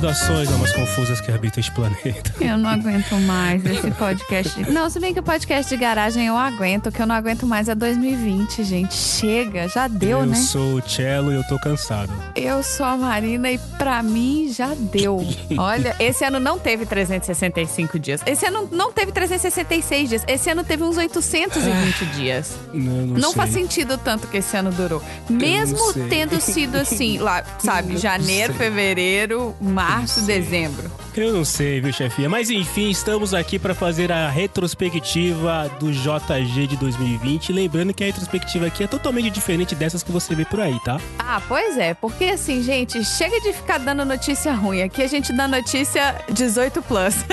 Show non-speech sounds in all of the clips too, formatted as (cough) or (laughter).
Saudações, almas confusas que habitam este planeta. Eu não aguento mais esse podcast. Não, se bem que o podcast de garagem eu aguento, o que eu não aguento mais é 2020, gente. Chega, já deu, eu né? Eu sou o Cello e eu tô cansado. Eu sou a Marina e pra mim já deu. (laughs) Olha, esse ano não teve 365 dias. Esse ano não teve 366 dias. Esse ano teve uns 820 dias. Não, não, Não sei. faz sentido tanto que esse ano durou. Mesmo tendo sido assim, lá, sabe, (laughs) janeiro, fevereiro, março, sei. dezembro. Eu não sei, viu, chefinha? Mas enfim, estamos aqui para fazer a retrospectiva do JG de 2020. Lembrando que a retrospectiva aqui é totalmente diferente dessas que você vê por aí, tá? Ah, pois é, porque assim, gente, chega de ficar dando notícia ruim. Aqui a gente dá notícia 18 plus. (laughs)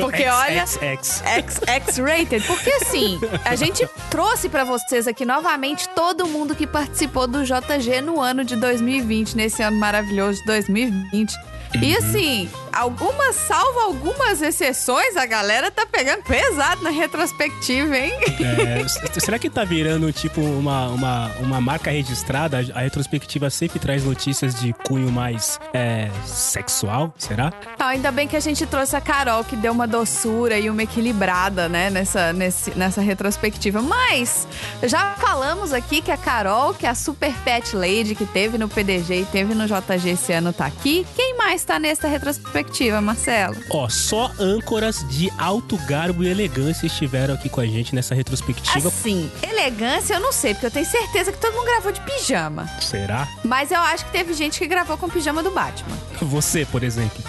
Porque olha- X, X. X- X-rated. Porque assim, a gente trouxe pra vocês aqui novamente todo mundo que participou do JG no ano de 2020, nesse ano maravilhoso de 2020. E assim, algumas, salvo algumas exceções, a galera tá pegando pesado na retrospectiva, hein? É, será que tá virando tipo uma, uma, uma marca registrada? A retrospectiva sempre traz notícias de cunho mais é, sexual? Será? Ah, ainda bem que a gente trouxe a Carol, que deu uma doçura e uma equilibrada, né, nessa, nesse, nessa retrospectiva. Mas já falamos aqui que a Carol, que é a super pet lady que teve no PDG e teve no JG esse ano, tá aqui. Quem mais tá nessa retrospectiva, Marcelo? Ó, só âncoras de alto garbo e elegância estiveram aqui com a gente nessa retrospectiva. Assim, elegância eu não sei, porque eu tenho certeza que todo mundo gravou de pijama. Será? Mas eu acho que teve gente que gravou com pijama do Batman. Você, por exemplo.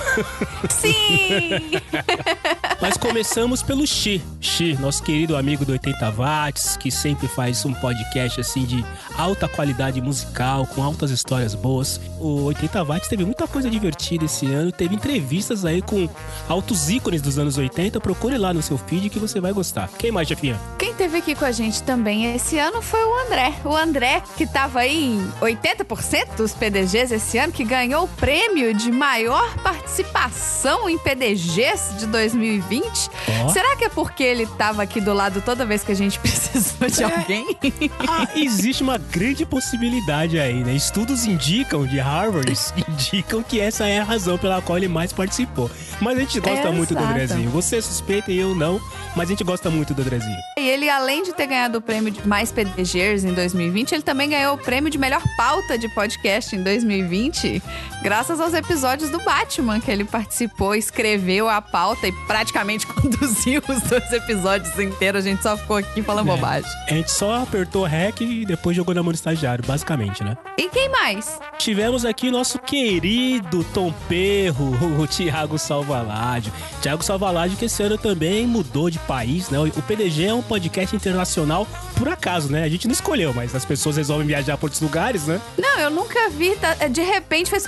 Sim! (laughs) Mas começamos pelo Xi. Xi, nosso querido amigo do 80 Watts, que sempre faz um podcast assim de alta qualidade musical, com altas histórias boas. O 80 Watts teve muita coisa divertida esse ano, teve entrevistas aí com altos ícones dos anos 80. Procure lá no seu feed que você vai gostar. Quem mais, chefinha? Quem teve aqui com a gente também esse ano foi o André. O André, que tava aí em 80% dos PDGs esse ano, que ganhou o prêmio de maior participação em PDGs de 2020. Ó. Será que é porque ele tava aqui do lado toda vez que a gente (laughs) precisou de alguém? Ah, existe uma grande possibilidade aí, né? Estudos indicam, de Harvard, (laughs) indicam que essa é a razão pela qual ele mais participou. Mas a gente gosta É, muito do exato. Andrezinho. Você é suspeita e eu não, mas a gente gosta muito do Andrezinho. E ele, além de ter ganhado o prêmio de mais PDGs em 2020, ele também ganhou o prêmio de melhor pauta de podcast em 2020, graças aos episódios do Batman que ele participou, escreveu a pauta e praticamente (laughs) conduziu os dois episódios inteiros. A gente só ficou aqui falando É. bobagem. A gente só apertou REC e depois jogou na mão do estagiário, basicamente, né? E quem mais? Tivemos aqui nosso querido Tom Perro, (laughs) o Thiago Salvaládio. Thiago Salvaládio que esse ano também mudou de país, né? O PDG é um podcast internacional por acaso, né? A gente não escolheu, mas as pessoas resolvem viajar por outros lugares, né? Não, eu nunca vi. tá- De repente fez.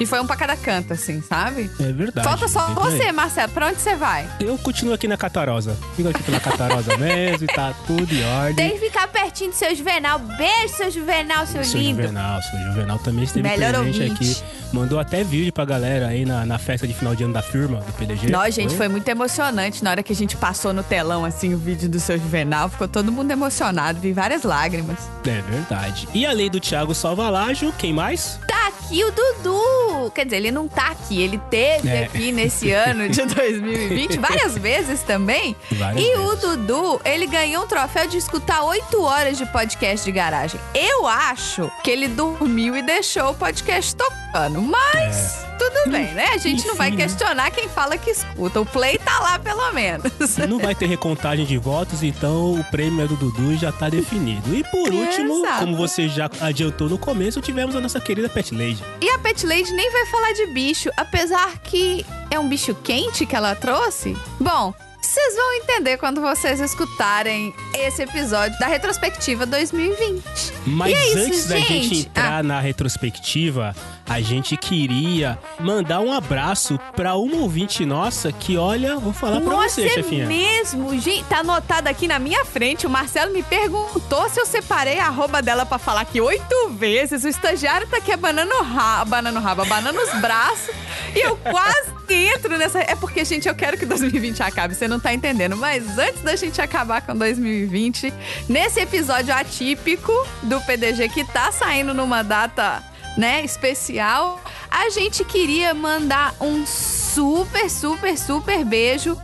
E foi um pra cada canto, assim, sabe? É verdade. Falta só aí. você, Marcelo. Pra onde você vai? Eu continuo aqui na Catarosa. Fico aqui pela Catarosa (laughs) mesmo e tá tudo em ordem. Tem que ficar pertinho do seu Juvenal. Beijo, seu Juvenal, seu, Seu lindo. Juvenal, seu Juvenal também esteve Melhor presente ouvinte. aqui. Mandou até vídeo pra galera aí na, na festa de final de ano da firma, do PDG. Nossa, gente, foi muito emocionante na hora que a gente passou no telão, assim, o vídeo do seu Juvenal. Ficou todo mundo emocionado, vi várias lágrimas. É verdade. E além do Thiago Salvalágio, quem mais? Tá aqui o Dudu! Quer dizer, ele não tá aqui, ele teve É. aqui nesse ano de (laughs) 2020 várias vezes também. Várias e o vezes. Dudu, ele ganhou um troféu de escutar oito horas de podcast de garagem. Eu acho que ele dormiu e deixou o podcast tocando, mas tudo bem, né? A gente não vai Enfim, questionar quem fala que escuta. O play tá lá pelo menos. (laughs) Não vai ter recontagem de votos, então o prêmio é do Dudu e já tá definido. E por último, como você já adiantou no começo, tivemos a nossa querida Pet Lady. E a Pet Lady nem vai falar de bicho, apesar que é um bicho quente que ela trouxe. Bom, vocês vão entender quando vocês escutarem esse episódio da retrospectiva 2020. Mas E é isso, antes da gente entrar na retrospectiva, a gente queria mandar um abraço pra uma ouvinte nossa que, olha, vou falar pra Nossa, você, é chefinha. mesmo? Gente, tá anotado aqui na minha frente. O Marcelo me perguntou se eu separei a arroba dela pra falar aqui oito vezes. O estagiário tá aqui abanando o rabo, abanando rabo, abanando os braços. E eu quase entro nessa... É porque, gente, eu quero que 2020 acabe. Você não tá entendendo. Mas antes da gente acabar com 2020, nesse episódio atípico do PDG que tá saindo numa data né, especial, a gente queria mandar um super, super, super beijo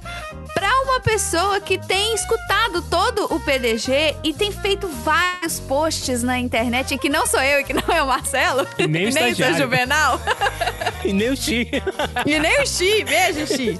para uma pessoa que tem escutado todo o PDG e tem feito vários posts na internet, e que não sou eu e que não é o Marcelo, E nem o (laughs) nem o seu. Juvenal. (laughs) E nem o Xi. E nem o Xi, beijo, Xi.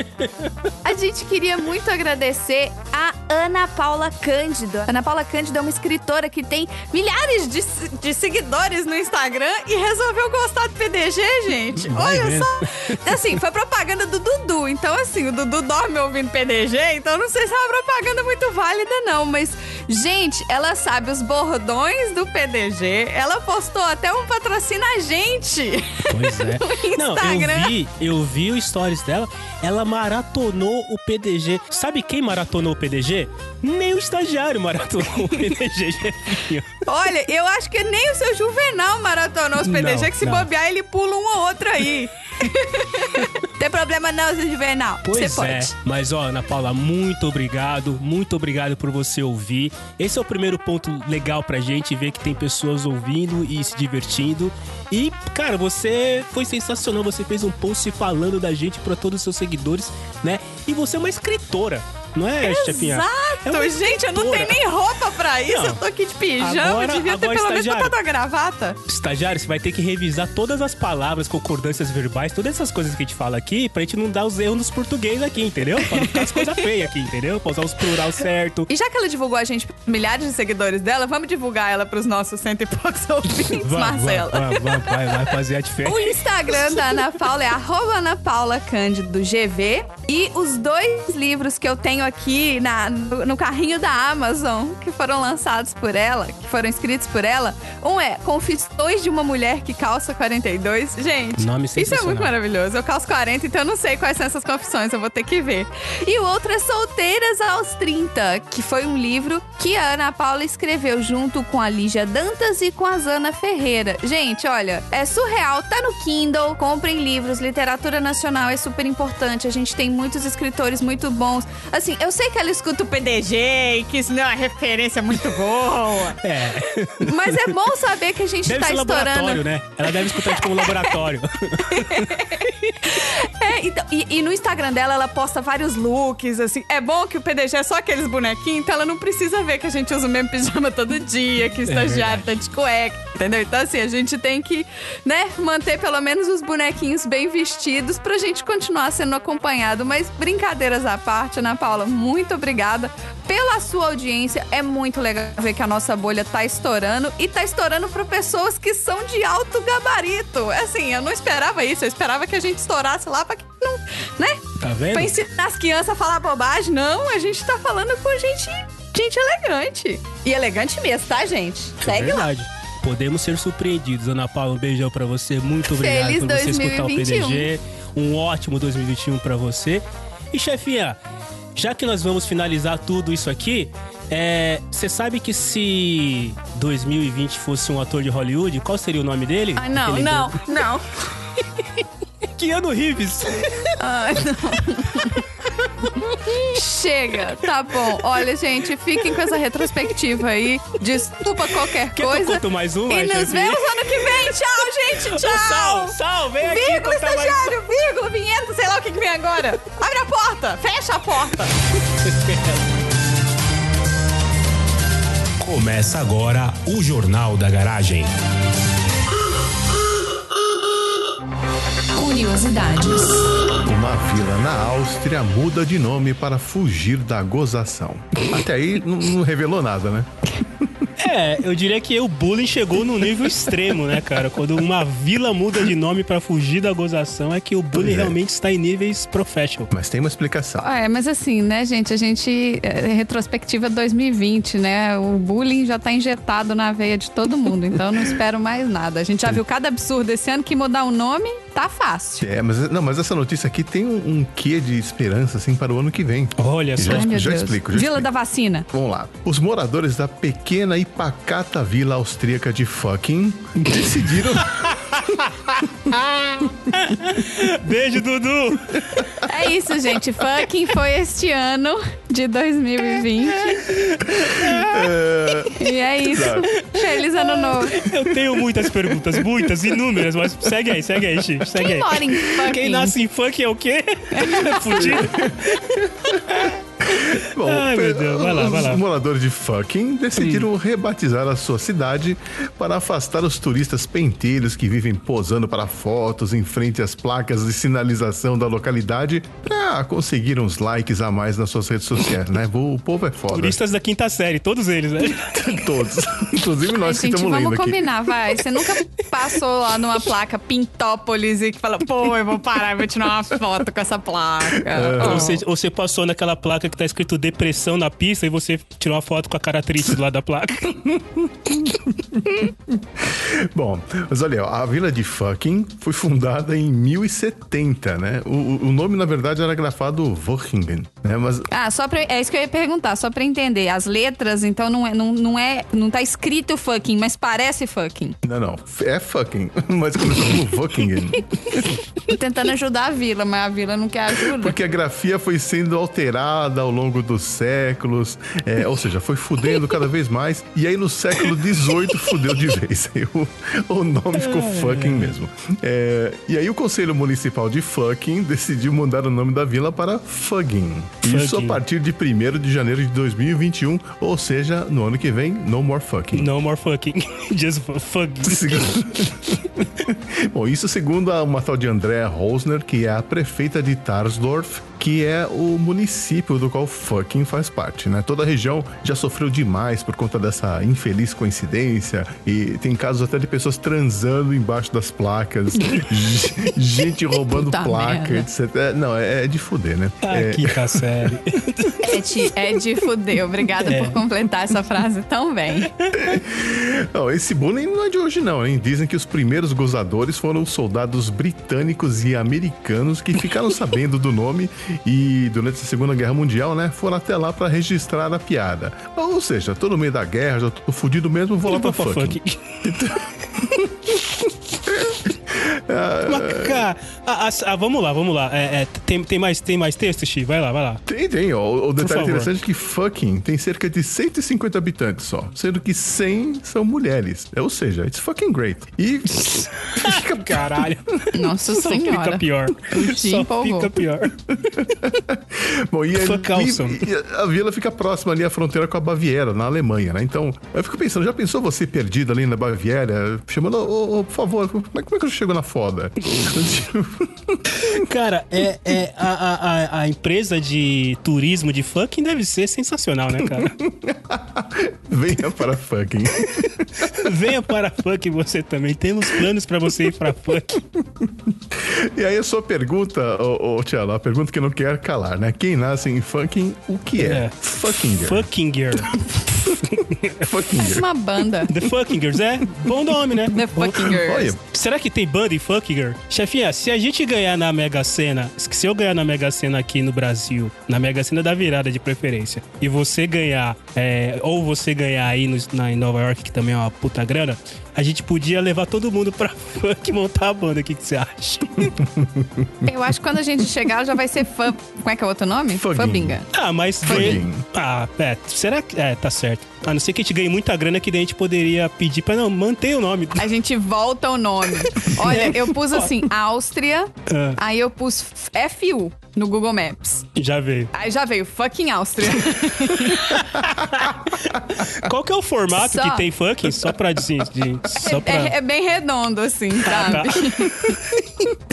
A gente queria muito agradecer a Ana Paula Cândido. Ana Paula Cândido é uma escritora que tem milhares de, de seguidores no Instagram e resolveu gostar do PDG, gente. Vai Olha vendo. só. Assim, foi propaganda do Dudu. Então, assim, o Dudu dorme ouvindo PDG, então não sei se é uma propaganda muito válida, não. Mas, gente, ela sabe os bordões do PDG. Ela postou até um patrocina a gente. Pois é. (laughs) No Não, Instagram. eu vi, eu vi o stories dela. Ela maratonou o PDG. Sabe quem maratonou o PDG? Nem o estagiário maratonou o (laughs) PDG, Jefinho. Olha, eu acho que nem o seu Juvenal maratonou os PDG, Não, que se não. bobear, ele pula um ou outro aí. (laughs) Tem problema não, seu Juvenal. Pois Você pode. é. Mas, ó, Ana Paula, muito obrigado. Muito obrigado por você ouvir. Esse é o primeiro ponto legal pra gente, ver que tem pessoas ouvindo e se divertindo. E, cara, você foi sensacional. Você fez um post falando da gente pra todos os seus seguidores, né? E você é uma escritora. Não é, chefinha? É uma Exato, gente, eu não tenho nem roupa pra isso. Não. Eu tô aqui de pijama, Agora- devia ter pelo menos botado a gravata. Estagiário, você vai ter que revisar todas as palavras, concordâncias verbais, todas essas coisas que a gente fala aqui, pra gente não dar os erros nos português aqui, entendeu? Pra não ficar as coisas (laughs) feias aqui, entendeu? Pra usar os plural certo. E já que ela divulgou a gente milhares de seguidores dela, vamos divulgar ela pros nossos cento e poucos ouvintes, Marcela. Vai, vai, vai, vai fazer a diferença. O Instagram da Ana Paula é arroba Ana Paula Cândido GV. E os dois livros que eu tenho aqui na, no, no carrinho da Amazon, que foram lançados por ela, que foram escritos por ela, um é Confissões de uma Mulher que Calça 42. Gente, Nome isso é muito maravilhoso. Eu calço 40, então eu não sei quais são essas confissões, eu vou ter que ver. E o outro é Solteiras aos 30, que foi um livro que a Ana Paula escreveu junto com a Lígia Dantas e com a Zana Ferreira. Gente, olha, é surreal, tá no Kindle, comprem livros, literatura nacional é super importante, a gente tem muitos escritores muito bons. Assim, eu sei que ela escuta o PDG e que isso não é uma referência muito boa, É. mas é bom saber que a gente Deve tá ser estourando. laboratório, né? Ela deve escutar tipo um (laughs) laboratório. É, então, e, e no Instagram dela ela posta vários looks, assim. É bom que o PDG é só aqueles bonequinhos, então ela não precisa ver que a gente usa o mesmo pijama (laughs) todo dia, que o estagiário tá de cueca, entendeu? Então, assim, a gente tem que, né, manter pelo menos os bonequinhos bem vestidos pra gente continuar sendo acompanhado. Mas brincadeiras à parte, Ana Paula, muito obrigada pela sua audiência. É muito legal ver que a nossa bolha tá estourando e tá estourando pra pessoas que são de alto gabarito. Assim, eu não esperava isso, eu esperava que a gente estourasse lá pra que não, né? Tá vendo? Pra ensinar as crianças a falar bobagem. Não, a gente tá falando com gente, gente elegante. E elegante mesmo, tá, gente? É Segue lá. verdade. Podemos ser surpreendidos. Ana Paula, um beijão pra você. Muito obrigado Feliz por você escutar o 2021. PDG. Um ótimo 2021 pra você. E chefinha, já que nós vamos finalizar tudo isso aqui, é, você sabe que se 2020 fosse um ator de Hollywood, qual seria o nome dele? Ai, não, Aquele- não, não. (laughs) Keanu Reeves. Ai, não. (laughs) Chega, tá bom. Olha, gente, fiquem com essa retrospectiva aí. Desculpa qualquer Quer que eu coisa. conto mais uma, E nos vemos ano que vem. Tchau, gente. Ô, Sal, Tchau. Sal, vem aqui Vírgula, contar mais estagiário, vírgula, vinheta, sei lá o que, que vem agora. Abre a porta, fecha a porta. Começa agora o Jornal da Garagem. Curiosidades. Uma vila na Áustria muda de nome para fugir da gozação. Até aí não, não revelou nada, né? (laughs) É, eu diria que o bullying chegou no nível extremo, né, cara? Quando uma vila muda de nome pra fugir da gozação, é que o bullying é. realmente está em níveis professional. Mas tem uma explicação. É, mas assim, né, gente, a gente. é, retrospectiva 2020, né? O bullying já tá injetado na veia de todo mundo, então eu não espero mais nada. A gente já viu cada absurdo esse ano que mudar o nome tá fácil. É, mas, não, mas essa notícia aqui tem um, um quê de esperança, assim, para o ano que vem. Olha só. Já, Ai, já Deus. explico, já Vila explico. da Vacina. Vamos lá. Os moradores da pequena e pacata vila austríaca de fucking decidiram. (laughs) Beijo, Dudu! É isso, gente. Fucking foi este ano. de 2020. E é isso. Feliz ano novo. Eu tenho muitas perguntas, muitas, inúmeras, mas segue aí, segue aí, Xi, segue Quem aí. mora em fucking? Quem nasce em funk é o quê? (laughs) Fudido. (laughs) (laughs) Bom, Ai, meu Deus, vai lá, vai lá. Os moradores de fucking decidiram rebatizar a sua cidade para afastar os turistas penteiros que vivem posando para fotos em frente às placas de sinalização da localidade para conseguir uns likes a mais nas suas redes sociais, né? O povo é foda. Turistas da quinta série, todos eles, né? (laughs) Todos. (laughs) Inclusive nós que Gente, estamos vamos lendo aqui. combinar, vai. Você nunca passou lá numa placa Pintópolis e que fala, pô, eu vou parar e vou tirar uma foto com essa placa. É. Ou você, ou você passou naquela placa que tá escrito depressão na pista e você tirou uma foto com a cara triste lado da placa. (laughs) Bom, mas olha, a vila de fucking foi fundada em 1070, né? O, o- o nome, na verdade, era grafado Wochingen, né? Mas Ah, só pra, é isso que eu ia perguntar, só pra entender. As letras, então, não é, não, não é, não tá escrito fucking, mas parece fucking. Não, não. É fucking. (laughs) Mas começou como Wochingen. Tô (laughs) tentando ajudar a vila, mas a vila não quer ajuda. Porque a grafia foi sendo alterada ao longo dos séculos. é, ou seja, foi fudendo cada vez mais. E aí no século XVIII fudeu de vez. (laughs) O, o nome ficou fucking mesmo. É, e aí o Conselho Municipal de Fucking decidiu mudar o nome da vila para Fugging. Isso a partir de 1 de janeiro de 2021. Ou seja, no ano que vem, no more fucking. No more fucking. (laughs) Just fuck. (laughs) Bom, isso segundo a- uma tal de Andrea Rosner, que é a prefeita de Tarsdorf, que é o município do qual fucking faz parte, né? Toda a região já sofreu demais por conta dessa infeliz coincidência e tem casos até de pessoas transando embaixo das placas, (laughs) gente roubando Puta placa, merda. etc. É, Não, é, é de fuder, né? É, Aqui tá sério. (laughs) É de, é de fuder. Obrigada É. por completar essa frase tão bem. (laughs) Não, esse bullying não é de hoje, não, hein? Dizem que os primeiros gozadores foram os soldados britânicos e americanos que ficaram sabendo do nome e, durante a Segunda Guerra Mundial, né, foram até lá pra registrar a piada. Ou seja, tô no meio da guerra, já tô fudido mesmo, vou lá pra Vou pra fucking. (laughs) Mas, cara, ah, ah, ah, vamos lá, vamos lá. É, é, tem, tem, mais, tem mais texto, Xi? Vai lá, vai lá. Tem, tem, ó. O detalhe favor. interessante é que fucking tem cerca de 150 habitantes só, sendo que 100 são mulheres. Ou seja, it's fucking great. E (laughs) fica Caralho. Nossa Só fica senhora. pior. Xi Só empolgou. fica pior. (laughs) Bom, e, Fuck awesome. e a vila fica próxima ali à fronteira com a Baviera, na Alemanha, né? Então, eu fico pensando, já pensou você perdido ali na Baviera, chamando, ô, ô, por favor, como é, como é que eu chego na foda? (laughs) Cara, é, é a, a, a- empresa de turismo de fucking deve ser sensacional, né, cara? (laughs) Venha para fucking. (laughs) Venha para fucking você também. Temos planos pra você ir pra fucking. E aí a sua pergunta, ô, ô a pergunta que não quer calar, né? Quem nasce em fucking, o que é? É. Fucking girl. Fucking Girl. Fucking Parece girl. uma banda. The Fucking Girls, é? Bom nome, né? The Fucking Girls. Olha, Será que tem banda em Chefinha, se a gente ganhar na Mega Sena, se eu ganhar na Mega Sena aqui no Brasil, na Mega Sena da virada de preferência, e você ganhar, é, ou você ganhar aí no- na, em Nova York, que também é uma puta grana, a gente podia levar todo mundo pra (laughs) funk montar a banda. O que, que você acha? (laughs) Eu acho que quando a gente chegar já vai ser fã. Como é que é o outro nome? Fabinga. Ah, mas. Fucking. Ah, é, será que. É, tá certo. A não ser que a gente ganhe muita grana, que daí a gente poderia pedir pra. Não, manter o nome. A gente volta o nome. Olha, eu pus (laughs) assim, Áustria, Ah. aí eu pus FU no Google Maps. Já veio. Aí já veio fucking Áustria. (laughs) Qual que é o formato Só. que tem fucking? Só pra. De- só pra... É, é bem redondo, assim, tá. sabe?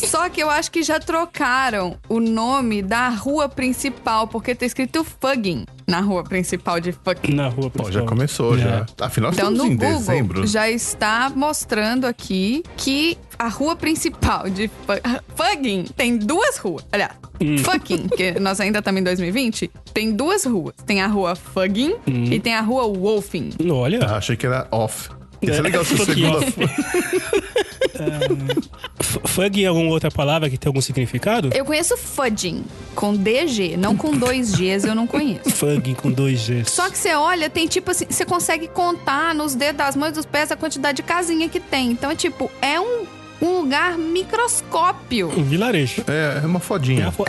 (laughs) Só que eu acho que já trocaram o nome da rua principal, porque tá escrito Fugging na rua principal de Fucking. Na rua, Bom, já começou, É. já. Afinal, Então estamos no em Google dezembro. já está mostrando aqui que a rua principal de Fu- Fugging tem duas ruas. Olha, Hum. Fucking, que (laughs) nós ainda estamos em 2020, tem duas ruas. Tem a rua Fugging Hum. e tem a rua Wolfing. Olha. Ah, achei que era off. Ia ser É, legal se segundo off. F- Fug é alguma outra palavra que tem algum significado? Eu conheço Fudging com DG, não com dois Gs, eu não conheço. Fug com dois Gs. Só que você olha, tem tipo assim, você consegue contar nos dedos das mãos e dos pés a quantidade de casinha que tem. Então é tipo, é um um lugar microscópio. Um vilarejo. É, é uma É fodinha. a fo-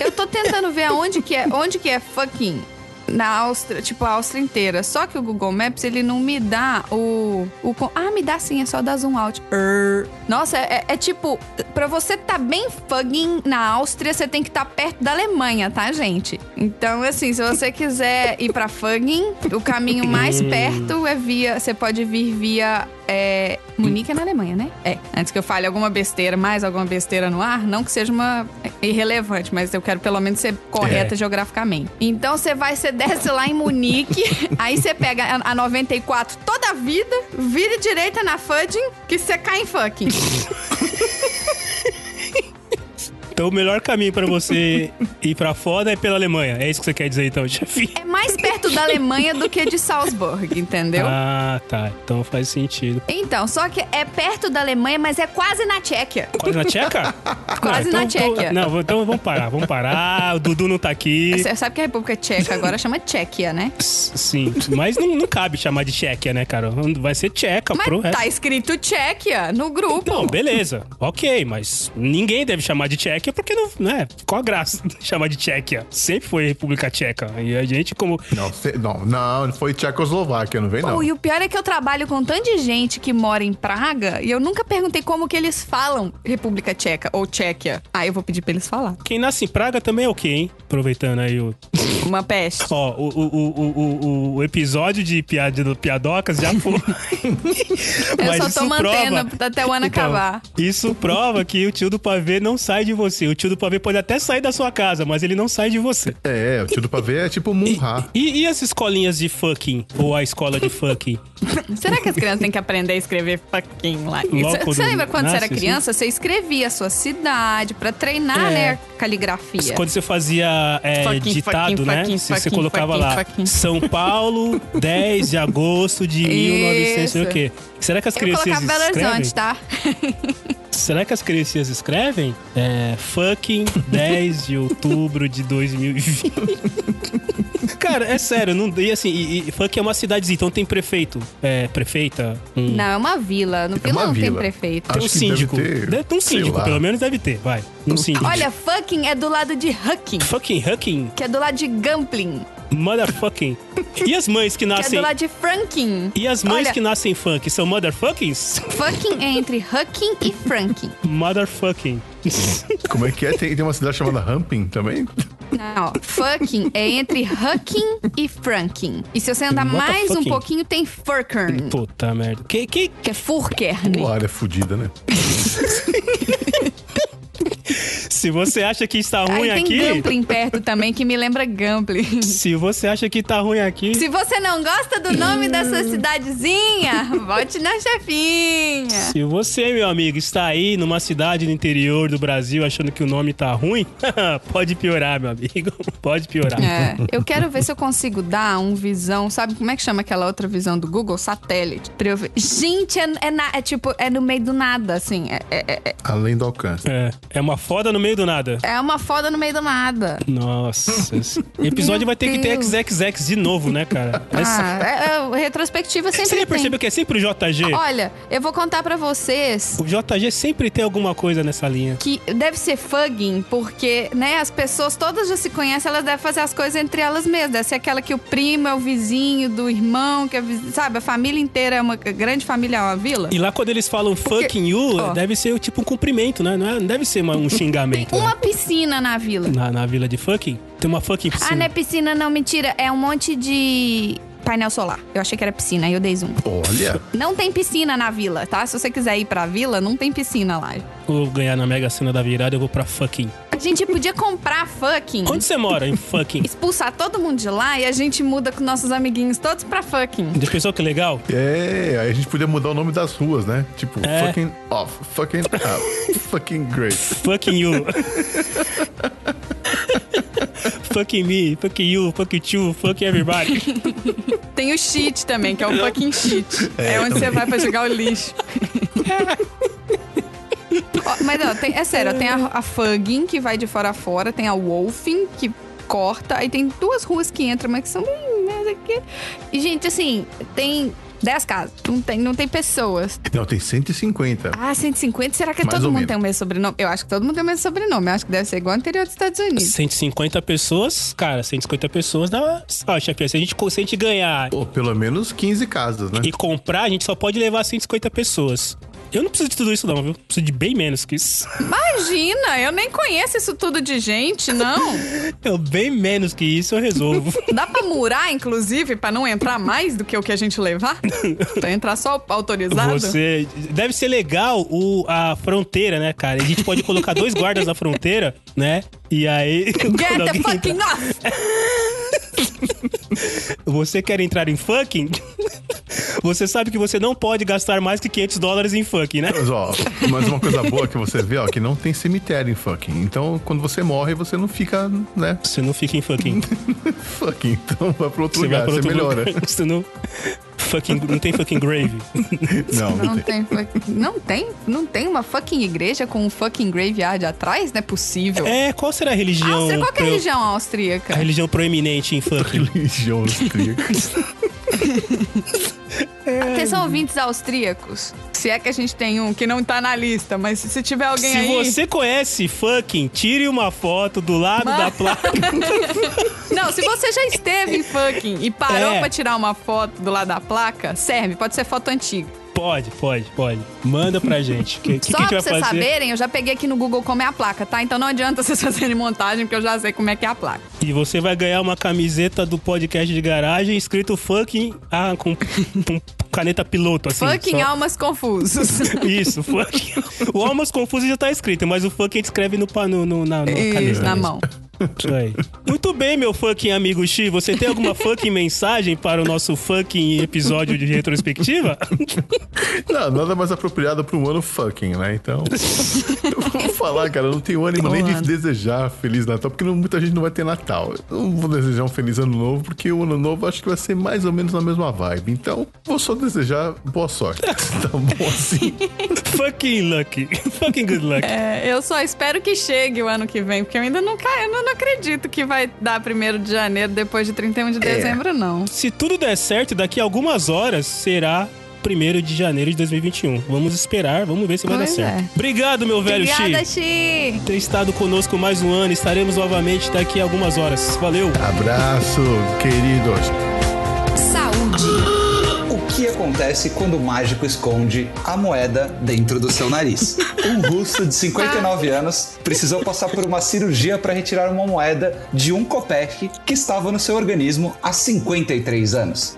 Eu tô tentando ver aonde que é, onde que é fucking na Áustria, tipo a Áustria inteira. Só que o Google Maps ele não me dá o, o ah, me dá sim, é só dar zoom out. Err. Nossa, é, é tipo pra você tá bem fucking na Áustria, você tem que estar perto da Alemanha, tá, gente? Então, assim, se você quiser ir pra fucking, o caminho mais perto é via, você pode vir via é, Munique é na Alemanha, né? É. Antes que eu fale alguma besteira, mais alguma besteira no ar, não que seja uma irrelevante, mas eu quero pelo menos ser correta É. geograficamente. Então você vai, você desce lá em Munique, (laughs) aí você pega a a 94 toda a vida, vira direita na Fudding, que você cai em fucking. Então o melhor caminho pra você (laughs) ir pra fora é pela Alemanha. É isso que você quer dizer então, chefe? É mais perto da Alemanha do que de Salzburg, entendeu? Ah, tá. Então faz sentido. Então, só que é perto da Alemanha, mas é quase na Tchequia. Quase na Tcheca? Quase Não, na então, Tchequia. Não, então vamos parar, vamos parar. O Dudu não tá aqui. Você sabe que a República Tcheca agora chama Tchequia, né? Sim, mas não, não cabe chamar de Tchequia, né, cara? Vai ser Tcheca Mas pro resto. tá escrito Tchequia no grupo. Não, beleza. Ok, mas ninguém deve chamar de Tchequia porque não, né? Qual a graça de chamar de Tchequia? Sempre foi República Tcheca. E a gente, como. Não, não, não, foi Tchecoslováquia, não vem não. Oh, e o pior é que eu trabalho com tanta gente que mora em Praga e eu nunca perguntei como que eles falam República Tcheca ou Tchequia. Ah, eu vou pedir pra eles falar. Quem nasce em Praga também é o quê, hein? Aproveitando aí o. Uma peste. Ó, o, o, o, o, episódio de piada do Piadocas já foi. (laughs) Eu Mas só tô mantendo prova- até o ano Então, acabar. Isso prova que o tio do pavê não sai de você. O tio do pavê pode até sair da sua casa, mas ele não sai de você. É, o tio do pavê é tipo Munha. E, e as escolinhas de fucking? Ou a escola de fucking? (laughs) Será que as crianças têm que aprender a escrever fucking lá? Logo Você lembra quando você era nasce, criança? Você escrevia a sua cidade pra treinar, É. né, a caligrafia. Quando você fazia é, Fucking, ditado, fucking, né? fucking, você colocava lá. São Paulo, (laughs) 10 de agosto de 1900, não sei o quê. Será que as Eu criancinhas colocava Belo escrevem? Horizonte, tá? Será que as criancinhas escrevem? É, fucking 10 de outubro de 2020. (laughs) Cara, é sério, não, e assim, e, e fucking é uma cidadezinha, então tem prefeito, é, prefeita, um, Não, é uma vila. No É vila não tem vila. prefeito. tem um Acho que deve síndico. ter, Deve ter um síndico, pelo menos deve ter, vai. Um síndico. Olha, fucking é do lado de Hucking, Fucking fucking que é do lado de Gambling, motherfucking. E as mães que que é nascem. do lado de Franking. E as mães Olha, que nascem funk são motherfuckings? Fucking é entre Hucking e Franking. Motherfucking. Como é que é? Tem, tem uma cidade chamada Ramping também? Não, ó, fucking é entre Hucking e Franking. E se você andar mais um pouquinho, tem Furkern, Puta merda. Que, que, que é Furkern. Pô, área fodida, né? (laughs) se você acha que está ruim Aí tem aqui. Gambling perto também, que me lembra Gambling. Se você acha que tá ruim aqui. Se você não gosta do nome da sua cidadezinha, vote na chefinha. Se você, meu amigo, está aí numa cidade no interior do Brasil achando que o nome tá ruim, (laughs) pode piorar, meu amigo. Pode piorar. É, eu quero ver se eu consigo dar um visão, sabe como é que chama aquela outra visão do Google? Satélite. Pra eu ver. Gente, é, é na- é tipo, é no meio do nada, assim. É, é, é- Além do alcance. É, é uma foda no meio do nada. é uma foda no meio do nada. Nossa. (laughs) episódio vai ter que ter. XXX de novo, né, cara? Essa- Ah, é, é, retrospectiva sempre Você já tem. percebeu que é sempre o JG? Olha, eu vou contar pra vocês O JG sempre tem alguma coisa nessa linha. que deve ser fugging, porque, né, as pessoas todas já se conhecem, elas devem fazer as coisas entre elas mesmas. Deve ser aquela que o primo é o vizinho do irmão, que é, sabe, a família inteira é uma grande família, é uma vila. E lá quando eles falam fucking you, ó. deve ser tipo um cumprimento, né? Não, é- não deve ser um xingamento. Tem né? uma piscina na vila. Na, na vila de fucking? Tem uma fucking Ah, piscina. não é piscina, não, mentira. É um monte de painel solar. Eu achei que era piscina, aí eu dei zoom. Olha, Não tem piscina na vila, tá? Se você quiser ir pra vila, não tem piscina lá. Vou ganhar na Mega Sena da virada, eu vou pra fucking. A gente podia comprar fucking. Onde você mora? Em fucking. (laughs) Expulsar todo mundo de lá e a gente muda com nossos amiguinhos todos pra fucking. Já pensou que legal? é, aí a gente podia mudar o nome das ruas, né? Tipo, É. fucking off, fucking out, (laughs) fucking great. Fucking you. (laughs) fucking me, fucking you, fucking you, fucking everybody. (laughs) Tem o cheat também, que é o fucking cheat. É, onde você vai pra jogar o lixo. (laughs) Ó, Mas ó, tem- é sério, ó, tem a, a Fugging, que vai de fora a fora, tem a Wolfing, que corta, aí tem duas ruas que entram, mas que são bem. né. E, gente, assim, tem 10 casas. Não tem, não tem pessoas. Não, tem 150. Ah, 150? Será que Mais todo ou mundo menos. tem o mesmo sobrenome? Eu acho que todo mundo tem o mesmo sobrenome. Eu acho que deve ser igual ao interior dos Estados Unidos. 150 pessoas, cara, 150 pessoas dá. Ó, chefe, se a gente, se a gente ganhar Pô, pelo menos 15 casas, né? e comprar, a gente só pode levar 150 pessoas. Eu não preciso de tudo isso, não, viu? Preciso de bem menos que isso. Imagina, eu nem conheço isso tudo de gente, não. (laughs) Eu, bem menos que isso eu resolvo. Dá pra murar, inclusive, pra não entrar mais do que o que a gente levar? (laughs) pra entrar só autorizado? Você. Deve ser legal o, a fronteira, né, cara? A gente pode colocar dois guardas na fronteira, né? E aí. (laughs) Get the fucking entrar- off! (laughs) Você quer entrar em fucking? (laughs) Você sabe que você não pode gastar mais que 500 dólares em fucking, né? Mas, ó, mas uma coisa boa que você vê, ó, que não tem cemitério em fucking. Então, quando você morre, você não fica, né, Você não fica em fucking. (laughs) fucking. Então, vai pra outro Você lugar, você melhora. lugar. Você não. Fucking, não tem fucking grave. (laughs) Não, não, Não tem. tem, não tem? Não tem uma fucking igreja com um fucking graveyard atrás? Não é possível. É, qual será a religião? Áustria, qual que é a pro- religião A austríaca? religião proeminente em fucking. (laughs) Religião austríaca. (laughs) Atenção, ouvintes austríacos. Se é que a gente tem um que não tá na lista, mas se tiver alguém Se aí... você conhece fucking, tire uma foto do lado da placa. (laughs) Não, se você já esteve em fucking e parou É. pra tirar uma foto do lado da placa, serve. Pode ser foto antiga. Pode, pode, pode. Manda pra gente. Que, que, Só que a gente pra vocês fazer? saberem, eu já peguei aqui no Google como é a placa, tá? Então não adianta (laughs) vocês fazerem montagem, porque eu já sei como é que é a placa. E você vai ganhar uma camiseta do podcast de garagem escrito fucking ah, com, com caneta piloto, assim. fucking só- almas confusos. (laughs) Isso, fucking. O (laughs) Almas Confuso já tá escrito, mas o fucking a gente escreve no, no, no, na, na Isso, caneta. na mão. Isso aí. Muito bem, meu fucking amigo Xi. Você tem alguma (laughs) fucking mensagem para o nosso fucking episódio de retrospectiva? (laughs) Não, nada mais apropriado pra um ano fucking, né? Então. Eu vou falar, cara, eu não tenho ânimo nem de desejar Feliz Natal, porque não- muita gente não vai ter Natal. Eu não vou desejar um Feliz Ano Novo, porque o Ano Novo acho que vai ser mais ou menos na mesma vibe. Então, vou só desejar boa sorte. (laughs) tá bom assim? fucking lucky. Fucking good luck. É, eu só espero que chegue o ano que vem, porque eu ainda não, ca- eu não acredito que vai dar 1 de janeiro depois de 31 de dezembro, não. Se tudo der certo, daqui a algumas horas será 1 de janeiro de 2021. Vamos esperar, vamos ver se vai Pois dar certo. é. Obrigado, meu velho Obrigada, Xi. Xi! Ter estado conosco mais um ano. Estaremos novamente daqui a algumas horas. Valeu. Abraço, queridos. Saúde! Acontece quando o mágico esconde a moeda dentro do seu nariz? Um russo de 59 anos precisou passar por uma cirurgia para retirar uma moeda de um copec que estava no seu organismo há 53 anos.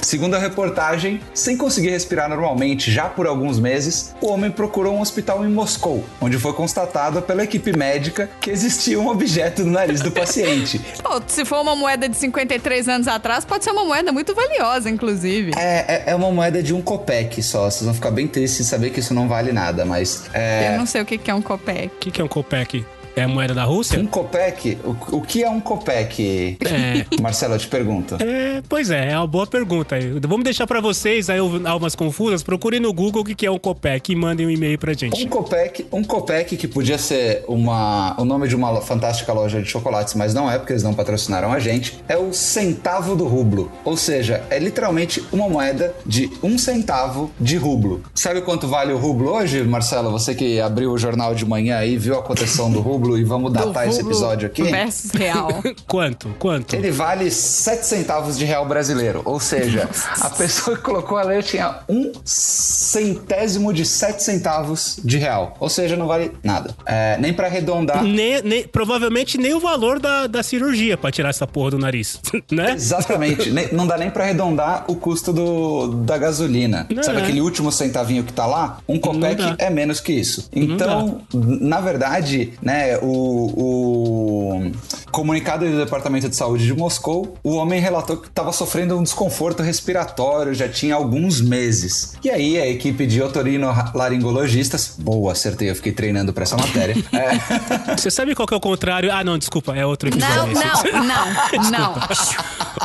Segundo a reportagem, sem conseguir respirar normalmente já por alguns meses, o homem procurou um hospital em Moscou, onde foi constatado pela equipe médica que existia um objeto no nariz do paciente. (laughs) Pô, se for uma moeda de 53 anos atrás, pode ser uma moeda muito valiosa, inclusive. É, é, é uma moeda de um copec só. Vocês vão ficar bem tristes em saber que isso não vale nada, mas. É, Eu não sei o que que é um copec. O que, que é um Copec? É a moeda da Rússia? um copec? O, o que é um copec? É. (laughs) Marcelo, eu te pergunto. É, pois é, é uma boa pergunta. aí. Vamos deixar pra vocês aí, almas confusas, procurem no Google o que é um Copec e mandem um e-mail pra Um gente. copec, um copec que podia ser uma, o nome de uma fantástica loja de chocolates, mas não é porque eles não patrocinaram a gente, é o centavo do rublo. Ou seja, é literalmente uma moeda de um centavo de rublo. Sabe quanto vale o rublo hoje, Marcelo? Você que abriu o jornal de manhã e viu a cotação do rublo e vamos datar esse episódio aqui? Versus real. (laughs) Quanto? Quanto? Ele vale 7 centavos de real brasileiro. Ou seja, a pessoa que colocou a lei tinha um centésimo de 7 centavos de real. Ou seja, não vale nada. É, nem pra arredondar. Nem, nem- provavelmente nem o valor da, da cirurgia pra tirar essa porra do nariz, (laughs) né? Exatamente. Nem- não dá nem pra arredondar o custo do, da gasolina. Não Sabe é. aquele último centavinho que tá lá? Um copec é menos que isso. Então, na verdade, né, o, o comunicado do Departamento de Saúde de Moscou, o homem relatou que estava sofrendo um desconforto respiratório já tinha alguns meses. E aí a equipe de otorino-laringologistas, boa, acertei, eu fiquei treinando pra essa matéria. (laughs) É, Você sabe qual que é o contrário? Ah, não, desculpa, é outro episódio. Não, esse. não, não, não. (laughs)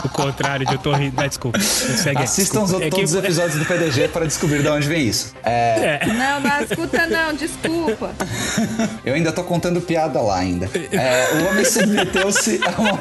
O contrário de rindo. Ah, desculpa. Segue assistam os, desculpa. É que- todos os episódios do PDG (laughs) para descobrir de onde vem isso. É, Não, não escuta não, desculpa. Eu ainda tô contando piada lá ainda. É, o homem submeteu-se a uma...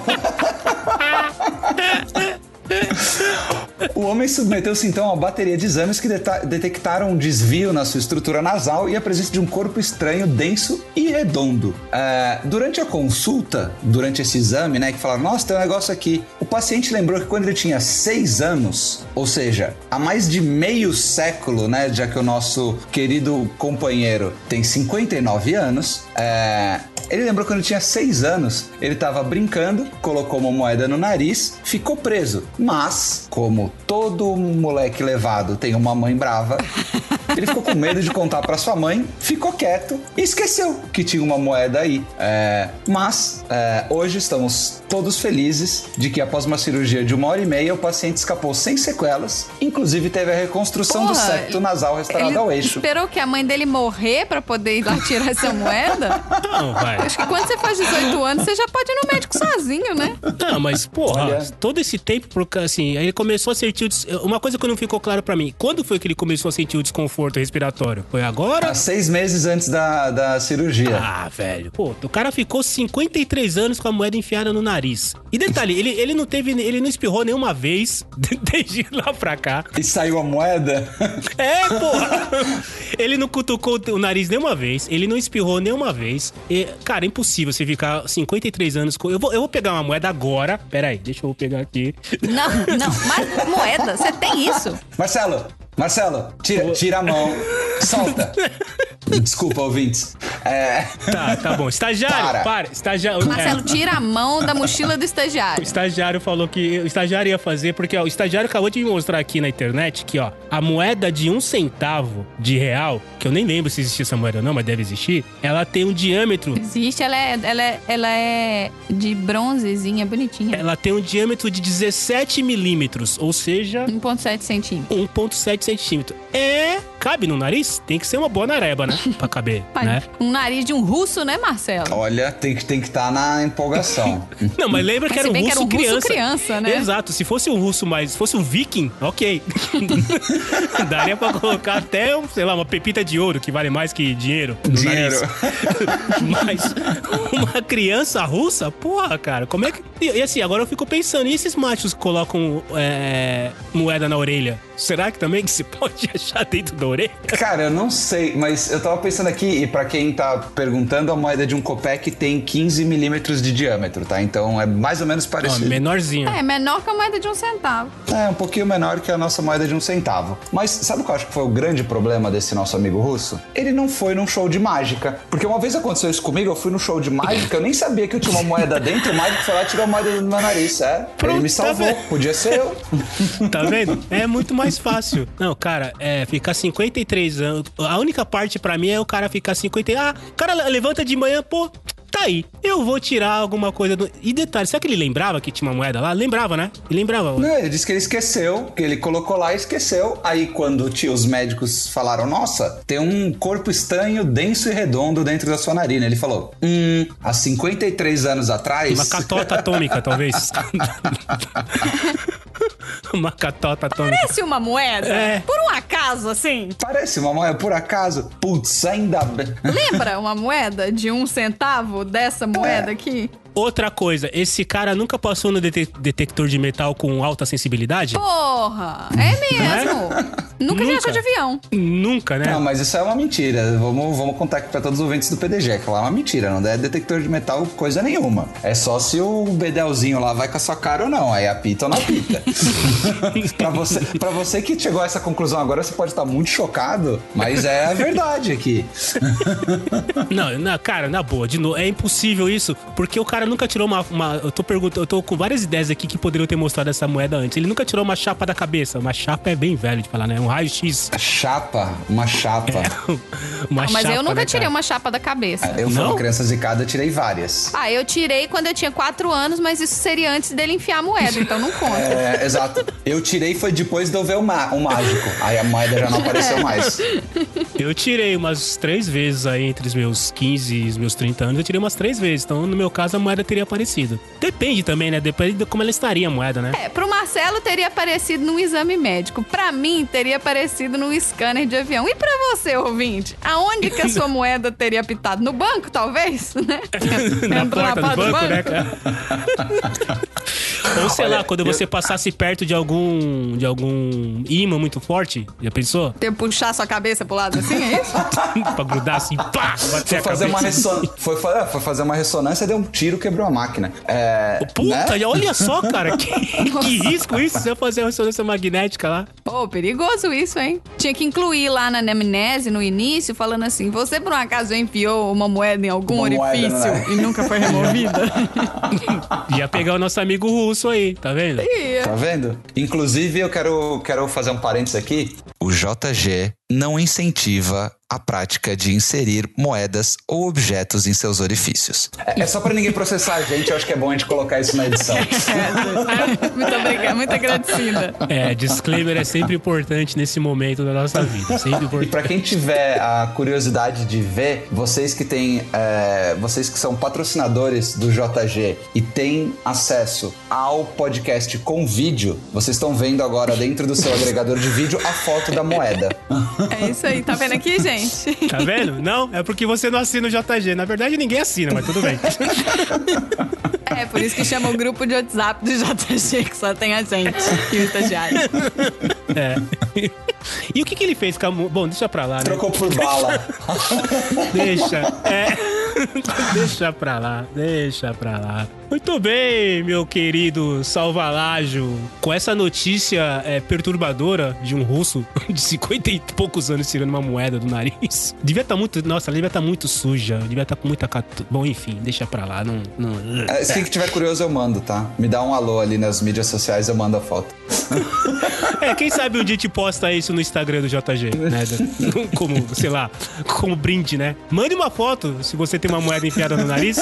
O homem submeteu-se então a uma bateria de exames que detectaram um desvio na sua estrutura nasal e a presença de um corpo estranho, denso e redondo. É, durante a consulta, durante esse exame, né, que falaram, nossa, tem um negócio aqui. O paciente lembrou que quando ele tinha seis anos, ou seja, há mais de meio século, né, já que o nosso querido companheiro tem 59 anos, é, ele lembrou quando tinha seis anos, ele estava brincando, colocou uma moeda no nariz, ficou preso. Mas, como todo moleque levado tem uma mãe brava, (laughs) ele ficou com medo de contar para sua mãe, ficou quieto e esqueceu que tinha uma moeda aí. É, mas, é, hoje estamos todos felizes de que após uma cirurgia de uma hora e meia, o paciente escapou sem sequelas, inclusive teve a reconstrução do Porra, septo nasal restaurado ao eixo. esperou que a mãe dele morrer pra poder ir lá tirar essa moeda? Não, vai. Acho que quando você faz 18 anos, você já pode ir no médico sozinho, né? Não, mas, porra, Olha. todo esse tempo, assim, aí ele começou a sentir o des... Uma coisa que não ficou claro pra mim, quando foi que ele começou a sentir o desconforto respiratório? Foi agora? Há seis meses antes da, da cirurgia. Ah, velho. Pô, o cara ficou 53 anos com a moeda enfiada no nariz. E detalhe, ele, ele não teve. Ele não espirrou nenhuma vez (laughs) desde lá pra cá. E saiu a moeda? (laughs) É, porra! Ele não cutucou o nariz nenhuma vez, ele não espirrou nenhuma vez. E, cara, é impossível você ficar 53 anos com. Eu vou, eu vou pegar uma moeda agora. Pera aí, deixa eu pegar aqui. Não, não. Mas moeda, você tem isso? Marcelo, Marcelo, tira, tira a mão, solta. (laughs) Desculpa, ouvintes. É, Tá, tá bom. Estagiário, Para. para. Estagiário. Marcelo, é. tira a mão da mochila do O estagiário. estagiário falou que o estagiário ia fazer, porque ó, o estagiário acabou de me mostrar aqui na internet que, ó, a moeda de um centavo de real, que eu nem lembro se existe essa moeda ou não, mas deve existir, ela tem um diâmetro. Existe, ela é, ela é, ela é de bronzezinha, bonitinha. Ela tem um diâmetro de 17 milímetros, ou seja, 1,7 centímetros. 1,7 centímetro. É. Cabe no nariz? Tem que ser uma boa nareba, né? Pra caber, né? Um nariz de um russo, né, Marcelo? olha, tem que estar tem que tá na empolgação. (laughs) Não, mas lembra Mas que era um que russo era um russo criança. criança, né? Exato. Se fosse um russo mais... Se fosse um viking, ok. (laughs) Daria pra colocar até, um, sei lá, uma pepita de ouro, que vale mais que dinheiro. no Dinheiro. nariz. (laughs) Mas uma criança russa, porra, cara, como é que... E, e assim, agora eu fico pensando, e esses machos que colocam é, moeda na orelha? Será que também que se pode achar dentro da orelha? Cara, eu não sei, mas eu tava pensando aqui, e pra quem tá perguntando, a moeda de um copec tem 15 milímetros de diâmetro, tá? Então é mais ou menos parecido. menorzinho. É, menor que a moeda de um centavo. É, um pouquinho menor que a nossa moeda de um centavo. Mas sabe o que eu acho que foi o grande problema desse nosso amigo russo? Ele não foi num show de mágica. Porque uma vez aconteceu isso comigo, eu fui num show de mágica, eu nem sabia que eu tinha uma moeda dentro, o mágico foi lá e tirou a moeda do meu nariz, é. Pronto, Ele me tá salvou, vendo? podia ser eu. (laughs) Tá vendo? É muito mais fácil. Não, cara, é ficar 53 anos. A única parte pra mim é o cara ficar 50. Ah, o cara levanta de manhã, pô. Tá aí, eu vou tirar alguma coisa do. E detalhe, será que ele lembrava que tinha uma moeda lá? Lembrava, né? Ele lembrava. Não, ele disse que ele esqueceu, que ele colocou lá e esqueceu. Aí quando tio, os médicos falaram, nossa, tem um corpo estranho, denso e redondo dentro da sua narina. Ele falou, hum, há 53 anos atrás... Uma catota atômica, talvez. (laughs) (laughs) (laughs) uma catota atômica. Parece uma moeda? É. Por um acaso, assim? Parece uma moeda, por acaso? Putz, ainda bem. Lembra uma moeda de um centavo dessa moeda aqui? Outra coisa, esse cara nunca passou no dete- detector de metal com alta sensibilidade? Porra! É mesmo! Nunca Nunca. viajou de avião. Nunca, né? Não, mas isso é uma mentira. Vamos, vamos contar aqui pra todos os ouvintes do PDG, que lá é uma mentira. Não é detector de metal coisa nenhuma. É só se o bedelzinho lá vai com a sua cara ou não. Aí apita ou não apita. (laughs) pra, você, pra você que chegou a essa conclusão agora, você pode estar muito chocado, mas é a verdade aqui. Não, na, cara, na boa, de novo, é impossível isso, porque o cara nunca tirou uma. uma- eu tô perguntando, eu tô com várias ideias aqui que poderiam ter mostrado essa moeda antes. Ele nunca tirou uma chapa da cabeça. Uma chapa é bem velho de falar, né? Um raio-x. Chapa, uma chapa. uma Mas chapa, eu nunca né, tirei cara? uma chapa da cabeça. Eu fui Não? uma criança zicada, eu tirei várias. Ah, eu tirei quando eu tinha 4 anos, mas isso seria antes dele enfiar a moeda, então não conta. (laughs) É, exato. Eu tirei foi depois de eu ver o, ma- o mágico. Aí a moeda já não (laughs) apareceu mais. Eu tirei umas três vezes aí entre os meus 15 e os meus 30 anos. Eu tirei umas três vezes. Então, no meu caso, a moeda teria aparecido. Depende também, né? Depende de como ela estaria a moeda, né? É, pro Marcelo teria aparecido num exame médico. Pra mim, teria aparecido num scanner de avião. E pra você, ouvinte? Aonde que a sua (laughs) moeda teria apitado? No banco, talvez? (laughs) Né? (laughs) Na Entrou porta do porta banco, né, cara? Ou sei Olha, lá, quando eu- você passasse perto de algum de algum imã muito forte, já pensou? Ter puxar sua cabeça pro lado assim, é isso? (laughs) pra grudar assim, pá, Foi fazer, uma resson... foi, é, foi fazer uma ressonância, deu um tiro, quebrou a máquina. É, Puta, né? olha só, cara, que, (laughs) que risco isso, se eu fazer uma ressonância magnética lá. Pô, perigoso isso, hein? Tinha que incluir lá na anamnese, no início, falando assim: você por um acaso enfiou uma moeda em algum Uma moeda, orifício né? e nunca foi removida? (laughs) Ia pegar o nosso amigo russo aí, tá vendo? Tá vendo? Inclusive, eu quero, quero fazer um parênteses aqui. O JG não incentiva a prática de inserir moedas ou objetos em seus orifícios. É, é só pra ninguém processar a gente, eu acho que é bom a gente colocar isso na edição. (laughs) muito obrigada, muito agradecida. É, disclaimer é sempre importante nesse momento da nossa vida. Sempre E importante. pra quem tiver a curiosidade de ver, vocês que têm, é, vocês que são patrocinadores do JG e têm acesso ao podcast com vídeo, vocês estão vendo agora dentro do seu agregador de vídeo a foto da moeda. (laughs) É isso aí, tá vendo aqui, gente? Tá vendo? Não, é porque você não assina o JG. Na verdade, ninguém assina, mas tudo bem. (laughs) É, por isso que chama o grupo de WhatsApp do JG, que só tem a gente e o estagiário. É. E o que, que ele fez com a. Bom, deixa pra lá, né? Trocou por bala. (laughs) Deixa. É. (laughs) deixa pra lá, deixa pra lá. Muito bem, meu querido Salvalágio. Com essa notícia é, perturbadora de um russo (laughs) de 50 e poucos anos tirando uma moeda do nariz. Devia estar muito. Nossa, ela devia estar muito suja. Devia estar com muita. catu- Bom, enfim, deixa pra lá. Não. não... É, Se que tiver curioso, eu mando, tá? Me dá um alô ali nas mídias sociais, eu mando a foto. (laughs) É, quem sabe um dia te posta isso no Instagram do JG, né? Como, sei lá, como brinde, né? Mande uma foto, se você tem uma moeda enfiada no nariz.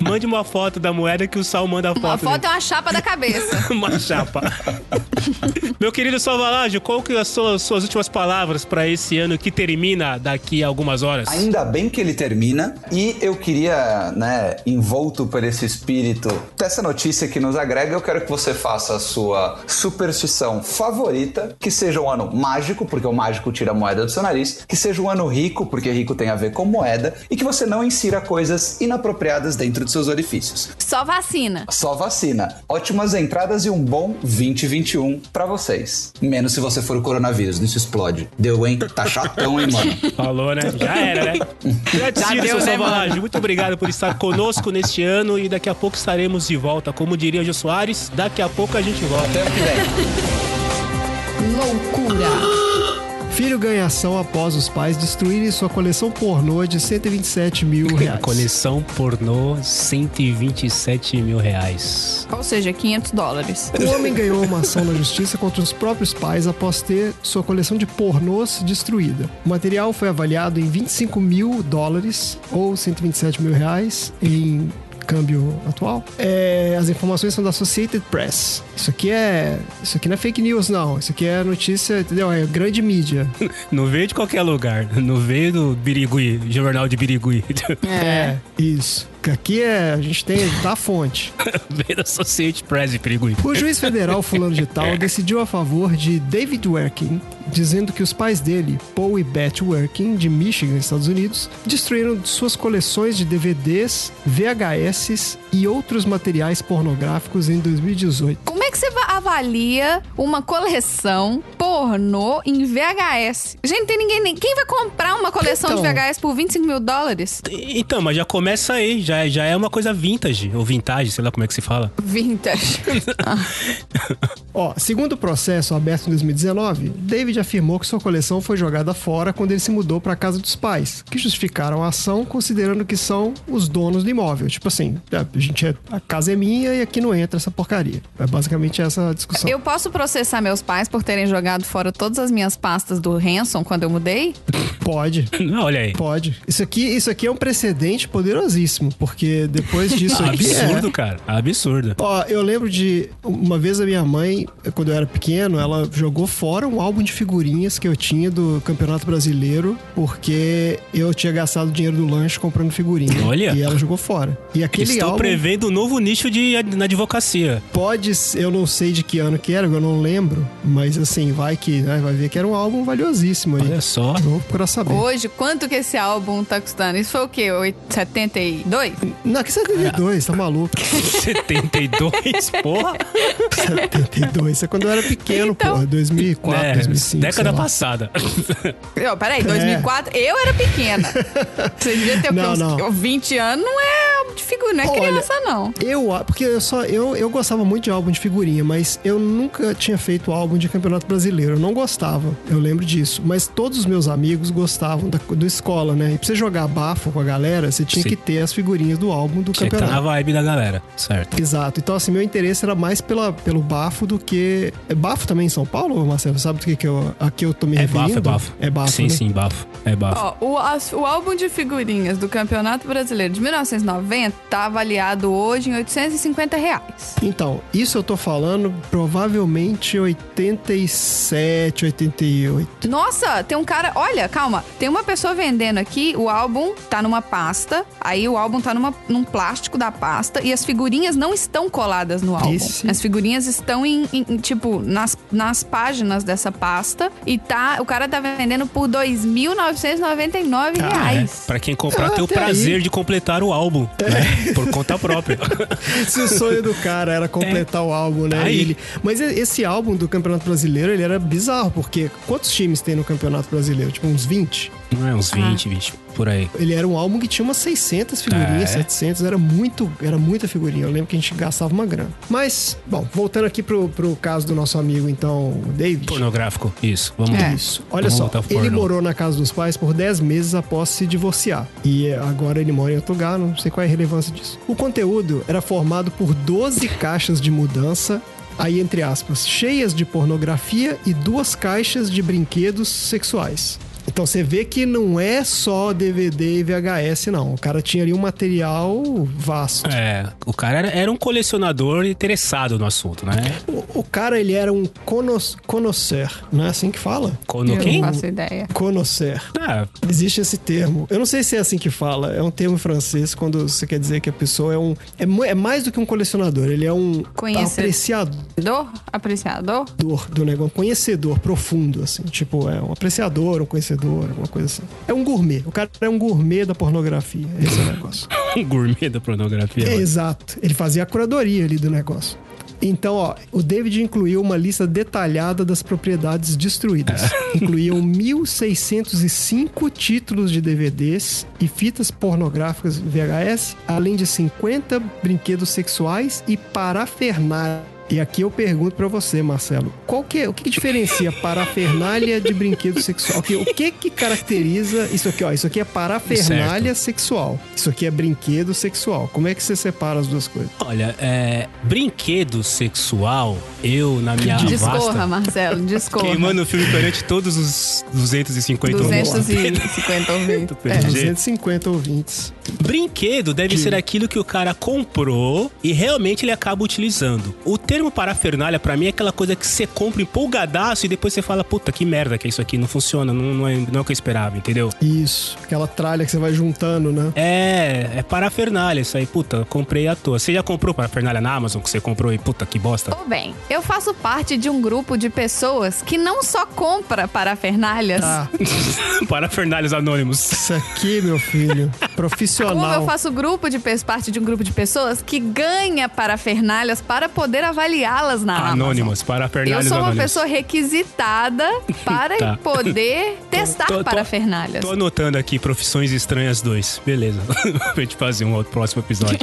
Mande uma foto da moeda que o Sal manda a foto. Uma foto dele. é uma chapa da cabeça. (laughs) uma chapa. (laughs) Meu querido Salvalágio, qual que são as suas últimas palavras pra esse ano que termina daqui a algumas horas? Ainda bem que ele termina e eu queria, né, envolto por esse espírito dessa notícia que nos agrega, eu quero que você faça a sua superstição favorita, que seja um ano mágico, porque o mágico tira a moeda do seu nariz, que seja um ano rico, porque rico tem a ver com moeda, e que você não insira coisas inapropriadas dentro de seus orifícios. Só vacina. Só vacina. Ótimas entradas e um bom 2021 pra vocês. Menos se você for o coronavírus, isso explode. Deu, hein? Tá chatão, hein, mano? (laughs) Falou, né? Já era, né? (laughs) Gratidão, deu, seu né. Muito obrigado por estar conosco neste ano e daqui a pouco estaremos de volta. Como diria o Jô Soares, daqui a pouco a gente volta. Até ano que vem. (laughs) Loucura. Filho ganha ação após os pais destruírem sua coleção pornô de 127 mil (laughs) reais. Coleção pornô, 127 mil reais. Ou seja, 500 dólares. O homem ganhou uma ação na justiça contra os próprios pais após ter sua coleção de pornôs destruída. O material foi avaliado em 25 mil dólares ou 127 mil reais em câmbio atual. É, as informações são da Associated Press. Isso aqui é, isso aqui não é fake news não. Isso aqui é notícia, entendeu? É grande mídia. (laughs) Não veio de qualquer lugar. Não veio do Birigui, jornal de Birigui. (laughs) É, isso. Aqui é, a gente tem tá a fonte. (laughs) veio da Associate Press de Birigui. O juiz federal fulano de tal decidiu a favor de David Working, dizendo que os pais dele, Paul e Beth Working, de Michigan, Estados Unidos, destruíram suas coleções de DVDs, VHS e outros materiais pornográficos em 2018. Como é que você va- avalia uma coleção pornô em VHS? Gente, não tem ninguém. nem- Quem vai comprar uma coleção Então. de VHS por 25 mil dólares? Então, mas já começa aí. Já, já é uma coisa vintage. Ou vintage, sei lá como é que se fala. Vintage. (laughs) Ó, segundo o processo aberto em 2019, David afirmou que sua coleção foi jogada fora quando ele se mudou para a casa dos pais, que justificaram a ação considerando que são os donos do imóvel. Tipo assim, a gente é, a casa é minha e aqui não entra essa porcaria. É basicamente essa a discussão. Eu posso processar meus pais por terem jogado fora todas as minhas pastas do Hanson quando eu mudei? (laughs) Pode. (laughs) Não, olha aí. Pode. Isso aqui, isso aqui é um precedente poderosíssimo, porque depois disso (laughs) aqui é- Absurdo, cara. Absurdo. Ó, eu lembro de uma vez a minha mãe, quando eu era pequeno, ela jogou fora um álbum de figurinhas que eu tinha do Campeonato Brasileiro, porque eu tinha gastado dinheiro do lanche comprando figurinha. Olha. E ela jogou fora. E aquele Estou álbum prevendo um novo nicho de, na advocacia. pode eu não sei de que ano que era, eu não lembro. Mas assim, vai que, né, vai ver que era um álbum valiosíssimo aí. Olha só. Vou procurar saber. Hoje, quanto que esse álbum tá custando? Isso foi o quê? Oit- 72? Não, que 72, tá maluco. (laughs) 72, porra. 72, isso é quando eu era pequeno, Então- porra. 2004, É, 2005. década passada. (laughs) Não, peraí, 2004, eu era pequena. Você devia ter? Não, Uns não. 20 anos, não é álbum de figura, não é Olha, criança, não. Eu, porque eu só eu, eu gostava muito de álbum de figurinha, mas eu nunca tinha feito álbum de campeonato brasileiro. Eu não gostava, eu lembro disso. Mas todos os meus amigos gostavam da, do escola, né? E pra você jogar bafo com a galera, você tinha Sim. que ter as figurinhas do álbum do Tinha que tá na campeonato. vibe da galera, certo? Exato. Então, assim, meu interesse era mais pela, pelo bafo do que. É bafo também em São Paulo, Marcelo? Sabe do que, que eu, a que eu tô me É referindo? bafo, é bafo. É bafo. Sim, né? sim, bafo. É bafo. Ó, o, as- o álbum de figurinhas do Campeonato Brasileiro de 1990 tá avaliado hoje em 850 reais. Então, isso eu tô falando provavelmente 87, 88. Nossa, tem um cara. Olha, calma. Tem uma pessoa vendendo aqui. O álbum tá numa pasta. Aí o álbum tá numa, num plástico da pasta. E as figurinhas não estão coladas no álbum. Esse- As figurinhas estão em, em- tipo, nas, nas páginas dessa pasta. E tá. O cara tá vendendo por R$ 2.999 É, reais. pra quem comprar, Ah, tem o prazer aí. de completar o álbum, né? Por conta própria. (laughs) Se o sonho do cara era completar o álbum, né? Tá aí. Ele... Mas esse álbum do Campeonato Brasileiro, ele era bizarro, porque quantos times tem no Campeonato Brasileiro? Tipo, uns 20? Não é uns 20, 20, por aí. Ele era um álbum que tinha umas 600 figurinhas, É. 700, era muito, era muita figurinha. Eu lembro que a gente gastava uma grana. Mas, bom, voltando aqui pro, pro caso do nosso amigo, então, o David. Pornográfico, isso. Vamos É. Isso. Olha Vamos só, ele morou na casa dos pais por 10 meses após se divorciar. E agora ele mora em outro lugar, não sei qual é a relevância disso. O conteúdo era formado por 12 caixas de mudança, aí entre aspas, cheias de pornografia e duas caixas de brinquedos sexuais. Então você vê que não é só DVD e VHS, não. O cara tinha ali um material vasto. É, o cara era, era um colecionador interessado no assunto, né? O, o cara, ele era um conos, connoisseur, não é assim que fala? Cono Eu quem? não faço ideia. Connoisseur. Ah, Existe esse termo. Eu não sei se é assim que fala. É um termo em francês quando você quer dizer que a pessoa é um. É, é mais do que um colecionador. Ele é um Conhecedor. apreciador Dor? Apreciador? do negócio. Um conhecedor profundo, assim. Tipo, é um apreciador, um conhecedor, alguma coisa assim. É um gourmet. O cara é um gourmet da pornografia. Esse é o (laughs) negócio. um gourmet da pornografia. É, exato. Ele fazia a curadoria ali do negócio. Então, ó, o David incluiu uma lista detalhada das propriedades destruídas. (laughs) Incluíam 1.605 títulos de DVDs e fitas pornográficas VHS, além de 50 brinquedos sexuais e parafernália. E aqui eu pergunto pra você, Marcelo, qual que é, o que, que diferencia parafernália de brinquedo sexual? Ok, O que que caracteriza isso aqui, ó? Isso aqui é parafernália sexual. Isso aqui é brinquedo sexual. Como é que você separa as duas coisas? Olha, é, brinquedo sexual, eu, na minha Discorra, vasta... Marcelo, discorra. Queimando o filme perante todos os 250 ouvintes. 250 ouvintes. É. perdido. 250 ouvintes. Brinquedo deve ser aquilo que o cara comprou e realmente ele acaba utilizando. O termo parafernália, pra mim, é aquela coisa que você compra empolgadaço e depois você fala, puta, que merda que é isso aqui, não funciona, não, não, é, não é o que eu esperava, entendeu? Isso. Aquela tralha que você vai juntando, né? É, é parafernália isso aí, puta, comprei à toa. Você já comprou parafernália na Amazon que você comprou e puta, que bosta? Ô, bem, eu faço parte de um grupo de pessoas que não só compra parafernálias, (laughs) Ah, Parafernálias anônimos. isso aqui, meu filho. (laughs) como eu faço grupo de parte de um grupo de pessoas que ganha parafernálias para poder avaliá-las na Amazon. Anônimos, Eu parafernálias sou uma pessoa requisitada (laughs) para Tá. poder (laughs) testar Tô- tô- parafernálias. Tô anotando aqui Profissões Estranhas 2. Beleza. (laughs) pra gente fazer um outro próximo episódio.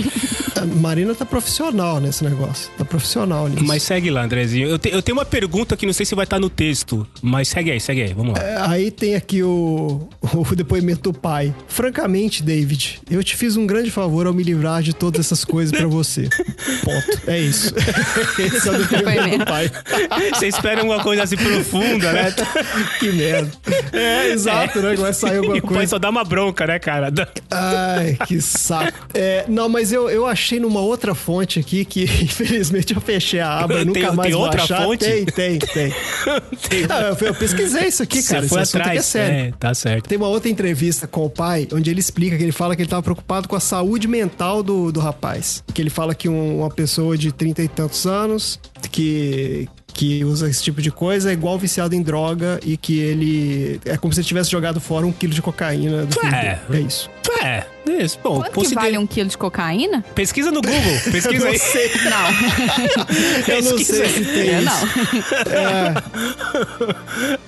A Marina tá profissional nesse negócio. Tá profissional nisso. mas segue lá, Andrezinho. Eu, te- eu tenho uma pergunta que não sei se vai estar no texto, mas segue aí, segue aí. Vamos lá. É, Aí tem aqui o, o depoimento do pai. Francamente, David, eu te fiz um grande favor ao me livrar de todas essas coisas pra você. Ponto. É isso. Esse é o depoimento do pai. Você espera uma coisa assim profunda, né? (laughs) Que merda. É, exato, né? Vai sair alguma (laughs) E o pai coisa. só dá uma bronca, né, cara? Ai, que saco. É, não, mas eu, eu achei numa outra fonte aqui que, (laughs) infelizmente, eu fechei a aba e nunca Tem- mais tem vou outra achar. fonte? Tem, tem, tem. Ah, eu, eu pesquisei isso aqui, cara. Você foi aqui atrás. é sério. É, tá certo. Tem uma outra entrevista com o pai, onde ele explica que ele fala que ele tava preocupado com a saúde mental do, do rapaz. Que ele fala que um- uma pessoa de trinta e tantos anos que, que usa esse tipo de coisa é igual viciado em droga e que ele. É como se ele tivesse jogado fora um quilo de cocaína do É. É isso. É, isso. Bom, Quanto que considere- vale um quilo de cocaína? Pesquisa no Google. (laughs) Pesquisa aí. Não, (laughs) Eu não sei se tem (laughs) é, isso. não.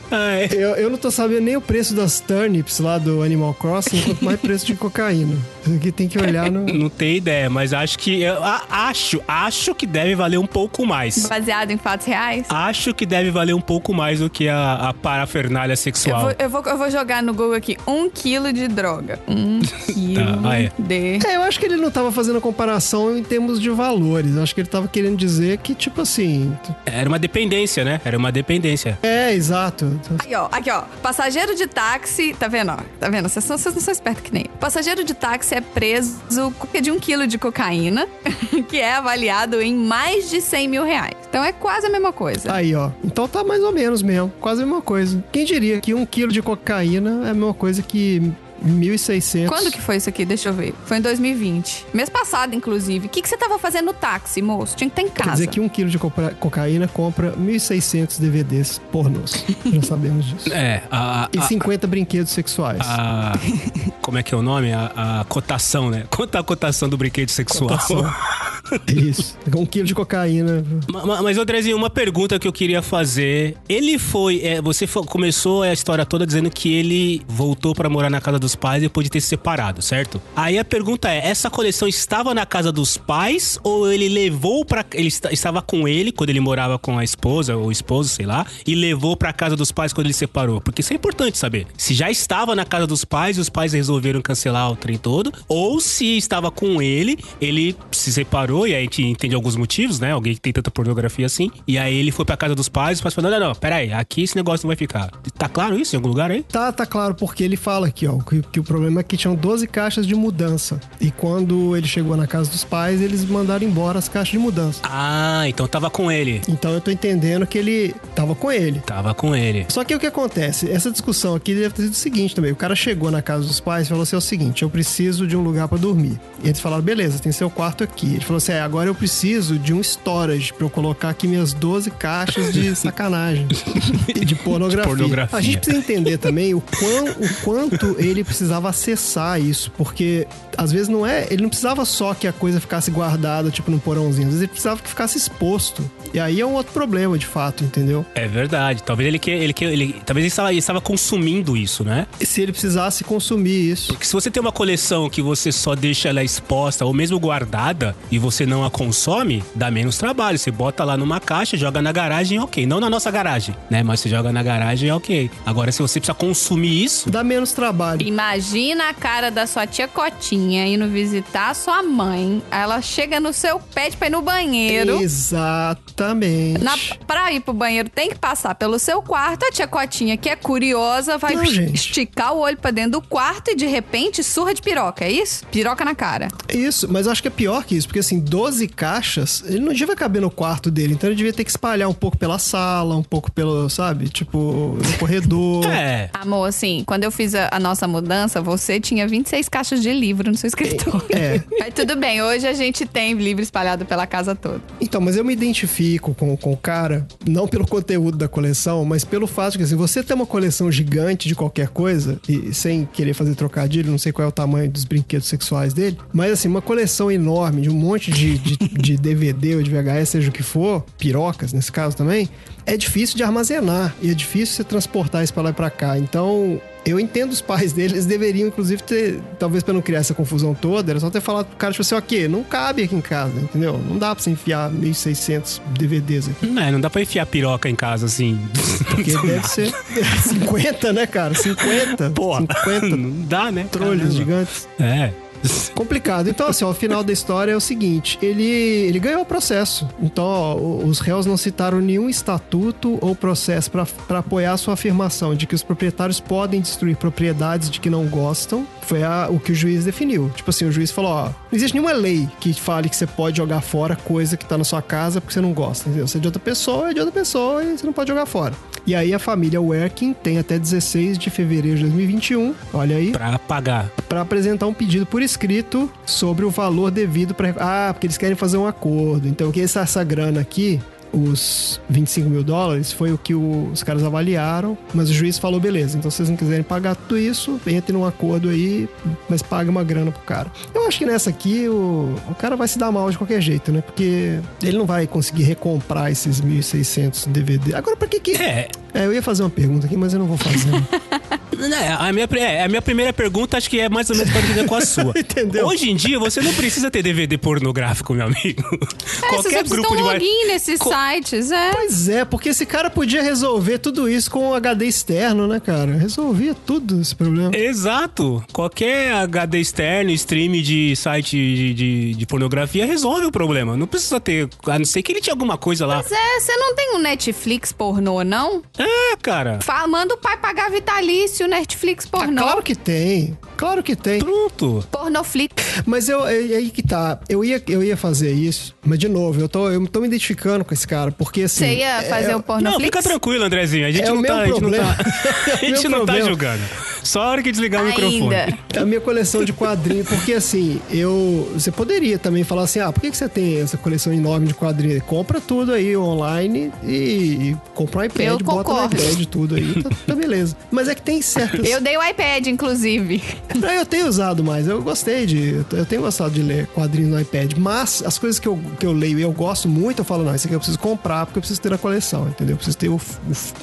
É. Eu, eu não tô sabendo nem o preço das turnips lá do Animal Crossing, quanto mais preço de cocaína. Aqui tem que olhar no. Não tenho ideia, mas acho que. eu a- acho, acho que deve valer um pouco mais. Baseado em fatos reais? Acho que deve valer um pouco mais do que a, a parafernália Eu sexual. vou, eu, vou, eu vou jogar no Google aqui. Um quilo de droga. Um quilo ah, é. de... É, eu acho que ele não tava fazendo a comparação em termos de valores. Eu acho que ele tava querendo dizer que, tipo assim. Era uma dependência, né? Era uma dependência. É, exato. Aqui, ó. Aqui, ó. Passageiro de táxi... Tá vendo, ó? Tá vendo? Vocês, não- vocês não são espertos que nem. Passageiro de táxi é preso de um quilo de cocaína, (laughs) que é avaliado em mais de 100 mil reais. Então é quase a mesma coisa. Aí, ó. Então tá mais ou menos mesmo. Quase a mesma coisa. Quem diria que um quilo de cocaína é a mesma coisa que 1.600. Quando que foi isso aqui? Deixa eu ver. Foi em 2020. Mês passado, inclusive. O que, que você tava fazendo no táxi, moço? Tinha que estar em Quer casa. dizer que um quilo de cocaína compra 1.600 DVDs pornôs. (laughs) Já sabemos disso. É, a. E a- 50 brinquedos sexuais. a- como é que é o nome? A, a cotação, né? Quanto é a cotação do brinquedo sexual? Cotação. (laughs) Isso. Um quilo de cocaína. Ma- ma- Mas, Andrezinho, uma pergunta que eu queria fazer. Ele foi. é, você fo- começou a história toda dizendo que ele voltou pra morar na casa dos pais depois de ter se separado, certo? Aí a pergunta é: essa coleção estava na casa dos pais ou ele levou pra. Ele esta- estava com ele quando ele morava com a esposa ou esposo, sei lá, e levou pra casa dos pais quando ele se separou? Porque isso é importante saber. Se já estava na casa dos pais e os pais resolveram cancelar o trem todo, ou se estava com ele, ele se separou e aí a gente entende alguns motivos, né? Alguém que tem tanta pornografia assim. E aí ele foi pra casa dos pais e os pais falaram: não, não, pera aí, aqui esse negócio não vai ficar. Tá claro isso em algum lugar aí? Tá, tá claro, porque ele fala aqui, ó, que, que o problema é que tinham 12 caixas de mudança. E quando ele chegou na casa dos pais, eles mandaram embora as caixas de mudança. Ah, então tava com ele. Então eu tô entendendo que ele tava com ele. Tava com ele. Só que o que acontece? Essa discussão aqui deve ter sido o seguinte também. O cara chegou na casa dos pais e falou assim: é o seguinte, eu preciso de um lugar pra dormir. E eles falaram: beleza, tem seu quarto aqui. Ele falou assim: é, agora eu preciso de um storage pra eu colocar aqui minhas 12 caixas de (laughs) sacanagem de pornografia. De pornografia. A gente precisa entender também o, quão, o quanto ele precisava acessar isso, porque às vezes não é. Ele não precisava só que a coisa ficasse guardada, tipo, num porãozinho. Às vezes ele precisava que ficasse exposto. E aí é um outro problema, de fato, entendeu? É verdade. Talvez ele que ele que ele talvez ele estava, ele estava consumindo isso, né? se ele precisasse consumir isso. Porque se você tem uma coleção que você só deixa ela exposta ou mesmo guardada e você não a consome, dá menos trabalho. Você bota lá numa caixa, joga na garagem, ok. Não na nossa garagem, né? Mas você joga na garagem, ok. Agora, se você precisa consumir isso, Dá menos trabalho. Imagina a cara da sua tia Cotinha indo visitar a sua mãe. Aí Ela chega no seu pet pra ir no banheiro. Exatamente. Na, pra ir pro banheiro tem que passar pelo seu quarto. A tia Cotinha, que é curiosa, vai Não, esticar o olho pra dentro do quarto e de repente surra de piroca, é isso? Piroca na cara. Isso, mas eu acho que é pior que isso, porque assim, 12 caixas, ele não devia caber no quarto dele, então ele devia ter que espalhar um pouco pela sala, um pouco pelo, sabe, tipo, no corredor. (laughs) é. Amor, assim, quando eu fiz a, a nossa mudança, você tinha 26 caixas de livro no seu escritório. É. (laughs) Mas tudo bem, hoje a gente tem livro espalhado pela casa toda. Então, mas eu me identifico com, com o cara, não pelo conteúdo da coleção, mas pelo fato de que, assim, você tem uma coleção gigante de qualquer coisa, e sem querer fazer trocadilho, não sei qual é o tamanho dos brinquedos sexuais dele, mas assim, uma coleção enorme de um monte de, de, (laughs) de DVD ou de VHS, seja o que for, pirocas nesse caso também, é difícil de armazenar e é difícil você transportar isso pra lá e pra cá. Então, eu entendo os pais dele, eles deveriam, inclusive, ter, talvez pra não criar essa confusão toda, era só ter falado pro cara, tipo assim, ok, não cabe aqui em casa, entendeu? Não dá pra você enfiar 1.600 DVDs aqui. Não, é, não dá pra enfiar piroca em casa assim. Porque (laughs) deve ser 50, (laughs) né, cara? 50. Porra, 50 não dá, né? Caramba. gigantes. É. (laughs) Complicado. Então, assim, ó, o final da história é o seguinte: ele, ele ganhou o processo. Então, ó, os réus não citaram nenhum estatuto ou processo para apoiar a sua afirmação de que os proprietários podem destruir propriedades de que não gostam. Foi a- o que o juiz definiu. Tipo assim, o juiz falou: ó, não existe nenhuma lei que fale que você pode jogar fora coisa que tá na sua casa porque você não gosta. Entendeu? Você é de outra pessoa, é de outra pessoa e você não pode jogar fora. E aí a família Working tem até 16 de fevereiro de 2021, olha aí, Pra pagar. para apresentar um pedido por escrito sobre o valor devido para. Ah, porque eles querem fazer um acordo. Então, que essa, essa grana aqui, os 25 mil dólares, foi o que os caras avaliaram, mas o juiz falou: beleza, então se vocês não quiserem pagar tudo isso, entre num acordo aí, mas pague uma grana pro cara. Eu acho que nessa aqui o, o cara vai se dar mal de qualquer jeito, né? Porque ele não vai conseguir recomprar esses 1.600 DVD. Agora, pra que que. É, É, eu ia fazer uma pergunta aqui, mas eu não vou fazer. né, (laughs) a minha, é, a minha primeira pergunta acho que é mais ou menos parecida com a (laughs) sua. Entendeu? Hoje em dia você não precisa ter DVD pornográfico, meu amigo. É, você só precisa ter um login nesses Co- sites, é. Pois é, porque esse cara podia resolver tudo isso com um HD externo, né, cara? Resolvia tudo esse problema. Exato. Qualquer HD externo, stream de site de, de- de pornografia resolve o problema. Não precisa ter. A não ser que ele tinha alguma coisa lá. Mas é, você não tem um Netflix pornô, não? É, cara. Fa- manda o pai pagar vitalício, Netflix Ah, pornô. claro que tem. Claro que tem. Pronto. Pornoflix. Mas eu, é, é aí que tá. Eu ia, eu ia fazer isso, mas de novo, eu tô, eu tô me identificando com esse cara, porque assim. Você ia fazer é, o pornoflix? Não, fica tranquilo, Andrezinho. A gente É o não meu tá. A gente não problema. tá, (laughs) a É o gente não tá julgando. Só a hora que desligar o microfone. Ainda. É a minha coleção de quadrinhos, porque assim, eu. Você poderia também falar assim: ah, por que, que você tem essa coleção enorme de quadrinhos? Compra tudo aí online e, e compra um iPad, Eu bota no concordo. iPad tudo aí, tá, tá beleza. Mas é que tem certas. Eu dei o iPad, inclusive. (laughs) Não, eu tenho usado mais, eu gostei de. Eu tenho gostado de ler quadrinhos no iPad, mas as coisas que eu, que eu leio e eu gosto muito, eu falo, não, isso aqui eu preciso comprar porque eu preciso ter na coleção, entendeu? Eu preciso ter o, o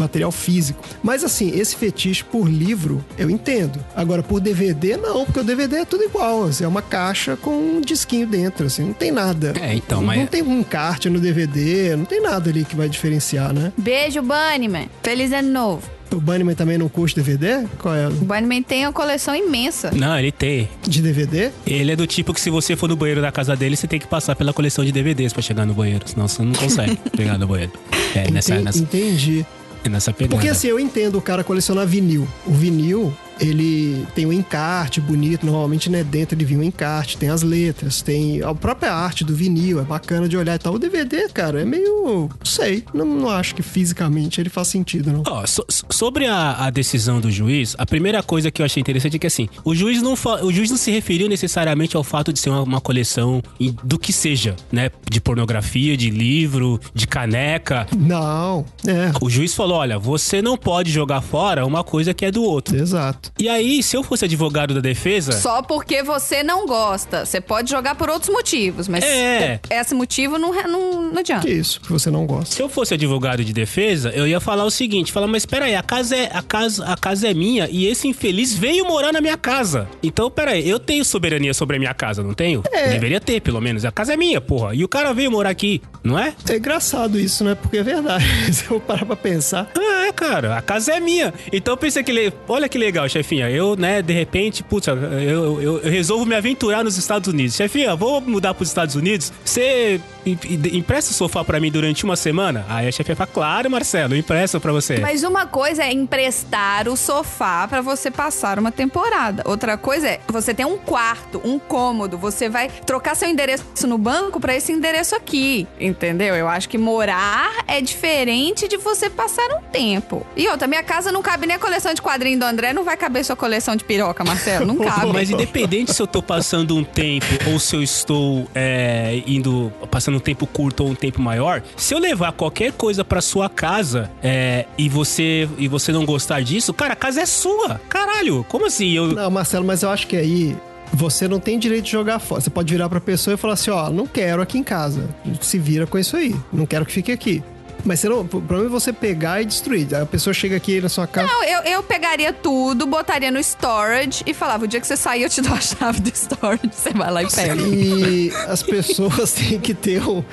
material físico. Mas assim, esse fetiche por livro, eu entendo. Agora, por DVD, não, porque o DVD é tudo igual. Assim, é uma caixa com um disquinho dentro, assim, não tem nada. É, então, não, mas- não tem um encarte no DVD, não tem nada ali que vai diferenciar, né? Beijo, Bunnyman. Feliz ano novo. O Bunnyman também não curte DVD? Qual é? O Bunnyman tem uma coleção imensa. Não, ele tem. De DVD? Ele é do tipo que se você for no banheiro da casa dele, você tem que passar pela coleção de DVDs pra chegar no banheiro. Senão você não consegue (laughs) pegar no banheiro. É, nessa, Enten- nessa, Entendi. é nessa pegada. Porque assim, eu entendo o cara colecionar vinil. O vinil, ele tem um encarte bonito, normalmente né, dentro ele vinha um encarte, tem as letras, tem a própria arte do vinil, é bacana de olhar e tal. O DVD, cara, é meio. Não sei, não, não acho que fisicamente ele faz sentido, não. Ó, so- so- sobre a, a decisão do juiz, a primeira coisa que eu achei interessante é que assim, o juiz não, o juiz não se referiu necessariamente ao fato de ser uma, uma coleção do que seja, né? De pornografia, de livro, de caneca. Não, é, O juiz falou: olha, você não pode jogar fora uma coisa que é do outro. exato. E aí, se eu fosse advogado da defesa. Só porque você não gosta. Você pode jogar por outros motivos, mas É. esse motivo não, não, não adianta. Que isso, que você não gosta. Se eu fosse advogado de defesa, eu ia falar o seguinte: falar, mas peraí, a casa é a casa, a casa é minha e esse infeliz veio morar na minha casa. Então, peraí, eu tenho soberania sobre a minha casa, não tenho? É. Eu deveria ter, pelo menos. A casa é minha, porra. E o cara veio morar aqui, não é? É engraçado isso, né? Porque é verdade. (laughs) Se eu parar pra pensar. É, cara, a casa é minha. Então pensa que le... olha que legal, chefinha. Eu, né, de repente, putz, eu, eu, eu resolvo me aventurar nos Estados Unidos. Chefinha, vou mudar pros Estados Unidos. Você em- em- empresta o sofá pra mim durante uma semana? Aí a chefinha fala, claro, Marcelo, eu empresto pra você. Mas uma coisa é emprestar o sofá pra você passar uma temporada. Outra coisa é você tem um quarto, um cômodo, você vai trocar seu endereço no banco pra esse endereço aqui, entendeu? Eu acho que morar é diferente de você passar um tempo. E outra, minha casa não cabe nem a coleção de quadrinhos do André, não vai caber sua coleção de piroca, Marcelo, não cabe. Mas independente se eu tô passando um tempo ou se eu estou é, indo passando um tempo curto ou um tempo maior, se eu levar qualquer coisa pra sua casa é, e você e você não gostar disso, cara, a casa é sua. Caralho, como assim? Eu Não, Marcelo, mas eu acho que aí você não tem direito de jogar fora. Você pode virar pra pessoa e falar assim: ó, não quero aqui em casa. Se vira com isso aí. Não quero que fique aqui. Mas você não, o problema é você pegar e destruir. A pessoa chega aqui na sua casa. Não, eu, eu pegaria tudo, botaria no storage e falava: o dia que você sair, eu te (laughs) dou a chave do storage. Você vai lá e pega. E as pessoas (laughs) têm que ter um,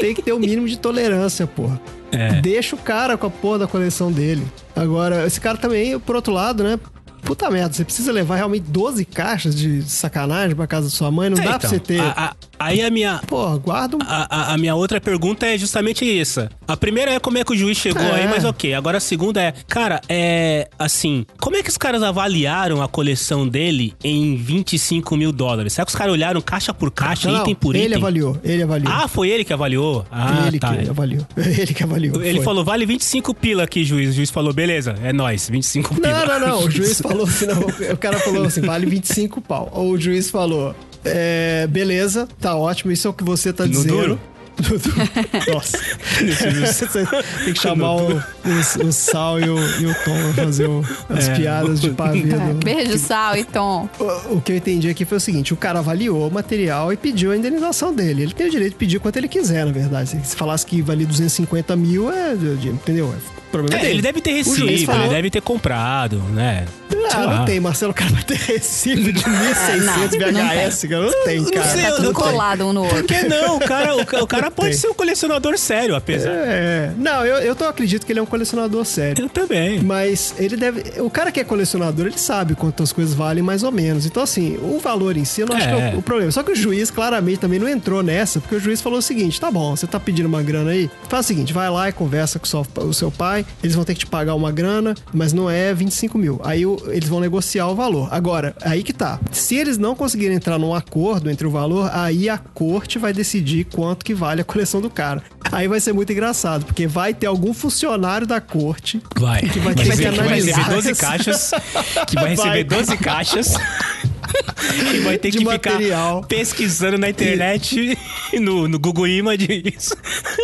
tem que ter o mínimo de tolerância, porra. É. Deixa o cara com a porra da coleção dele. Agora, esse cara também, por outro lado, né? Puta merda, você precisa levar realmente 12 caixas de sacanagem pra casa da sua mãe? Não É, dá pra então, você ter. a- a- aí a minha, Pô, guarda um. A, a- minha outra pergunta é justamente essa. A primeira é como é que o juiz chegou É. aí, mas ok. Agora a segunda é, cara, é assim, como é que os caras avaliaram a coleção dele em 25 mil dólares? Será que os caras olharam caixa por caixa, Não, item por ele item? avaliou, ele avaliou. Ah, foi ele que avaliou? Ah, ele tá. que avaliou. (laughs) Ele que avaliou. Ele foi. falou, vale 25 pila aqui, juiz. O juiz falou, beleza, é nóis, 25 pila. Não, não, não. O juiz falou (laughs) assim, não. O cara falou assim, vale 25 pau. Ou o juiz falou, é, beleza, tá ótimo, isso é o que você tá No dizendo. duro? (laughs) No duro. Nossa. Tem que chamar o, o, o Sal e o, e o Tom pra fazer o- as É. piadas de pavê. do- Beijo, Sal e Tom. O, o que eu entendi aqui foi o seguinte: o cara avaliou o material e pediu a indenização dele. Ele tem o direito de pedir quanto ele quiser, na verdade. Se, se falasse que valia 250 mil, é. Entendeu? É problema É, dele. ele deve ter O juiz recebido, falou- ele deve ter comprado, né? Ah, lá. não tem, Marcelo. O cara vai ter recibo de (laughs) 1.600 não, não VHS, cara. Não tem, cara. sei, Tá eu tudo não tô- colado um no Por outro. que não? O cara, o, o cara (laughs) pode Tem. ser um colecionador sério, apesar. É. Não, eu, eu tô, acredito que ele é um colecionador sério. Eu também. Mas ele deve. O cara que é colecionador, ele sabe quantas coisas valem mais ou menos. Então, assim, o valor em si, eu não acho É. que é o, o problema. Só que o juiz claramente também não entrou nessa, porque o juiz falou o seguinte: tá bom, você tá pedindo uma grana aí, faz o seguinte, vai lá e conversa com o seu, o eles vão ter que te pagar uma grana, mas não é 25 mil. Aí o- eles vão negociar o valor. Agora, aí que tá. Se eles não conseguirem entrar num acordo entre o valor, aí a corte vai decidir quanto que vale a coleção do cara. Aí vai ser muito engraçado, porque vai ter algum funcionário da corte Vai. que vai Vai ter receber, que que vai analisar receber 12 essa- caixas. (laughs) Que vai receber Vai. 12 caixas. (laughs) E vai ter De que material. ficar pesquisando na internet, no, no Google Images,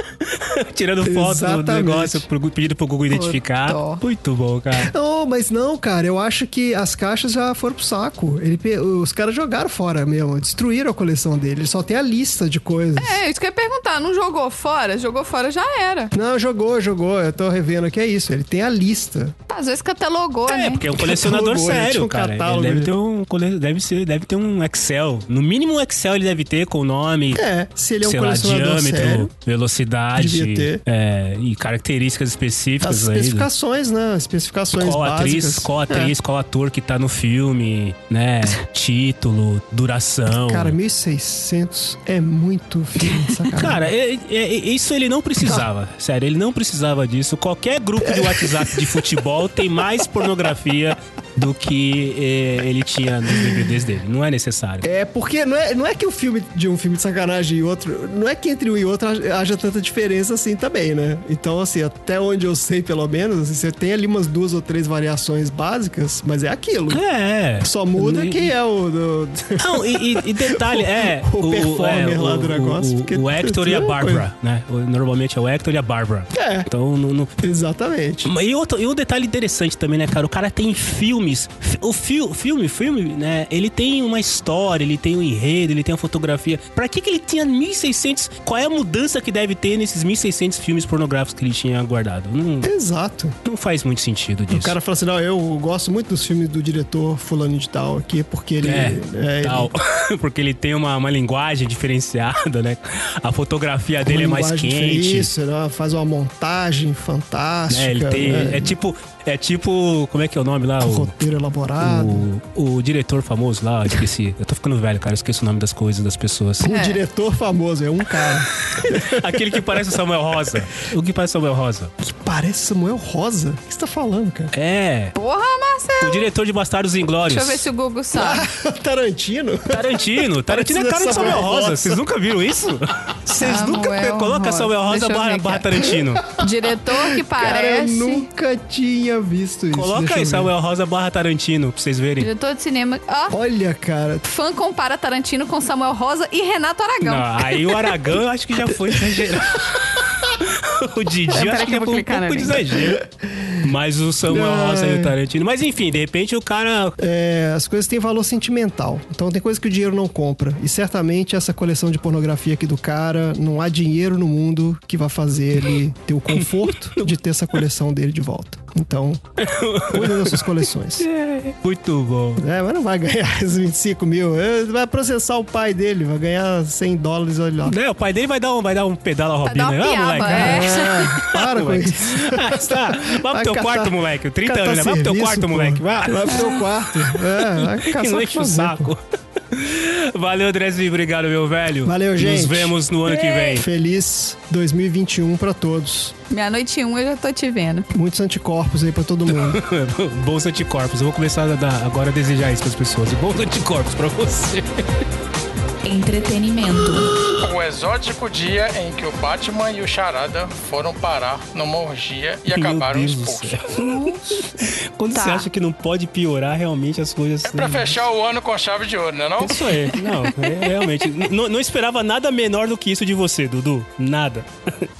(laughs) tirando foto do Exatamente. negócio, pro- pedindo pro Google identificar. Muito bom, cara. Não, mas não, cara, eu acho que as caixas já foram pro saco. Ele, os caras jogaram fora mesmo, destruíram a coleção dele. Ele só tem a lista de coisas. É, isso que eu ia perguntar. Não jogou fora? Jogou fora já era. Não, jogou, jogou. Eu tô revendo aqui, é isso. Ele tem a lista. Às vezes catalogou, É, né? porque é um colecionador ele tinha sério, um cara. Ele catálogo, deve né? ter um, cole- deve, ser, deve ter um Excel. No mínimo um Excel ele deve ter com o nome, É, se ele é um sei lá, diâmetro, sério. velocidade é, e características As específicas aí. especificações, né? As especificações Qual básicas. atriz, qual É. atriz, qual ator que tá no filme, né? (laughs) Título, duração. Cara, 1.600 é muito filme, sacanagem. (laughs) Cara, é- é- é- isso ele não precisava. (laughs) Sério, ele não precisava disso. Qualquer grupo de WhatsApp de futebol tem mais pornografia do que é, ele tinha nos DVDs dele. Não é necessário. É porque não é, não é que o filme de um filme de sacanagem e outro. Não é que entre um e outro haja- tanta diferença assim também, né? Então, assim, até onde eu sei, pelo menos, assim, você tem ali umas duas ou três variações básicas, mas é aquilo. É. Só muda E- quem é o. do- Não, e, e- detalhe, (laughs) é. O performer é, lá do negócio, O, porque o Hector e a (laughs) é Barbara, né? O- Normalmente é o Hector e a Barbara. É. Então, no, no- Exatamente. E, outro, e um detalhe interessante também, né, cara? O cara tem filmes. Fi- O fio, filme, filme, né? Ele tem uma história, ele tem um enredo, ele tem uma fotografia. Pra que, que ele tinha 1.600? Qual é a mudança que deve ter nesses 1.600 filmes pornográficos que ele tinha guardado? Não, Exato. não faz muito sentido O disso. cara fala assim: não, eu gosto muito dos filmes do diretor Fulano de Tal aqui, porque ele. É, é, ele- tal. (laughs) Porque ele tem uma, uma linguagem diferenciada, né? A fotografia dele é mais quente. Isso, faz uma montagem fantástica. né? Ele tem. né? É tipo. É tipo. Como é que é o nome lá? O, roteiro elaborado. o, o diretor famoso lá, eu esqueci. Eu tô ficando velho, cara. Eu esqueço o nome das coisas, das pessoas. Um diretor famoso, é um cara (laughs) Aquele que parece o Samuel Rosa. O que parece o Samuel Rosa? Parece Samuel Rosa. O que você tá falando, cara? É. Porra, Marcelo. O diretor de Bastardos Inglórios. Deixa eu ver se o Google sabe. (laughs) Tarantino? Tarantino. (laughs) Tarantino é cara de Samuel Samuel Rosa. Rosa. Vocês nunca viram isso? (laughs) Vocês nunca. Coloca. Samuel Rosa barra, barra Tarantino. Diretor que Cara, eu parece. nunca tinha visto isso. Coloca aí. Samuel Rosa barra Tarantino pra vocês verem. Diretor de cinema. Ó, Olha, cara. fã compara Tarantino com Samuel Rosa e Renato Aragão. Não, aí o Aragão eu acho que já foi exagerado. (laughs) o Didi É, acho que que eu vou foi um clicar pouco de exagero. Mas o Samuel. Rosa e o Tarantino. Mas enfim, de repente o cara. É, as coisas têm valor sentimental. Então tem coisa que o dinheiro não compra. E certamente essa coleção de pornografia aqui do cara, não há dinheiro no mundo que vá fazer ele ter o conforto (laughs) de ter essa coleção dele de volta. Então, cuida das suas coleções. (laughs) Muito bom. É, mas não vai ganhar (laughs) os 25 mil. É, Vai processar o pai dele, vai ganhar 100 dólares, olha lá. Né, o pai dele vai dar um, vai dar um pedal a Vai dar Robina. uma Ah, piaba, moleque. é. É, para com isso. Ah, tá. Vai pro teu catar- quarto, moleque. 30 catar anos, né? Vai pro teu quarto, pô. moleque. Vai. Vai pro teu quarto. É, vai (laughs) Que caçar que enche o saco. Valeu, Andrezinho. Obrigado, meu velho. Valeu, gente. Nos vemos no ano que vem. Feliz 2021 pra todos. Meia-noite e um eu já tô te vendo. Muitos anticorpos aí pra todo mundo. (laughs) Bons anticorpos. Eu vou começar a dar, agora a desejar isso para as pessoas. Bons anticorpos pra você. (laughs) Entretenimento. O exótico dia em que o Batman e o Charada foram parar numa orgia e acabaram Deus expulsos. (laughs) Quando Tá. você acha que não pode piorar realmente as coisas. É pra fechar o ano com chave de ouro, né não? Isso aí. (laughs) Não, é, realmente. Não, não esperava nada menor do que isso de você, Dudu. Nada.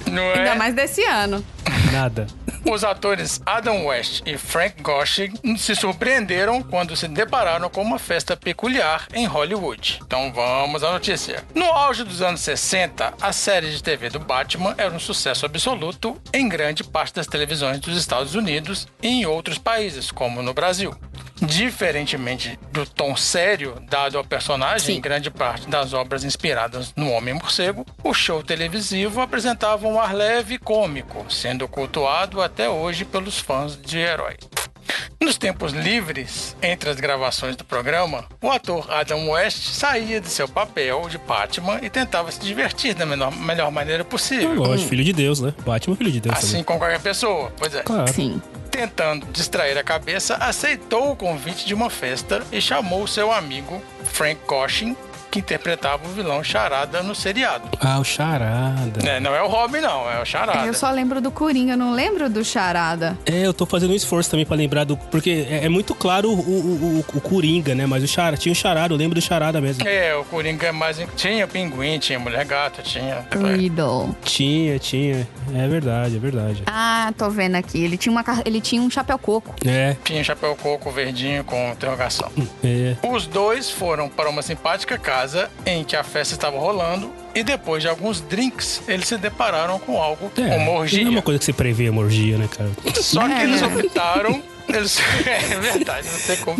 Não Ainda é? mais desse ano. Nada. Os atores Adam West e Frank Gorshin se surpreenderam quando se depararam com uma festa peculiar em Hollywood. Então vamos à notícia. No auge dos anos 60, a série de TV do Batman era um sucesso absoluto em grande parte das televisões dos Estados Unidos e em outros países, como no Brasil. Diferentemente do tom sério dado ao personagem em grande parte das obras inspiradas no Homem-Morcego, o show televisivo apresentava um ar leve e cômico, sendo cultuado até hoje pelos fãs de herói. Nos tempos livres, entre as gravações do programa, o ator Adam West saía de seu papel de Batman e tentava se divertir da menor- melhor maneira possível. Lógico, filho de Deus, né? Batman, filho de Deus Assim também. como qualquer pessoa, pois é. Claro. Sim. Tentando distrair a cabeça, aceitou o convite de uma festa e chamou seu amigo Frank Gorshin, que interpretava o vilão Charada no seriado. Ah, o Charada. É, não é o Robin, não, é o Charada. Eu só lembro do Coringa, eu não lembro do Charada. É, eu tô fazendo um esforço também pra lembrar do. Porque é, é muito claro o, o, o, o Coringa, né? Mas o Charada, tinha o Charada, eu lembro do Charada mesmo. É, o Coringa é mais. Tinha pinguim, tinha mulher gato, tinha. Riddle. Tinha, tinha. É verdade, é verdade. Ah, tô vendo aqui. Ele tinha, uma, ele tinha um chapéu coco. É, Tinha chapéu coco verdinho com interrogação. é. Os dois foram para uma simpática casa em que a festa estava rolando e depois de alguns drinks, eles se depararam com algo, É, uma orgia. não é uma coisa que você prevê uma orgia, né, cara? Só que É, eles né? optaram. Eles... (laughs) É verdade, não tem como.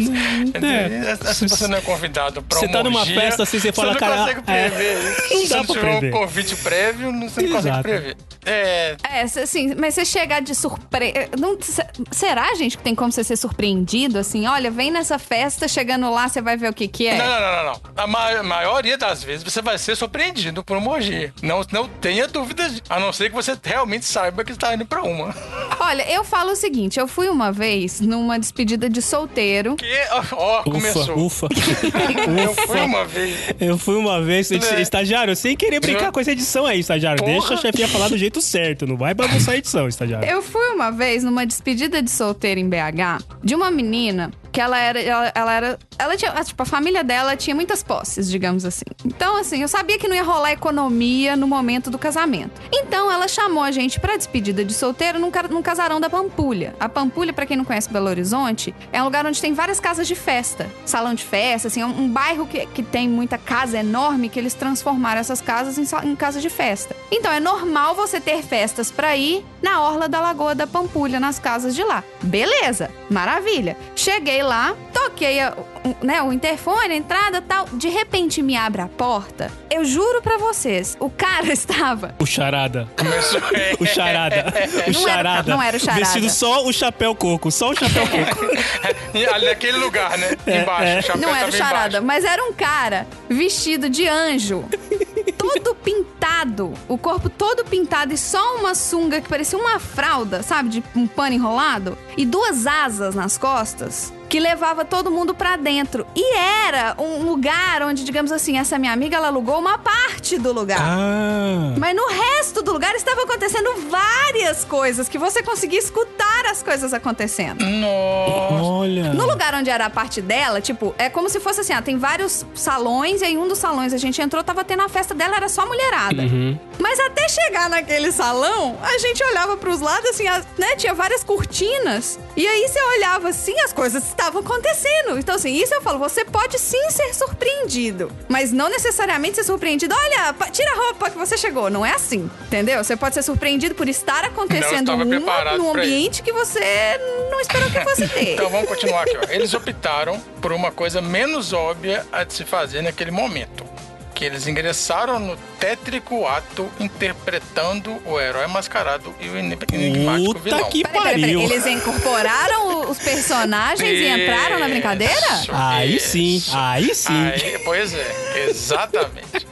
É. Se você não é convidado pra Você uma tá numa orgia, festa assim, você fala, não cara, consegue é, prever. não Se dá não pra tiver prever. um convite prévio, não- você não consegue prever. É. É, assim, mas você chegar de surpresa. Não, cê- será, gente, que tem como você ser surpreendido? Assim, olha, vem nessa festa, chegando lá, você vai ver o que que é. Não, não, não, não, não. A ma- maioria das vezes você vai ser surpreendido por uma orgia. Não, não tenha dúvidas, a não ser que você realmente saiba que está indo pra uma. Olha, eu falo o seguinte: eu fui uma vez numa despedida de solteiro. Que, ó, ó, começou. Ufa, ufa. (laughs) Eu fui uma vez. Eu fui uma vez, É. estagiário, sem querer brincar com essa edição aí, estagiário. Porra. Deixa a chefinha falar do jeito certo, não vai bagunçar a edição, estagiário. Eu fui uma vez numa despedida de solteiro em BH de uma menina que ela era. Ela, ela era. Ela tinha. Tipo, a família dela tinha muitas posses, digamos assim. Então, assim, eu sabia que não ia rolar economia no momento do casamento. Então, ela chamou a gente pra despedida de solteiro num, num casarão da Pampulha. A Pampulha, pra quem não conhece Belo Horizonte, é um lugar onde tem várias casas de festa. Salão de festa, assim, é um, um bairro que, que tem muita casa enorme que eles transformaram essas casas em, em casa de festa. Então, é normal você ter festas pra ir na orla da Lagoa da Pampulha, nas casas de lá. Beleza, maravilha. Cheguei lá, toquei a- né, o interfone, a entrada e tal. De repente me abre a porta. Eu juro pra vocês, o cara (laughs) estava. O charada. Começou. (laughs) O charada. O Não era- charada. não era o charada. Vestido só o chapéu coco, só o chapéu coco. (laughs) E ali naquele lugar, né? embaixo. é. O chapéu Não era o charada, embaixo. mas era um cara vestido de anjo. Todo pintado, o corpo todo pintado e só uma sunga que parecia uma fralda, sabe? De um pano enrolado. E duas asas nas costas que levava todo mundo pra dentro. E era um lugar onde, digamos assim, essa minha amiga ela alugou uma parte do lugar. Ah. Mas no resto do lugar estavam acontecendo várias coisas que você conseguia escutar as coisas acontecendo. Nossa. Olha. No lugar onde era a parte dela, tipo, é como se fosse assim, ah, tem vários salões, e aí um dos salões a gente entrou, tava tendo a festa dela, era só mulherada. Mas até chegar naquele salão, a gente olhava pros lados, assim, as- né, tinha várias cortinas, e aí você olhava assim, as coisas estavam acontecendo. Então, assim, isso eu falo, você pode sim ser surpreendido, mas não necessariamente ser surpreendido, olha, tira a roupa que você chegou, não é assim, entendeu? Você pode ser surpreendido por estar acontecendo uma num ambiente que você não esperou que fosse (laughs) ter. Então vamos continuar aqui. Ó. Eles optaram por uma coisa menos óbvia a de se fazer naquele momento. Que eles ingressaram no tétrico ato interpretando o herói mascarado e o enigmático Puta vilão. que Peraí, peraí, peraí. pariu. Eles incorporaram os personagens e entraram na brincadeira? Isso, Aí sim, aí sim. Aí, pois é, exatamente.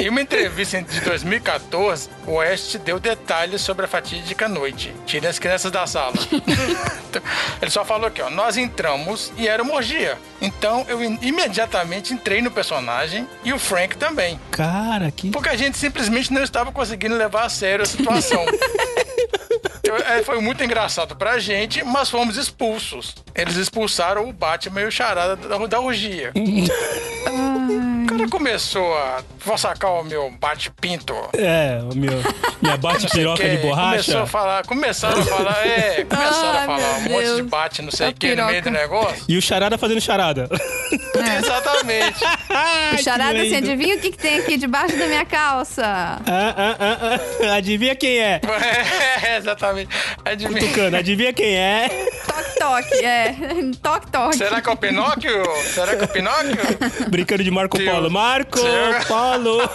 Em uma entrevista de 2014, o West deu detalhes sobre a fatídica noite. Tirem as crianças da sala. (laughs) Ele só falou aqui, ó. Nós entramos e era uma orgia. Então eu imediatamente entrei no personagem e o Frank também. Cara, que. Porque a gente simplesmente não estava conseguindo levar a sério a situação. (laughs) É, foi muito engraçado pra gente, mas fomos expulsos. Eles expulsaram o Batman e o Charada da, da orgia. (laughs) O cara começou a. Vou sacar o meu bate-pinto. É, o meu. Minha bate piroca de Que Começou borracha. a falar, começaram a falar, é, começaram Ai, a falar um monte de bate, não sei A o que, no meio do negócio. E o charada fazendo charada. (laughs) Exatamente. (laughs) Ai, que Charada, assim, lindo. adivinha o que, que tem aqui debaixo da minha calça? Ah, ah, ah, ah. Adivinha quem é? (laughs) É, exatamente. Adivinha. Tucano, adivinha quem é? Toque, toque, é. Toque, toque. Será que é o Pinóquio? Será que é o Pinóquio? Brincando de Marco Tio. Polo. Marco. Polo! (laughs)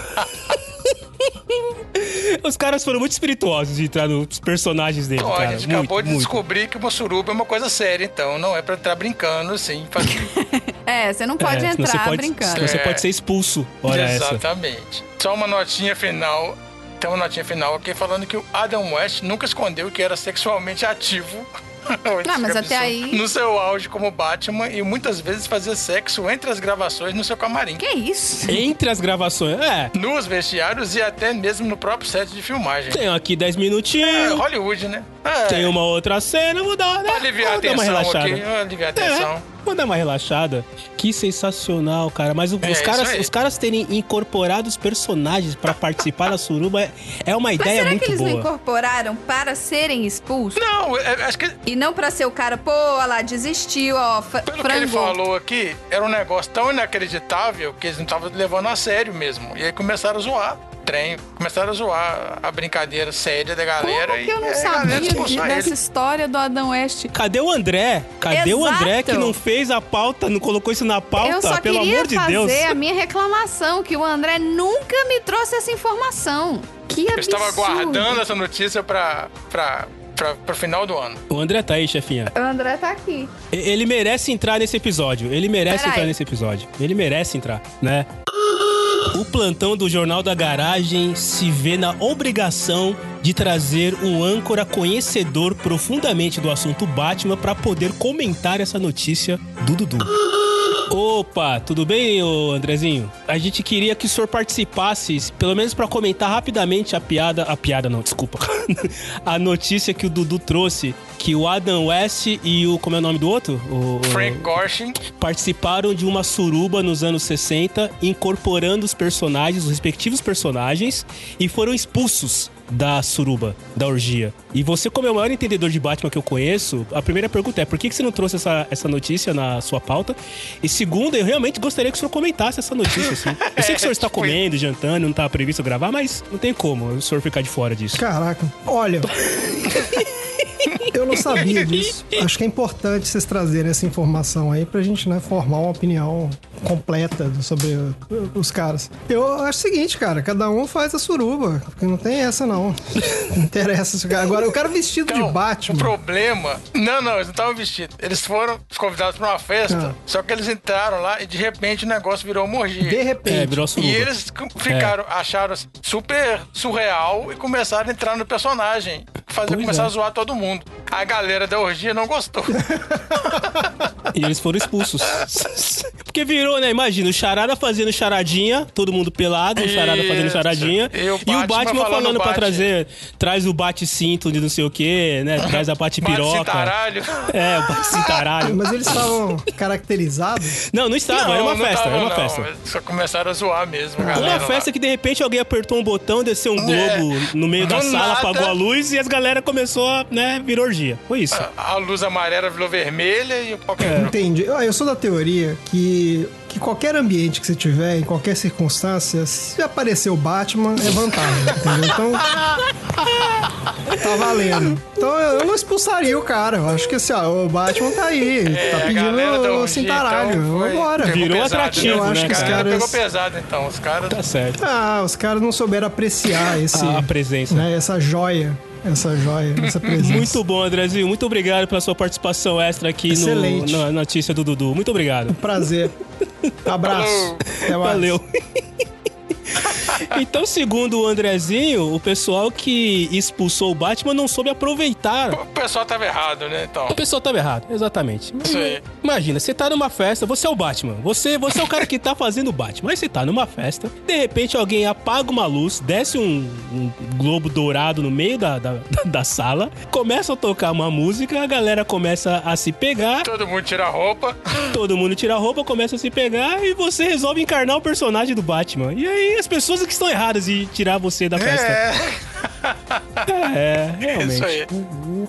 (laughs) Os caras foram muito espirituosos de entrar nos personagens dele, Ó, a cara. gente Muito, acabou de muito. descobrir que uma suruba é uma coisa séria, então não é pra entrar brincando assim. Pra... (laughs) É, você não pode É, senão você entrar pode, brincando. senão você É. pode ser expulso. Olha essa. Exatamente. Só uma notinha final. Tem uma notinha final aqui falando que o Adam West nunca escondeu que era sexualmente ativo. (laughs) Ah, mas até aí- No seu auge como Batman e muitas vezes fazia sexo entre as gravações no seu camarim. Que isso? Entre as gravações. É, Nos vestiários e até mesmo no próprio set de filmagem. tem aqui 10 É, minutinhos. Hollywood, né? É, Tem uma outra cena, vou dar, né? Pra aliviar a vou aqui. Aliviar a É, atenção. Vou dar uma relaxada. Que sensacional, cara. Mas É, os, caras, os caras terem incorporado os personagens pra participar da suruba é, é uma Mas ideia será muito que eles não boa. incorporaram para serem expulsos? Não, é- acho que E não pra ser o cara, pô, olha lá, desistiu, ó, Pelo que ele falou aqui, era um negócio tão inacreditável que eles não estavam levando a sério mesmo. E aí começaram a zoar trem, começaram a zoar a brincadeira séria da galera. Como que eu e não a galera sabia de- dessa história do Adão West? Cadê o André? Cadê o Exato. André que não fez a pauta, não colocou isso na pauta? eu só Pelo amor de fazer Deus. a minha reclamação, que o André nunca me trouxe essa informação. Que Eu absurdo. estava guardando essa notícia pra, pra, pra, pro final do ano. O André tá aí, chefinha. O André tá aqui. E- Ele merece entrar nesse episódio. Ele merece Pera entrar aí. nesse episódio. Ele merece entrar, né? O plantão do Jornal da Garagem se vê na obrigação de trazer um âncora conhecedor profundamente do assunto Batman para poder comentar essa notícia do Dudu. Opa, tudo bem, ô Andrezinho? A gente queria que o senhor participasse, pelo menos para comentar rapidamente a piada. A piada não, desculpa. (laughs) a notícia que o Dudu trouxe: que o Adam West e o. Como é o nome do outro? O, Frank Gorshin, participaram de uma suruba nos anos 60, incorporando os personagens, os respectivos personagens, e foram expulsos da suruba, da orgia. E você, como é o maior entendedor de Batman que eu conheço, a primeira pergunta é: por que que você não trouxe essa, essa notícia na sua pauta? E segunda, eu realmente gostaria que o senhor comentasse essa notícia, assim. Eu sei que o senhor (laughs) está comendo, jantando, não estava previsto gravar, mas não tem como o senhor ficar de fora disso. Caraca, olha. (laughs) Eu não sabia disso. (laughs) Acho que é importante vocês trazerem essa informação aí pra gente, né, formar uma opinião completa sobre os caras. Eu acho o seguinte, cara, cada um faz a suruba, porque não tem essa não. (laughs) Não interessa. se o cara- Agora, o cara vestido Então, de Batman. O problema. Não, não, eles não estavam vestidos. Eles foram convidados pra uma festa, Ah. só que eles entraram lá e de repente o negócio virou uma orgia. De repente. É, virou suruba. E eles ficaram, acharam assim, super surreal e começaram a entrar no personagem. Fazer, Pois começar é. a zoar todo mundo. A galera da orgia não gostou. (laughs) E eles foram expulsos. (laughs) Porque virou, né? Imagina, o Charada fazendo charadinha, todo mundo pelado, o Charada fazendo charadinha. E o E o Batman Batman falando falando pra trazer, traz o bate-cinto de não sei o quê, né? (laughs) Traz a bate-piroca. Bate-cintaralho. É, o bate-cintaralho. Mas eles estavam caracterizados. Não, não estava, era uma não festa, tava, era uma não. festa. Só começaram a zoar mesmo, a Uma galera. festa lá. que de repente alguém apertou um botão, desceu um globo no meio da Do sala, nada. apagou a luz e as galera começou a, né, vir orgia. Foi isso. A luz amarela virou vermelha e o pau É. quebrou. Entendi. Ah, Eu sou da teoria que que, que qualquer ambiente que você tiver, em qualquer circunstância, se aparecer o Batman, é vantagem, (laughs) entendeu? Então. Tá valendo. Então eu não expulsaria o cara. Eu acho que assim, ó, o Batman tá aí. É, tá a galera do pedindo Rio, cintaralho. então, Vambora. pegou Virou pesado, atrativo, Eu acho né, que os Cara, caras. pegou pesado, então. Os caras... Tá certo. Ah, os caras não souberam apreciar (laughs) esse, A presença. né, essa joia. Essa joia, essa presença. Muito bom, Andrezinho. Muito obrigado pela sua participação extra aqui no, na notícia do Dudu. Muito obrigado. Prazer. Abraço. Até mais. Valeu. (laughs) Então, segundo o Andrezinho, o pessoal que expulsou o Batman não soube aproveitar. O pessoal tava errado, né? Então. O pessoal tava errado, exatamente. Aí. Imagina, você tá numa festa, você é o Batman. Você, você é o cara que tá fazendo o Batman. Aí você tá numa festa, de repente alguém apaga uma luz, desce um, um globo dourado no meio da, da, (laughs) da sala, começa a tocar uma música, a galera começa a se pegar, Todo mundo tira a roupa. todo mundo tira a roupa, começa a se pegar e você resolve encarnar o personagem do Batman. E aí as pessoas que estão erradas em tirar você da festa. É. É, (laughs) realmente. Isso aí.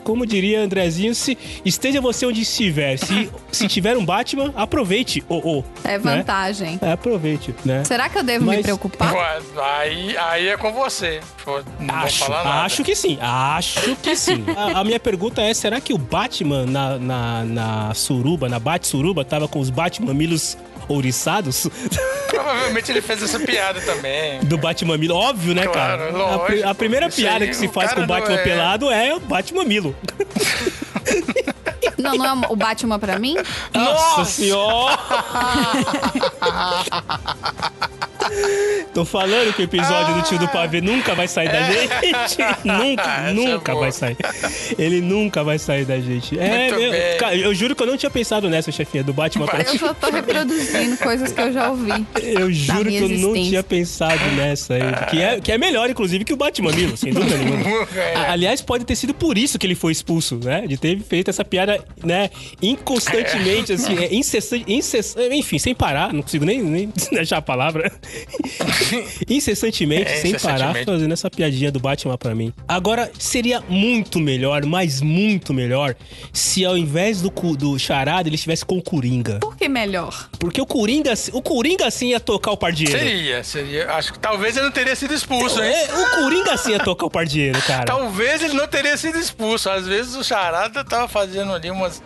Como diria Andrezinho, se esteja você onde estiver, se, se tiver um Batman, aproveite. Oh, oh, É né? vantagem. É, aproveite, né? Será que eu devo me Mas- preocupar? Ué, Aí, aí é com você. Pô, Não Acho, vou falar nada. acho que sim, acho que sim. (laughs) A, a minha pergunta é: será que o Batman na, na, na suruba, na Bat-suruba, tava com os Batmamilos ouriçados? (laughs) Provavelmente ele fez essa piada também. Do Batmamilo, óbvio, né, Claro, cara? A, lógico. a primeira Isso piada aí, que se faz com o Batman é- pelado é o Batmamilo. Não, não é o Batman pra mim? Nossa senhora! (laughs) (laughs) Tô falando que o episódio do tio do pavê nunca vai sair da gente. (laughs) nunca, Essa é nunca vai sair. Ele nunca vai sair da gente. É, Muito eu, bem. cara, eu juro que eu não tinha pensado nessa, chefinha, do Batman pra Eu só tô reproduzindo coisas que eu já ouvi. Eu juro que eu não tinha pensado nessa aí. Que é, que é melhor, inclusive, que o Batman Milo, sem dúvida (laughs) nenhuma. É. Aliás, pode ter sido por isso que ele foi expulso, né? De ter feito essa piada, né? Inconstantemente, assim, é, incessante, incess- enfim, sem parar, não consigo nem, nem deixar a palavra. (laughs) incessantemente, É, sem parar, incessantemente. fazendo essa piadinha do Batman pra mim. Agora, seria muito melhor, mas muito melhor, se ao invés do, do charada, ele estivesse com o Coringa. Por que melhor? Porque o Coringa, o Coringa sim ia tocar o pardieiro. Seria, seria. Acho que talvez ele não teria sido expulso, hein? É, o Coringa sim ia tocar o pardieiro, cara. Talvez ele não teria sido expulso. Às vezes o Charada tava fazendo ali umas,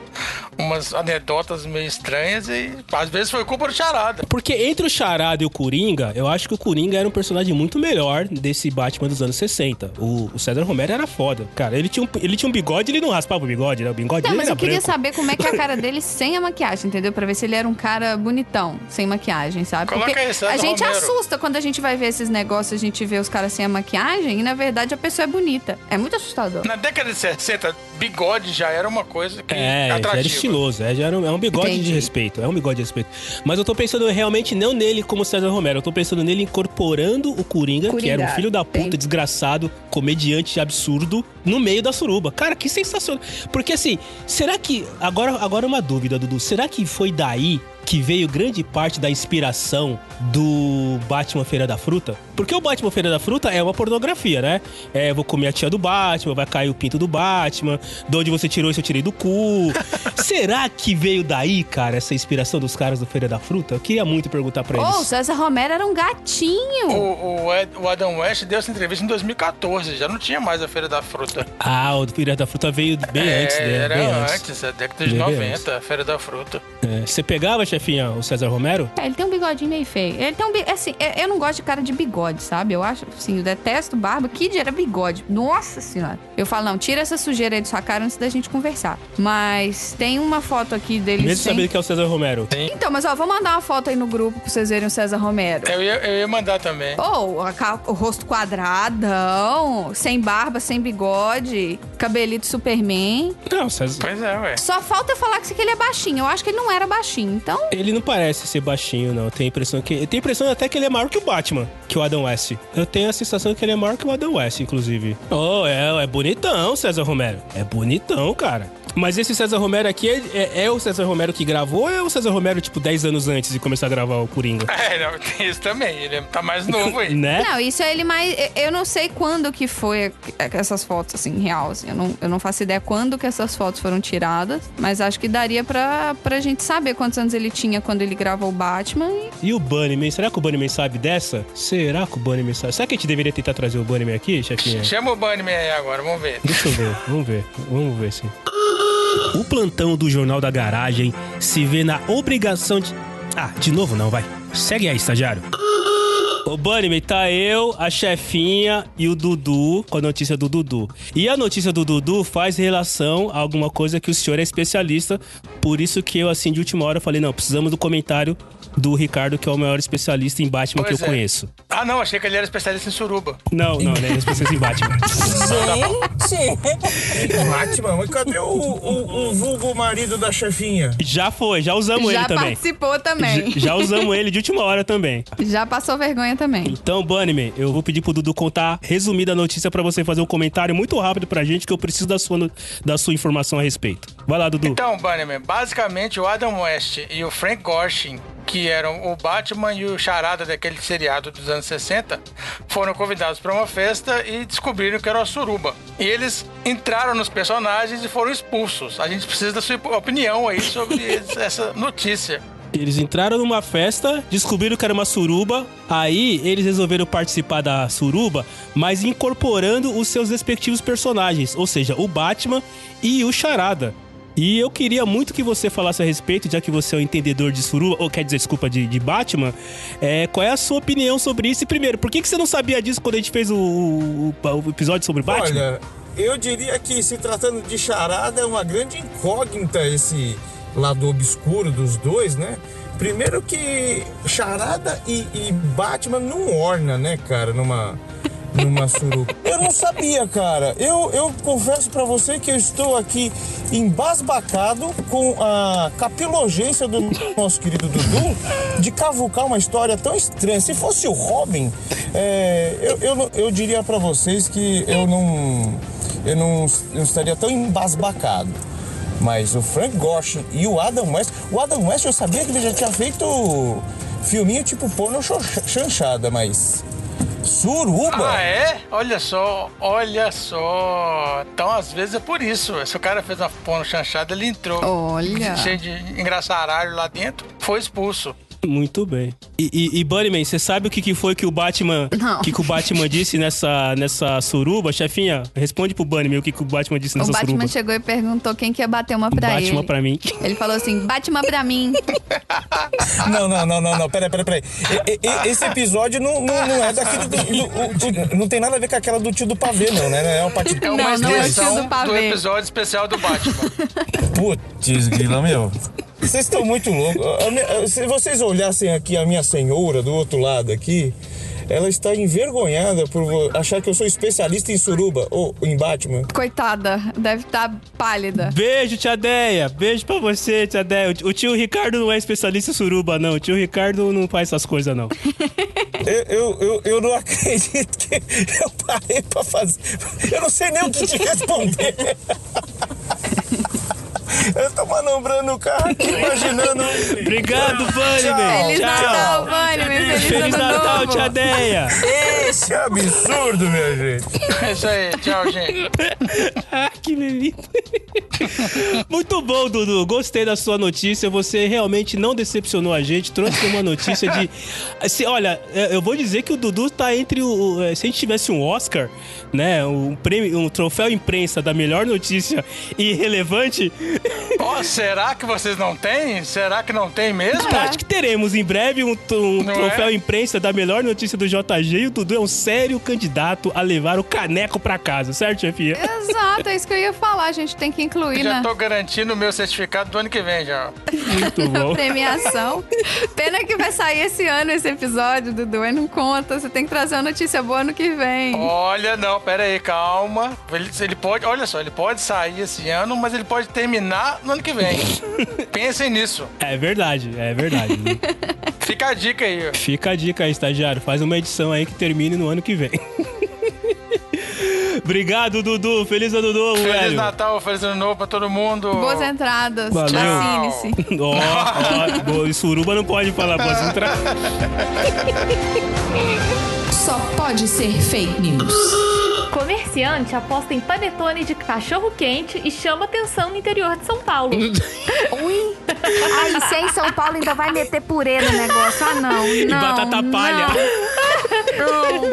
umas anedotas meio estranhas e às vezes foi culpa do Charada. Porque entre o Charada e o Coringa, eu acho que o Coringa era um personagem muito melhor desse Batman dos anos 60. O, o César Romero era foda. Cara, ele tinha um, ele tinha um bigode, ele não raspava o bigode, né? O bigode Não, dele mas era eu queria branco. saber como é que é a cara (laughs) dele sem a maquiagem, entendeu? Pra ver se ele era um cara bonitão, sem maquiagem, sabe? Coloca Porque aí, César a gente Romero. assusta quando a gente vai ver esses negócios, a gente vê os caras sem a maquiagem e na verdade a pessoa é bonita. É muito assustador. Na década de 60, bigode já era uma coisa que É, já era estiloso. É, já era um, é um bigode de Entendi. respeito. É um bigode de respeito. Mas eu tô pensando realmente não nele como César Romero. Eu tô pensando nele incorporando o Coringa, que era um Coringa, filho da puta, entendi. desgraçado, comediante absurdo, no meio da suruba. Cara, que sensacional. Porque assim, será que. Agora, agora uma dúvida, Dudu. Será que foi daí que veio grande parte da inspiração do Batman Feira da Fruta? Porque o Batman Feira da Fruta é uma pornografia, né? É, vou comer a tia do Batman, vai cair o pinto do Batman, de onde você tirou isso eu tirei do cu. (laughs) Será que veio daí, cara, essa inspiração dos caras do Feira da Fruta? Eu queria muito perguntar pra Oh, o eles. César Romero era um gatinho. O, o, Ed- o Adam West deu essa entrevista em 2014, já não tinha mais a Feira da Fruta. Ah, o Feira da Fruta veio bem é, antes, né? era Bem antes, antes. a década de Bem 90, a Feira da Fruta. É. Você pegava, chefinha, o César Romero? É, ele tem um bigodinho meio feio. Ele tem um assim, eu- eu não gosto de cara de bigode, sabe? Eu acho, assim, eu detesto barba. Kid era bigode. Nossa senhora. Eu falo, não, tira essa sujeira aí de sua cara antes da gente conversar. Mas tem uma foto aqui dele Mesmo sem... sabendo que é o César Romero. Então, mas ó, vou mandar uma foto aí no grupo pra vocês verem o César Romero. Eu ia, eu ia mandar também. Ou a ca- o rosto quadradão, sem barba, sem bigode, cabelito Superman. Não, o César. Pois é, ué. Só falta eu falar que ele é baixinho. Eu acho que ele não era baixinho. Então, Ele não parece ser baixinho, não. Eu tenho a impressão que. Eu tenho a impressão até que ele é maior que o Batman, que o Adam West. Eu tenho a sensação que ele é maior que o Adam West, inclusive. Oh, é, é bonitão, César Romero. É bonitão, cara. Mas esse César Romero aqui é, é- é o César Romero que gravou ou é o César Romero, tipo, 10 anos antes de começar a gravar o Coringa? (laughs) É, não, tem isso também. Ele tá mais novo aí. (laughs) né? Não, isso é ele mais. eu- Eu não sei quando que foi essas fotos, assim, real. assim. Eu não, eu não faço ideia quando que essas fotos foram tiradas, mas acho que daria pra, pra gente saber quantos anos ele tinha quando ele gravou o Batman. E... E o Bunnyman, será que o Bunnyman sabe dessa? Será que o Bunnyman sabe? Será que a gente deveria tentar trazer o Bunnyman aqui, chefinha? Chama o Bunnyman aí agora, vamos ver. Deixa eu ver, vamos ver, vamos ver sim. O plantão do Jornal da Garagem se vê na obrigação de. Ah, de novo não, vai. Segue aí, estagiário. Ô, Bunnyman, tá eu, a chefinha e o Dudu com a notícia do Dudu. E a notícia do Dudu faz relação a alguma coisa que o senhor é especialista, por isso que eu, assim, de última hora, falei, não, precisamos do comentário do Ricardo, que é o maior especialista em Batman Pois que eu é. conheço. Ah, não, achei que ele era especialista em suruba. Não, não, ele é especialista em Batman. Gente! (laughs) Batman, mas cadê o, o, o vulgo marido da chefinha? Já foi, já usamos Já ele também. participou também. Já, já usamos ele de última hora também. Já passou vergonha também. Então, Bunnyman, eu vou pedir pro Dudu contar resumida a notícia pra você fazer um comentário muito rápido pra gente, que eu preciso da sua, da sua informação a respeito. Vai lá, Dudu. Então, Bunnyman, basicamente o Adam West e o Frank Gorshin, que eram o Batman e o Charada daquele seriado dos anos 60, foram convidados para uma festa e descobriram que era uma suruba. E eles entraram nos personagens e foram expulsos. A gente precisa da sua opinião aí sobre (laughs) essa notícia. Eles entraram numa festa, descobriram que era uma suruba, aí eles resolveram participar da suruba, mas incorporando os seus respectivos personagens, ou seja, o Batman e o Charada. E eu queria muito que você falasse a respeito, já que você é um entendedor de suruba, ou quer dizer, desculpa, de, de Batman, é, qual é a sua opinião sobre isso? E primeiro, por que, que você não sabia disso quando a gente fez o, o- o episódio sobre Batman? Olha, eu diria que se tratando de charada é uma grande incógnita esse lado obscuro dos dois, né? Primeiro que charada e, e Batman não orna, né, cara, numa numa. Eu não sabia, cara. Eu, eu confesso pra você que eu estou aqui embasbacado com a capilogência do nosso querido Dudu de cavucar uma história tão estranha. Se fosse o Robin, é, eu, eu, eu diria pra vocês que eu não, eu não, não estaria tão embasbacado. Mas o Frank Gorshin e o Adam West. O Adam West eu sabia que ele já tinha feito filminho tipo porno chanchada, mas. Suruba? Ah, é? Olha só, olha só. Então, às vezes é por isso. Se o cara fez uma porno chanchada, ele entrou Olha. cheio de engraçaralho lá dentro, foi expulso. (laughs) Muito bem. E, e, e Bunnyman, você sabe o que, que foi que o Batman Não. que, que o Batman (laughs) disse nessa, nessa suruba? Chefinha, responde pro Bunnyman o que, que o Batman disse O nessa Batman suruba. chegou e perguntou quem que ia bater uma pra Batman ele. pra mim. Ele falou assim: Batman pra mim. (laughs) Não, não, não, não, não. Peraí, peraí, peraí. E- e- e- Esse episódio não, não, não é daquele. Do, do- o- o- não tem nada a ver com aquela do tio do pavê, não, né? Não é uma parte. É uma Não, não é o tio do do, pavê. episódio especial do Batman. Putz, grila, meu. Vocês estão muito loucos. Se vocês olhassem aqui a minha senhora do outro lado aqui, ela está envergonhada por achar que eu sou especialista em suruba ou em Batman. Coitada, deve estar pálida. Beijo, tia Deia. Beijo pra você, tia Deia. O tio Ricardo não é especialista em suruba, não. O tio Ricardo não faz essas coisas, não. (laughs) Eu, eu, eu, eu não acredito que eu parei pra fazer. Eu não sei nem o que te responder. (laughs) Eu tô manobrando o carro aqui, (laughs) imaginando. Obrigado, Bunnyman. Feliz Tchau. Natal, Bunnyman. Feliz, Feliz ano Natal, novo. tia Deia. Esse é absurdo, minha gente. É isso aí, tchau, gente. Ah, (laughs) que beleza. Muito bom, Dudu. Gostei da sua notícia. Você realmente não decepcionou a gente. Trouxe uma notícia de. Assim, olha, é, eu vou dizer que o Dudu tá entre o. é, Se a gente tivesse um Oscar, né? Um, prêmio, um troféu imprensa da melhor notícia irrelevante. Ó, será que vocês não têm? Será que não tem mesmo? Acho que teremos em breve um, um Não troféu é? imprensa da melhor notícia do JG. E o Dudu é um sério candidato a levar o caneco pra casa, certo, chefia? Exato, é isso que eu ia falar. A gente tem que incluir Já na tô garantindo o meu certificado do ano que vem já. Muito bom. premiação. Pena que vai sair esse ano esse episódio, Dudu. Aí não conta. Você tem que trazer uma notícia boa ano que vem. Olha, não, pera aí, calma. Ele, ele pode, olha só, ele pode sair esse ano, mas ele pode terminar no ano que vem. (laughs) Pensem nisso. É verdade, é verdade. (laughs) Fica a dica aí. Fica a dica aí, estagiário. Faz uma edição aí que termine no ano que vem. (laughs) Obrigado, Dudu. Feliz ano novo, Feliz velho. Natal, feliz ano novo pra todo mundo. Boas entradas. Vacine-se. Ó, boa, Suruba não pode falar, posso entrar. Só pode ser fake news. Comerciante aposta em panetone de cachorro quente e chama atenção no interior de São Paulo. (laughs) Ui. Ai, se é em São Paulo ainda vai meter purê no negócio. Ah, não. E não batata palha. Não.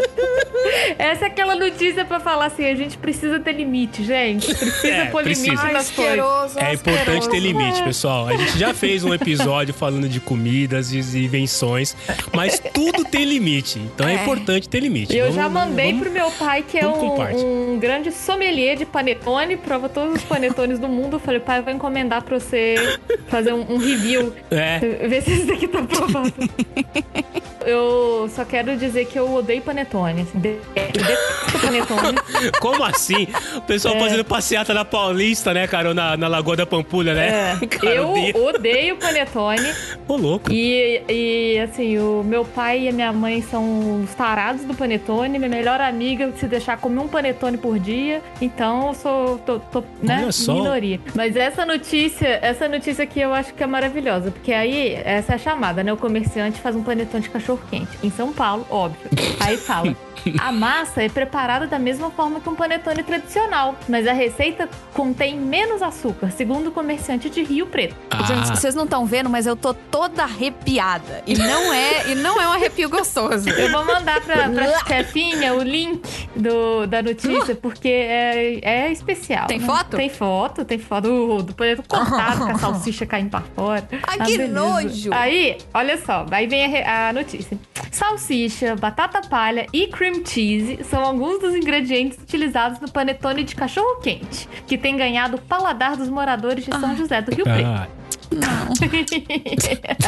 Essa é aquela notícia pra falar assim: a gente precisa ter limite, gente. Precisa É, pôr precisa. limite nas coisas. É importante ter limite, pessoal. A gente já fez um episódio (laughs) falando de comidas e invenções, mas tudo tem limite. Então é, É. importante ter limite. Eu Vamos- já mandei vamos- pro meu pai, que é com um, um grande sommelier de panetone, prova todos os panetones do mundo. Eu falei, pai, eu vou encomendar pra você fazer um, um review. É. (laughs) Ver se esse daqui tá aprovado. (laughs) eu só quero dizer que eu odeio panetone. Assim, de- detesto panetone. (laughs) Como assim? O pessoal É. fazendo passeata na Paulista, né, cara? Ou na, na Lagoa da Pampulha, né? Cara, eu odeio. odeio panetone. Ô, louco. E, e, assim, o meu pai e a minha mãe são os tarados do panetone. Minha melhor amiga, se deixar comer um panetone por dia. Então eu sou, tô, tô, né, minoria. Mas essa notícia, essa notícia aqui eu acho que é maravilhosa. Porque aí, essa é a chamada, né? O comerciante faz um panetone de cachorro quente. Em São Paulo, óbvio. Aí fala. A massa é preparada da mesma forma que um panetone tradicional, mas a receita contém menos açúcar, segundo o comerciante de Rio Preto. Gente, Ah, vocês não estão vendo, mas eu tô toda arrepiada. E não é, e não é um arrepio gostoso. Eu vou mandar pra, pra chefinha o link do, da notícia, (gasps) porque é, é especial. Tem né? foto? Tem foto, tem foto do, do panetone cortado com a (laughs) salsicha caindo pra fora. Ai, Ah, que beleza. nojo! Aí, olha só, aí vem a, a notícia. Salsicha, batata palha e cream cheese são alguns dos ingredientes utilizados no panetone de cachorro quente, que tem ganhado o paladar dos moradores de São José do Rio Preto. ah. (laughs) (laughs)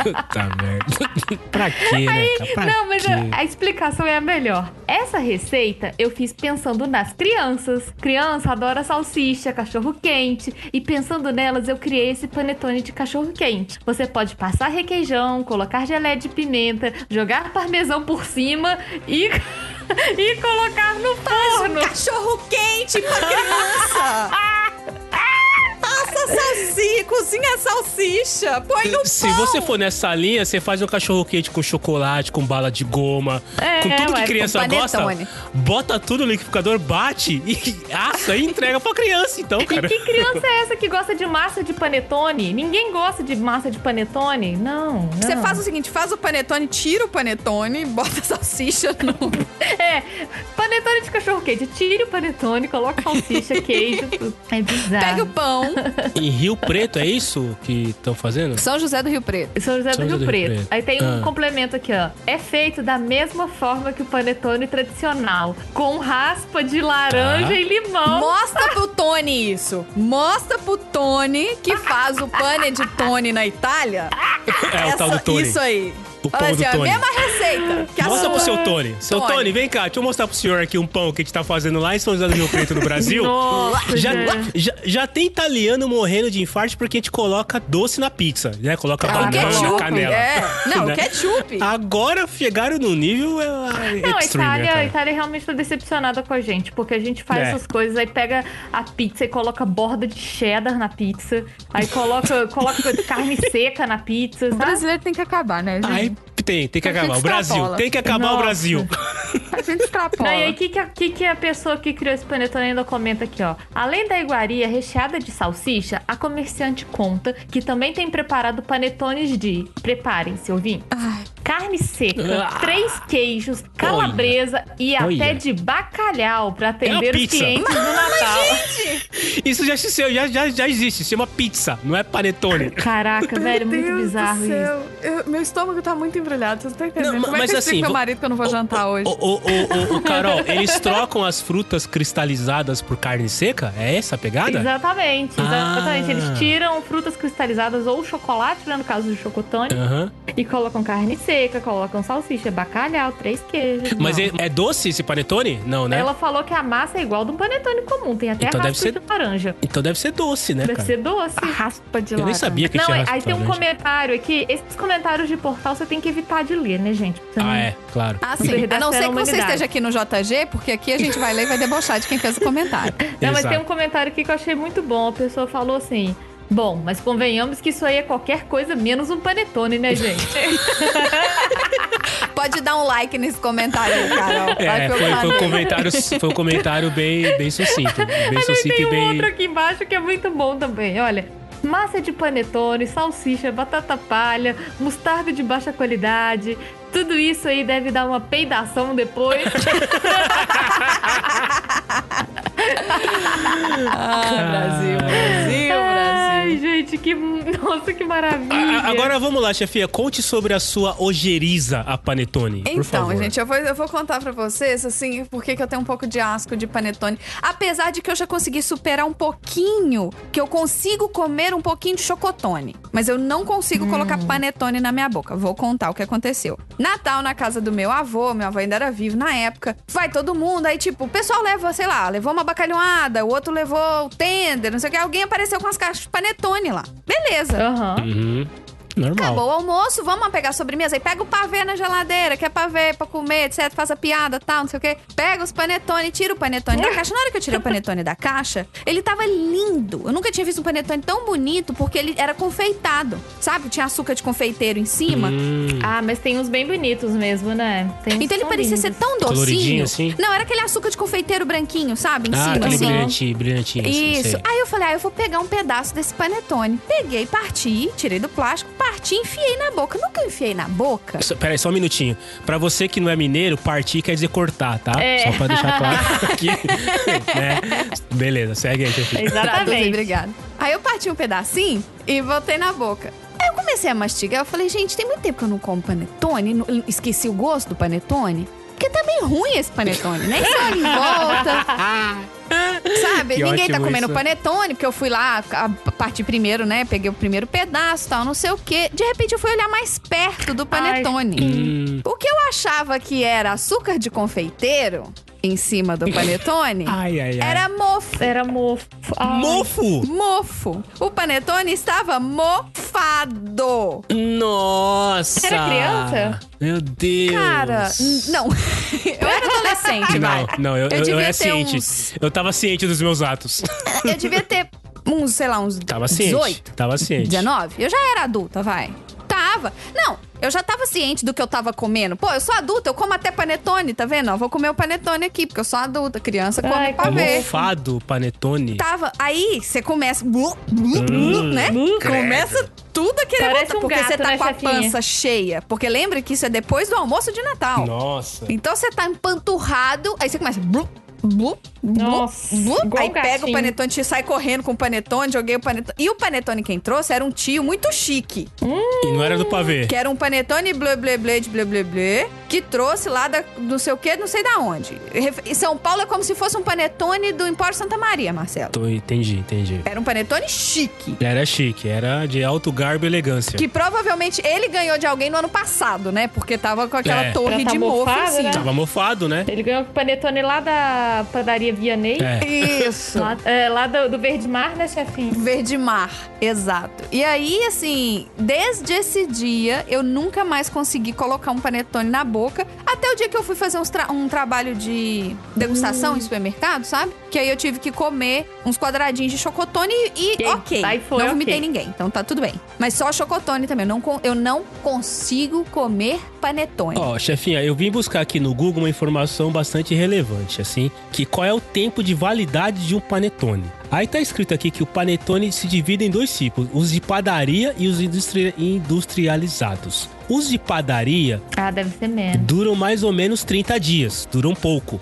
Puta merda. pra quê, né? Pra Não, mas a, a explicação é a melhor. Essa receita eu fiz pensando nas crianças. Criança adora salsicha, cachorro quente. E pensando nelas, eu criei esse panetone de cachorro quente. Você pode passar requeijão, colocar geleia de pimenta, jogar parmesão por cima e, (laughs) e colocar no forno. Cachorro quente pra criança! (laughs) Salsicha, cozinha a salsicha, põe no Se pão. você for nessa linha, você faz um cachorro quente com chocolate, com bala de goma, É, com tudo ué, que criança gosta. Bota tudo no liquidificador, bate e (laughs) assa e entrega pra criança, então, E cara. que criança é essa que gosta de massa de panetone? Ninguém gosta de massa de panetone. Não, não. Você faz o seguinte, faz o panetone, tira o panetone, bota a salsicha no... (laughs) É, panetone de cachorro quente. Tire o panetone, coloca salsicha, (laughs) queijo. tudo. É bizarro. Pega o pão. Em Rio Preto, é isso que estão fazendo? São José do Rio Preto. São José do São Rio José do Rio Preto. Preto. Aí tem um Ah. complemento aqui, ó. É feito da mesma forma que o panetone tradicional, com raspa de laranja Tá. e limão. Mostra pro (laughs) Tony isso. Mostra pro Tony que faz o pane de Tony na Itália. (laughs) É o tal do Tony. Isso aí. O pão Olha do assim, Tony. a mesma receita. Que a Mostra sua. pro seu Tony. Seu Tony. Tony. vem cá, deixa eu mostrar pro senhor aqui um pão que a gente tá fazendo lá em São José do Rio Preto, no Brasil. (laughs) Nossa, Já, gente. já, já tem italiano morrendo de infarto porque a gente coloca doce na pizza, né? Coloca Ah, o banana, ketchup. canela. É. Não, (laughs) Né? o ketchup. Agora chegaram no nível é, Não, a extreme, né, Itália, a? Itália realmente tá decepcionada com a gente, porque a gente faz É. essas coisas, aí pega a pizza e coloca borda de cheddar na pizza, aí coloca, coloca (laughs) carne seca na pizza, O sabe? brasileiro tem que acabar, né, gente? Aí tem, tem que A acabar. O Brasil, tem que acabar o Nossa. Brasil. (laughs) A gente extrapola. Não, e aí, o que, que, a- que, que a pessoa que criou esse panetone ainda comenta aqui, ó? Além da iguaria recheada de salsicha, a comerciante conta que também tem preparado panetones de, preparem-se, ouvintes, carne seca, Ah. três queijos, calabresa e Olha. até de bacalhau pra atender os pizza. clientes do (laughs) Natal. Isso já, já, já, já existe, se chama pizza, não é panetone. Caraca, velho, muito bizarro isso. Eu- meu estômago tá muito embrulhado, vocês não estão entendendo. Não, Como é mas que eu assim, meu marido que eu não vou jantar hoje? Ô, ô, ô, ô, ô, Carol, (laughs) eles trocam as frutas cristalizadas por carne seca? É essa a pegada? Exatamente, exatamente. Ah. Eles tiram frutas cristalizadas ou chocolate, né, no caso do chocotone, Aham. e colocam carne seca, colocam salsicha, bacalhau, três queijos. Mas Não. é, é doce esse panetone? Não, né? Ela falou que a massa é igual do panetone comum, tem até Então a deve raspa ser- de laranja. Então deve ser doce, né, Deve cara? ser doce. Raspa de Eu nem laranja. sabia que Não, tinha aí, raspa aí tem um laranja. comentário aqui. Esses comentários de portal você tem que evitar de ler, né, gente? Você não- Ah, é, claro. Ah, Não sim. A não a ser que você esteja aqui no JG, porque aqui a gente vai ler e vai debochar de quem fez o comentário. Não, mas Exato. tem um comentário aqui que eu achei muito bom. A pessoa falou assim. Bom, mas convenhamos que isso aí é qualquer coisa menos um panetone, né, gente? (laughs) Pode dar um like nesse comentário aí, Carol. É, foi, foi um comentário, foi um comentário bem, bem sucinto. Bem Mas sucinto tem e um bem. outro aqui embaixo que é muito bom também. Olha. Massa de panetone, salsicha, batata palha, mostarda de baixa qualidade. Tudo isso aí deve dar uma peidação depois. (laughs) Ah, Brasil, Brasil, Ai, gente, que. (laughs) Nossa, que maravilha. A- Agora vamos lá, chefia. Conte sobre a sua ojeriza a panetone. por Então, favor. gente, eu vou, eu vou contar pra vocês, assim, porque que eu tenho um pouco de asco de panetone. Apesar de que eu já consegui superar um pouquinho, que eu consigo comer um pouquinho de chocotone. Mas eu não consigo colocar panetone na minha boca. Vou contar o que aconteceu. Natal na casa do meu avô, meu avô ainda era vivo na época. Vai todo mundo, aí tipo, o pessoal leva, sei lá, levou uma bacalhoada, o outro levou o tender, não sei o que. Alguém apareceu com as caixas de panetone lá. Beleza. Aham. Uhum. Normal. Acabou o almoço, vamos pegar a sobremesa. Aí pega o pavê na geladeira, quer pavê pra comer, etc. Faz a piada tal, não sei o quê. Pega os panetone, tira o panetone da caixa. Na hora que eu tirei o panetone da caixa, ele tava lindo. Eu nunca tinha visto um panetone tão bonito porque ele era confeitado. Sabe? Tinha açúcar de confeiteiro em cima. Hum, Ah, mas tem uns bem bonitos mesmo, né? Tem uns Então ele parecia lindos. ser tão docinho. assim? Não, era aquele açúcar de confeiteiro branquinho, sabe? Em ah, cima, assim. brilhantinho, brilhantinho. assim, Isso. sei. Aí eu falei, ah, eu vou pegar um pedaço desse panetone. Peguei, parti, tirei do plástico, parti e enfiei na boca. Nunca enfiei na boca. Só- Peraí, só um minutinho. Pra você que não é mineiro, partir quer dizer cortar, tá? É. Só pra deixar claro (laughs) aqui. né? Beleza, segue aí. Traduzem, Exatamente. obrigada. Aí eu parti um pedacinho e botei na boca. Aí eu comecei a mastigar, eu falei, gente, tem muito tempo que eu não como panetone, esqueci o gosto do panetone. Porque tá meio ruim esse panetone, né? Só em volta. (laughs) Sabe? Que Ninguém tá comendo isso. panetone, porque eu fui lá, a partir primeiro, né? Peguei o primeiro pedaço tal, não sei o quê. De repente eu fui olhar mais perto do panetone. Hum, O que eu achava que era açúcar de confeiteiro em cima do panetone (laughs) ai, ai, ai. era mofo. Era mofo. Ai. Mofo! Mofo. O panetone estava mofado. Nossa! Era criança? Meu Deus! Cara, não. (laughs) eu era adolescente, vai. Não, não, eu, eu, eu devia era ciente. uns- Eu tava ciente dos meus atos. Eu devia ter uns, sei lá, uns Tava ciente. 18, Tava ciente. 19. Eu já era adulta, vai. Tava. Não, eu já tava ciente do que eu tava comendo. Pô, eu sou adulta, eu como até panetone, tá vendo? Ó, vou comer o panetone aqui, porque eu sou adulta. Criança come Ai, pra ver. Mofado, panetone. Tava. Aí você começa. blu, blu, blu, né? Começa tudo a querer Parece voltar, um porque você tá né, com a chefinha? pança cheia. Porque lembra que isso é depois do almoço de Natal. Nossa. Então você tá empanturrado, aí você começa. Blu, blu, blu, Nossa, blu. igual Aí um pega o panetone, sai correndo com o panetone, joguei o panetone. E o panetone quem trouxe era um tio muito chique. E não era do pavê. Que era um panetone blé blé blé de blé blé blé, que trouxe lá da não sei o que, não sei da onde. E São Paulo é como se fosse um panetone do Empório Santa Maria, Marcelo. Tô, entendi, entendi. Era um panetone chique. Era chique, era de alto garbo e elegância. Que provavelmente ele ganhou de alguém no ano passado, né? Porque tava com aquela É. torre tá de mofo mofado, assim. né? Tava mofado, né? Ele ganhou o panetone lá da padaria Vianney. É. Isso. Lá, é, lá do, do Verde Mar, né, chefinho? Verde mar, exato. E aí, assim, desde esse dia, eu nunca mais consegui colocar um panetone na boca. Até o dia que eu fui fazer tra- um trabalho de degustação em supermercado, sabe? Que aí eu tive que comer uns quadradinhos de chocotone e, E ok. aí foi não vomitei ninguém, então tá tudo bem. Mas só chocotone também. Eu não, eu não consigo comer panetone. Ó, chefinha, eu vim buscar aqui no Google uma informação bastante relevante, assim, que qual é o tempo de validade de um panetone. Aí tá escrito aqui que o panetone se divide em dois tipos, os de padaria e os industri- industrializados. Os de padaria Ah, deve ser menos. duram mais ou menos 30 dias, duram pouco.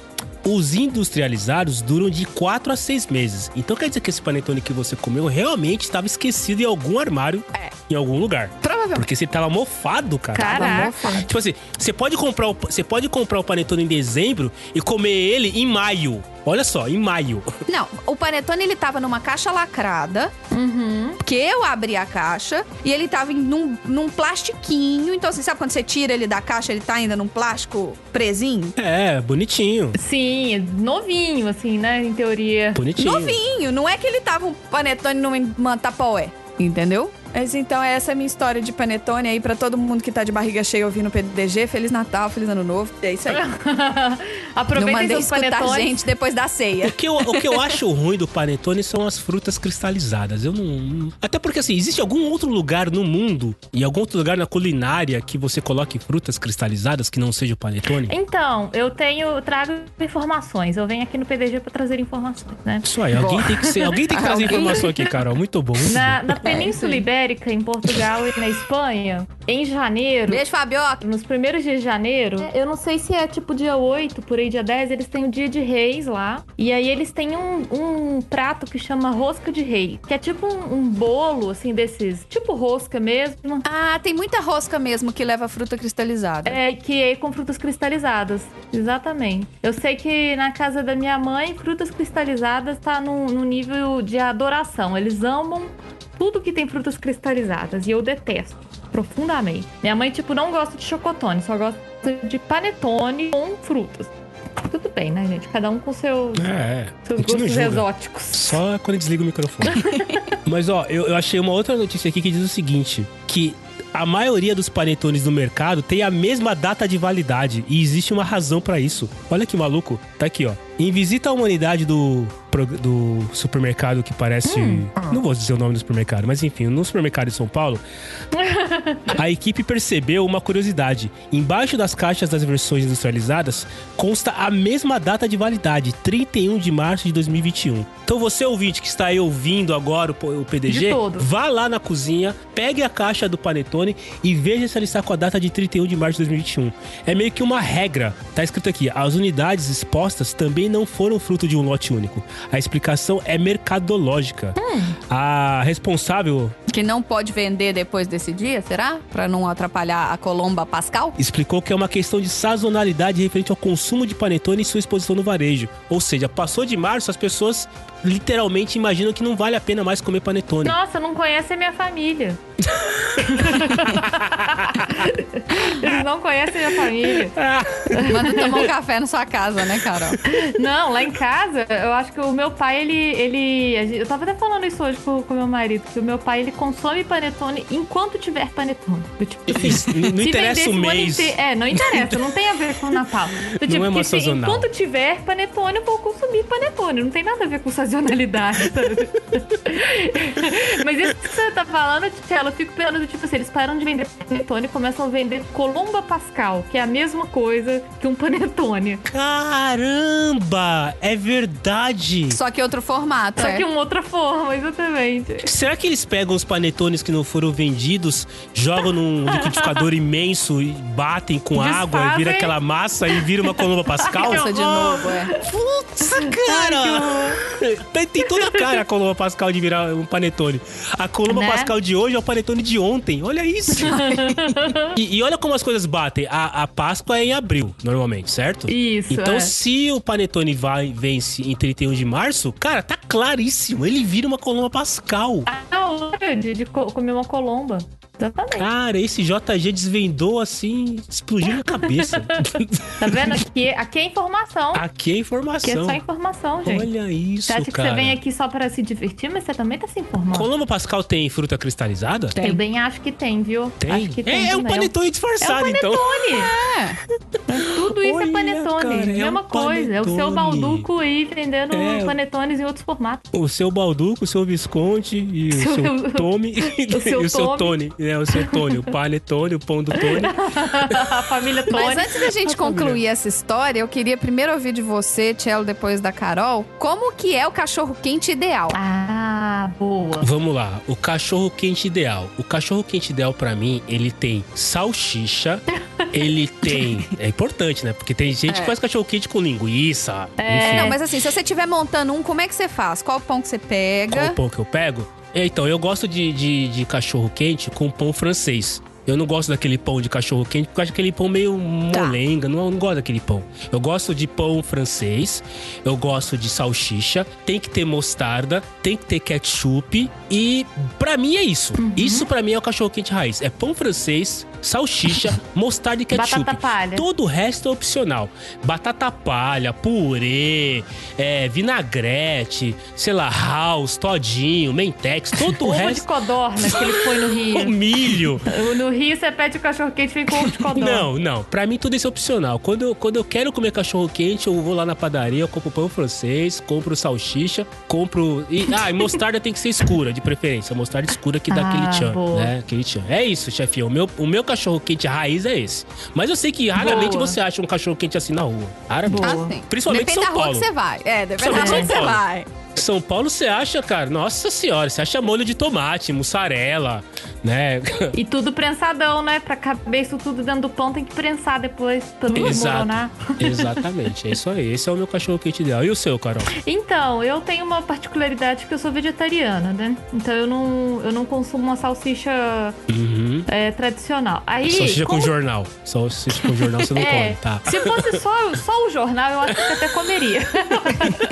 Os industrializados duram de 4 a 6 meses. Então quer dizer que esse panetone que você comeu realmente estava esquecido em algum armário, É. em algum lugar. Provavelmente. Porque você tava mofado, cara. Caraca. Tipo assim, você pode comprar o, você pode comprar o panetone em dezembro e comer ele em maio. Olha só, em maio. Não, o panetone ele tava numa caixa lacrada. Que eu abri a caixa e ele tava em num, num plastiquinho. Então, você sabe quando você tira ele da caixa, ele tá ainda num plástico presinho? É, bonitinho. Sim, novinho, assim, né? Em teoria. Bonitinho. Novinho. Não é que ele tava um panetone numa Tupperware. Entendeu? Mas então essa é a minha história de panetone aí pra todo mundo que tá de barriga cheia ouvindo o PDG. Feliz Natal, Feliz Ano Novo. É isso aí. (laughs) Não mandei seus escutar panetones. gente depois da ceia. O que, eu, o que eu acho ruim do panetone são as frutas cristalizadas. Eu não, não- Até porque, assim, existe algum outro lugar no mundo e algum outro lugar na culinária que você coloque frutas cristalizadas que não seja o panetone? Então, eu tenho, trago informações. Eu venho aqui no PDG pra trazer informações, né? Isso aí, alguém tem que ser. Alguém tem que trazer informação aqui, Carol. Muito bom. Muito Na, bom. na Península Ibérica, em Portugal e na Espanha, em janeiro, Beijo, Fabioca. nos primeiros dias de janeiro, eu não sei se é tipo dia 8, por aí dia 10, eles têm o dia de reis lá. E aí eles têm um, um prato que chama rosca de rei, que é tipo um, um bolo, assim, desses, tipo rosca mesmo. Ah, tem muita rosca mesmo que leva fruta cristalizada. É, que é com frutas cristalizadas. Exatamente. Eu sei que na casa da minha mãe, frutas cristalizadas tá no, no nível de adoração. Eles amam tudo que tem frutas cristalizadas. E eu detesto profundamente. Minha mãe, tipo, não gosta de chocotone, só gosta de panetone com frutas. Tudo bem, né, gente? Cada um com seus, É, é. Seus gostos exóticos. Só quando desliga o microfone. (laughs) Mas ó, eu, eu achei uma outra notícia aqui que diz o seguinte: que a maioria dos panetones no mercado tem a mesma data de validade e existe uma razão pra isso. Olha que maluco. Tá aqui, ó. Em visita à humanidade do, do supermercado que parece. Não vou dizer o nome do supermercado, mas enfim, no supermercado de São Paulo, (laughs) a equipe percebeu uma curiosidade. Embaixo das caixas das versões industrializadas consta a mesma data de validade, 31 de março de 2021. Então você ouvinte que está aí ouvindo agora o PDG, vá lá na cozinha, pegue a caixa do panetone e veja se ela está com a data de 31 de março de 2021. É meio que uma regra. Tá escrito aqui: as unidades expostas também não foram fruto de um lote único. A explicação é mercadológica. A responsável Que não pode vender depois desse dia, será? Pra não atrapalhar a Colomba Pascal? explicou que é uma questão de sazonalidade referente ao consumo de panetone e sua exposição no varejo. Ou seja, passou de março, as pessoas literalmente imaginam que não vale a pena mais comer panetone. Nossa, não conhece a minha família. (laughs) Eles não conhecem a minha família. (laughs) Manda tomar um café na sua casa, né, Carol? Não, lá em casa, eu acho que o meu pai, ele. ele a gente- eu tava até falando isso hoje com o meu marido, que o meu pai, ele consome panetone enquanto tiver panetone. Do tipo, Isso, não se interessa o mês. É, não interessa, não tem a ver com o Natal. (laughs) Do tipo, é uma que se- sazonal. enquanto tiver panetone, eu vou consumir panetone. Não tem nada a ver com sabe? (laughs) Mas isso que você tá falando, Tchela, eu fico pensando, tipo assim, eles param de vender panetone e começam a vender Colomba Pascal, que é a mesma coisa que um panetone. Caramba! É verdade! Só que outro formato. Só é. que uma outra forma, exatamente. Será que eles pegam os panetones que não foram vendidos, jogam num (laughs) liquidificador imenso e batem com água e vira Desfazem. aquela massa e vira uma colomba pascal? Nossa, de novo, é. Putz, cara! Tem, tem toda a cara a colomba pascal de virar um panetone. A colomba Né? pascal de hoje é o panetone de ontem. Olha isso! (laughs) e, e olha como as coisas batem. A, a Páscoa é em abril, normalmente, certo? Isso, Então, é. se o panetone vai vence em 31 de março, cara, tá claríssimo. Ele vira uma colomba pascal. Hora de, de co- comer uma colomba. Exatamente. Cara, esse JG desvendou assim, explodiu na cabeça. (laughs) Tá vendo? Aqui, aqui é informação. Aqui é Aqui é informação. só informação, gente. Olha isso, Você acha que cara. você vem aqui só para se divertir, mas você também tá se informando. Colombo Pascal tem fruta cristalizada? Eu bem acho que tem, viu? Tem? Acho que tem é, é um panetone É um disfarçado, então. panetone. (laughs) Tudo isso Olha, é panetone. cara, é Mesma um coisa. É o seu panetone. balduco aí vendendo É. panetones em outros formatos. O seu Balduco, o seu Visconde e o Seu- seu Tome (laughs) o seu e o seu. Tony. É, o seu Tony, o panetone, o pão do Tony. (laughs) a família Tony. Mas antes da gente concluir essa história, eu queria primeiro ouvir de você, Tchelo, depois da Carol, como que é o cachorro quente ideal? Ah, boa. Vamos lá, o cachorro quente ideal. O cachorro quente ideal pra mim, ele tem salsicha, (laughs) ele tem, é importante, né? Porque tem gente É. que faz cachorro quente com linguiça, É. enfim. Não, mas assim, se você estiver montando um, como é que você faz? Qual pão que você Qual pega? o pão que eu pego? É, Então, eu gosto de, de, de cachorro quente com pão francês. Eu não gosto daquele pão de cachorro quente, porque eu acho aquele pão meio molenga. Não, eu não gosto daquele pão. Eu gosto de pão francês, eu gosto de salsicha, tem que ter mostarda, tem que ter ketchup. E pra mim é isso. Isso pra mim é o cachorro quente raiz. É pão francês, salsicha, (laughs) mostarda e ketchup. Batata palha. Todo o resto é opcional. Batata palha, purê, é, vinagrete, sei lá, house, todinho, mentex, todo o Ovo de resto. codorna que ele põe no (laughs) O Rio. milho. (laughs) No Rio, você pede o cachorro quente e vem com ovo de codorna. Não, não. Pra mim tudo isso é opcional. Quando eu, quando eu quero comer cachorro quente, eu vou lá na padaria, eu compro pão francês, compro salsicha, compro. E, ah, e mostarda tem que ser escura, de preferência. Mostarda escura que dá Ah, aquele tchan, boa. né? Aquele tchan. É isso, chefinho. O meu, o meu cachorro quente raiz é esse. Mas eu sei que raramente Boa. você acha um cachorro quente assim na rua. Raramente. Ah, sim. Principalmente Depende em da São rua Paulo. que você vai. É, depende da rua São que você Paulo. vai. São Paulo você acha, cara, nossa senhora, você acha molho de tomate, mussarela, né? E tudo prensadão, né? Pra caber isso tudo dentro do pão, tem que prensar depois pra não desmoronar. Exatamente, é isso aí. Esse é o meu cachorro quente ideal. E o seu, Carol? Então, eu tenho uma particularidade que eu sou vegetariana, né? Então eu não, eu não consumo uma salsicha Uhum. é, tradicional. Aí, Salsicha com como- jornal. Salsicha com jornal você não (laughs) É, come, tá? se fosse só, só o jornal, eu acho que até comeria. (laughs)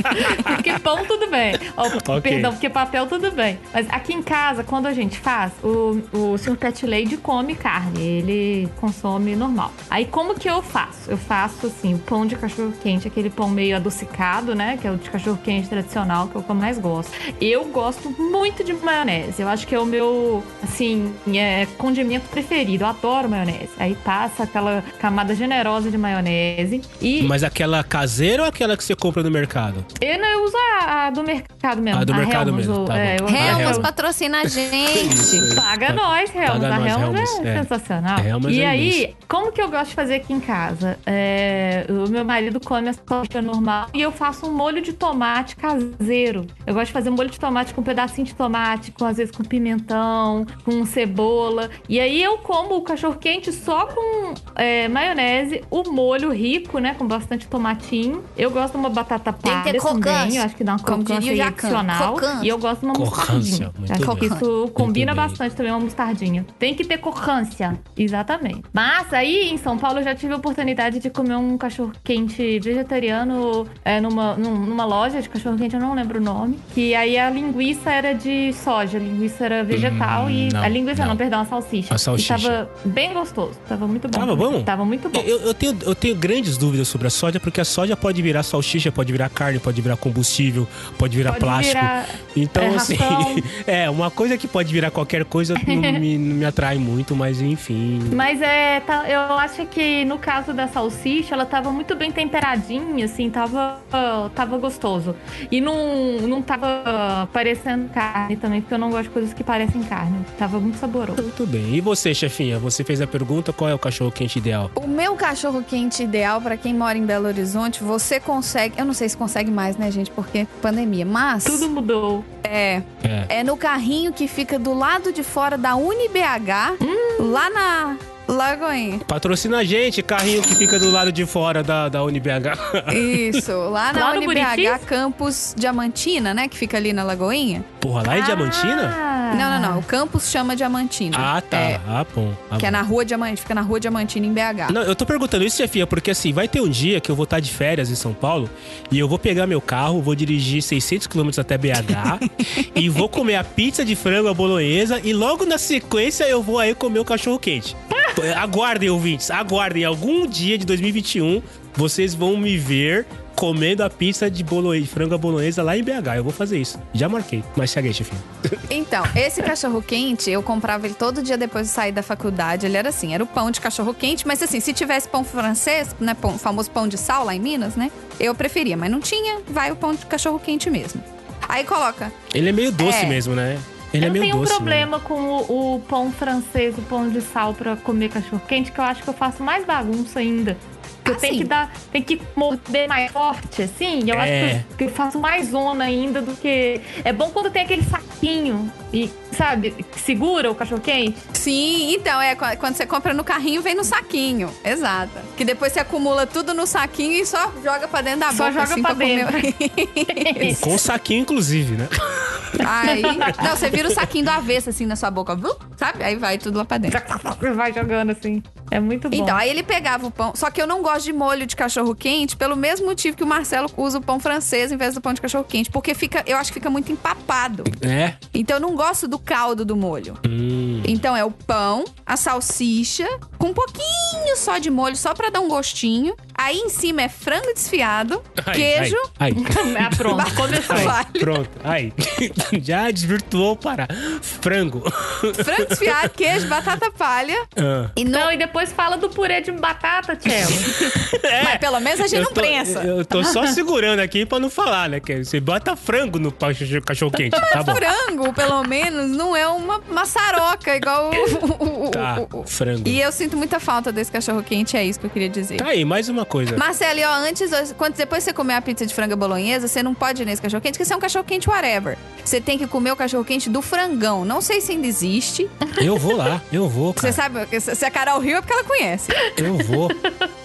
(laughs) porque pão, tudo bem. Ó, (laughs) Ok. Perdão, porque papel, tudo bem. Mas aqui em casa, quando a gente faz, o, o Sr. Pet Lady come carne. Ele consome normal. Aí, como que eu faço? Eu faço, assim, o pão de cachorro-quente, aquele pão meio adocicado, né? Que é o de cachorro-quente tradicional, que é o que eu mais gosto. Eu gosto muito de maionese. Eu acho que é o meu, assim, é, condimento preferido. Eu adoro maionese. Aí passa aquela camada generosa de maionese. E Mas aquela caseira ou aquela que você compra no mercado? eu não eu uso a, a do mercado mesmo. A do mercado Hellmann's, mesmo, o- tá é, Ah, Helmas. patrocina a (laughs) Isso gente. Paga nós, Helmans. Paga A nós, é, é. sensacional. Helmans e é aí, imenso. como que eu gosto de fazer aqui em casa? É, o meu marido come a salsicha normal e eu faço um molho de tomate caseiro. Eu gosto de fazer molho de tomate com um pedacinho de tomate, com às vezes com pimentão, com cebola. E aí eu como o cachorro quente só com é, maionese, o molho rico, né? Com bastante tomatinho. Eu gosto de uma batata Tem que palha ter também. Eu acho que dá uma crocância diria o Jacan. adicional. E eu gosto de uma Crocância, mostardinha. muito Acho que isso combina bastante também uma mostardinha. Tem que ter crocância. Exatamente. Mas aí em São Paulo eu já tive a oportunidade de comer um cachorro quente vegetariano é, numa, num- numa loja de cachorro quente, eu não lembro o nome. Que aí a linguiça era de soja, a linguiça era vegetal Hum, e. não, a linguiça não. não. perdão, a salsicha. A salsicha. E tava bem gostoso. Tava muito bom. Tava bom? Tava muito bom. Eu, eu tenho, eu tenho grandes dúvidas sobre a soja, porque a soja pode virar salsicha, pode virar carne, pode virar combustível, pode virar Pode plástico. virar, então, é, assim, (laughs) é, uma coisa que pode virar qualquer coisa não me, (laughs) não me atrai muito, mas enfim. Mas é, tá- eu acho que no caso da salsicha, ela tava muito bem temperadinha, assim, tava, tava gostoso. E não, não tava parecendo carne também, porque eu não gosto de coisas que parecem carne. Tava muito saboroso. Muito bem. E você, chefinha? Você fez a pergunta, qual é o cachorro quente ideal? O meu cachorro quente ideal pra quem mora em Belo Horizonte, você consegue. Eu não sei se consegue mais, né, gente? Porque pandemia. Mas. Tudo mudou. É. É. É no carrinho que fica do lado de fora da UniBH, lá na Lagoinha. Patrocina a gente, carrinho que fica do lado de fora da, da UniBH. Isso, lá na Lá UniBH, Buritis? campus Diamantina, né? Que fica ali na Lagoinha. Porra, lá em Diamantina? Ah. Não, não, não. O campus chama Diamantina. Ah, tá. É, Ah, bom. Ah, que é na rua Diamantina, fica na rua Diamantina, em BH. Não, eu tô perguntando isso, chefia, porque assim, vai ter um dia que eu vou estar de férias em São Paulo e eu vou pegar meu carro, vou dirigir 600 km até BH (laughs) e vou comer a pizza de frango à bolonhesa e logo na sequência eu vou aí comer o cachorro quente. Aguardem, ouvintes, aguardem. Algum dia de 2021 vocês vão me ver comendo a pizza de bolonhesa, frango à bolonhesa lá em BH. Eu vou fazer isso. Já marquei. Mas aí, chefinho. (laughs) Então, esse cachorro quente, eu comprava ele todo dia depois de sair da faculdade. Ele era assim, era o pão de cachorro quente, mas assim, se tivesse pão francês, né, pão, famoso pão de sal lá em Minas, né? Eu preferia, mas não tinha, vai o pão de cachorro quente mesmo. Aí coloca. Ele é meio doce É. mesmo, né? Ele eu é meio tenho um doce. né? problema com o, o pão francês, o pão de sal pra comer cachorro quente, que eu acho que eu faço mais bagunça ainda. Que eu Ah, tenho sim. que dar, tem que morder mais forte, assim. Eu É. acho que eu, que eu faço mais zona ainda do que. É bom quando tem aquele saquinho e, sabe, que segura o cachorro quente. Sim, então, é qu- quando você compra no carrinho, vem no saquinho. Exato. Que depois você acumula tudo no saquinho e só joga pra dentro da Só boca. joga assim, pra comer. (laughs) Com saquinho, inclusive, né? Aí. Não, você vira o saquinho do avesso assim na sua boca, sabe? Aí vai tudo lá pra dentro. Vai jogando assim. É muito bom. Então, aí ele pegava o pão. Só que eu não gosto de molho de cachorro quente pelo mesmo motivo que o Marcelo usa o pão francês em vez do pão de cachorro quente. Porque fica, eu acho que fica muito empapado. É? Então eu não gosto do caldo do molho. Hum. Então é o pão, a salsicha, com um pouquinho só de molho, só pra dar um gostinho. Aí em cima é frango desfiado, Ai, queijo. Ai, ai. (laughs) Ah, pronto, começou. Vale. Pronto, aí. (laughs) Já desvirtuou para frango. Frango desfiado, queijo, batata palha. Ah. E no... Não, e depois fala do purê de batata, Tchelo. (laughs) Mas pelo menos a gente não tô, prensa. Eu tô só (laughs) segurando aqui pra não falar, né? Que você bota frango no cachorro quente, tá bom? Frango, pelo menos, não é uma maçaroca igual o, o- Tá, o- o- frango. E eu sinto muita falta desse cachorro quente, é isso que eu queria dizer. Tá aí, mais uma coisa. Marcelo, ó, antes, quando depois você comer a pizza de franga bolonhesa, você não pode ir nesse cachorro quente, porque você é um cachorro quente whatever. Você tem que comer o cachorro quente do frangão. Não sei se ainda existe. Eu vou lá, eu vou, Você cara. sabe, se a Carol riu é porque ela conhece. Eu vou,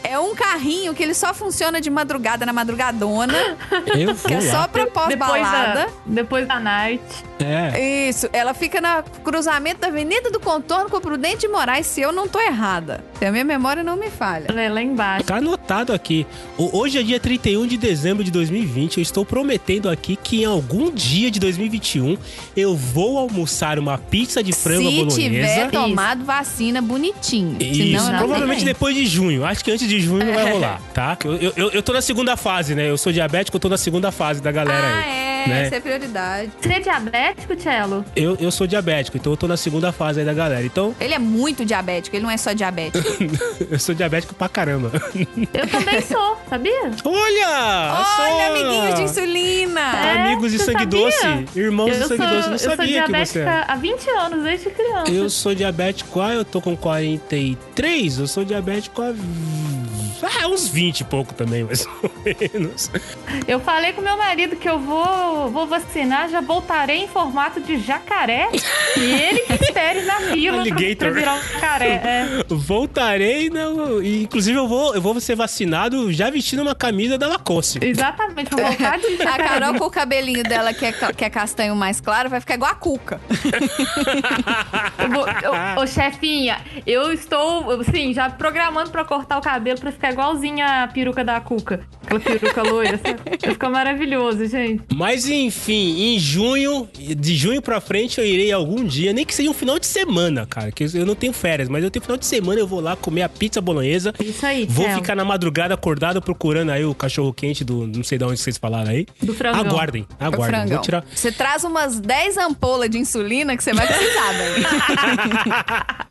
É um carrinho que ele só funciona de madrugada na madrugadona, eu que é só pra depois, pós-balada. da, depois da night. É. Isso, ela fica no cruzamento da Avenida do Contorno com o Prudente de Moraes, se eu não tô errada. Se a minha memória não me falha. Ela é lá embaixo. Tá anotado aqui. Hoje é dia 31 de dezembro de 2020. Eu estou prometendo aqui que em algum dia de 2021 eu vou almoçar uma pizza de frango Se bolonhesa. tiver tomado vacina bonitinho. Isso, Senão eu não provavelmente tenho. depois de junho. Acho que antes de junho não vai (laughs) rolar, tá? Eu, eu, eu- eu tô na segunda fase, né? Eu sou diabético, eu tô na segunda fase da galera Ah, aí. é, né? essa é prioridade. Você é diabético, Tchelo? Eu, eu sou diabético, então eu tô na segunda fase aí da galera. Então, Ele é muito diabético, ele não é só diabético. (laughs) eu sou diabético pra caramba. Eu também (laughs) sou, sabia? Olha! Olha, amiguinhos de insulina! É, Amigos de sangue sabia? doce, irmãos eu de sangue sou, doce, não eu sou sabia que diabética você é. há 20 anos, desde criança. Eu sou diabético, ah, eu tô com 43, eu sou diabético há ah, uns 20 e pouco também, mais ou menos. Eu falei com meu marido que eu vou, vou vacinar, já voltarei em formato de jacaré. e ele que espere na fila (laughs) pra, Alligator. pra virar um jacaré. É. Voltarei, não, e, inclusive eu vou, eu vou ser vacinado já vestindo uma camisa da Lacoste. Exatamente, vou voltar de (laughs) A. Carol com o cabelinho dela, que é, que é castanho mais claro, vai ficar igual a Cuca. (laughs) Ô, chefinha, eu estou, assim, já programando pra cortar o cabelo pra ficar igualzinha a peruca da Cuca. Aquela peruca loira, sabe? Vai ficar maravilhoso, gente. Mas enfim, em junho, de junho pra frente eu irei algum dia, nem que seja um final de semana, cara, que eu não tenho férias, mas eu tenho final de semana, eu vou lá comer a pizza bolonhesa. Isso aí, Vou ficar na madrugada acordado procurando aí o cachorro quente do, não sei de onde vocês falaram aí. Do frangão. Aguardem, aguardem. frangão. Vou tirar Você traz umas 10 ampolas de insulina que você vai precisar, velho. (laughs)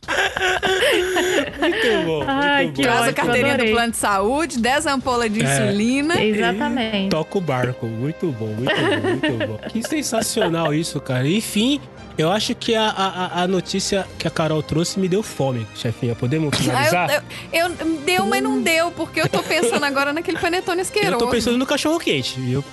Muito bom, Ai, muito que bom. Traz a carteirinha adorei. do plano de saúde, 10 ampolas de É. insulina. Exatamente. Toca o barco. Muito bom, muito bom, muito bom. Que sensacional isso, cara. Enfim, eu acho que a, a, a notícia que a Carol trouxe me deu fome, chefinha. Podemos Ah, finalizar? eu, eu, eu- deu, mas não deu, porque eu tô pensando agora naquele panetone asqueroso. (laughs) Eu tô pensando no cachorro quente. Eu...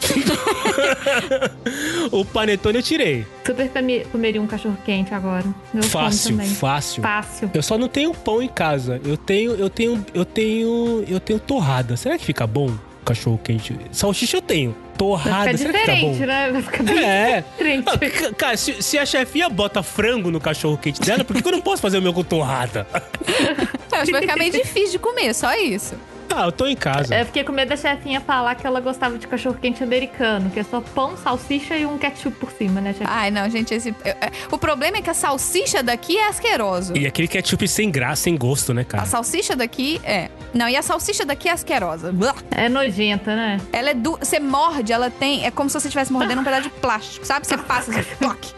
(laughs) o panetone eu tirei. Super comeria um cachorro quente agora. Meu Fácil, fácil. Fácil. Eu só não tenho pão em casa. Eu tenho, eu tenho, eu tenho, eu tenho torrada. Será que fica bom cachorro quente? Salsicha eu tenho. Vai Torrada, ficar será que fica bom? diferente, né? Vai ficar bem É. diferente. Ah, Cara, se, se a chefinha bota frango no cachorro quente dela, por que que eu não posso fazer o meu com torrada? (laughs) Acho que vai ficar meio difícil de comer, só isso. Ah, eu tô em casa. Eu fiquei com medo da chefinha falar que ela gostava de cachorro quente americano, que é só pão, salsicha e um ketchup por cima, né, chefinha? Ai, não, gente, esse. é- O problema é que a salsicha daqui é asqueroso. E aquele ketchup sem graça, sem gosto, né, A cara? salsicha daqui é. Não, e a salsicha daqui é asquerosa. É nojenta, né? Ela é du... Você morde, ela tem. É como se você estivesse mordendo um pedaço de plástico, sabe? Você passa assim, (laughs) toque.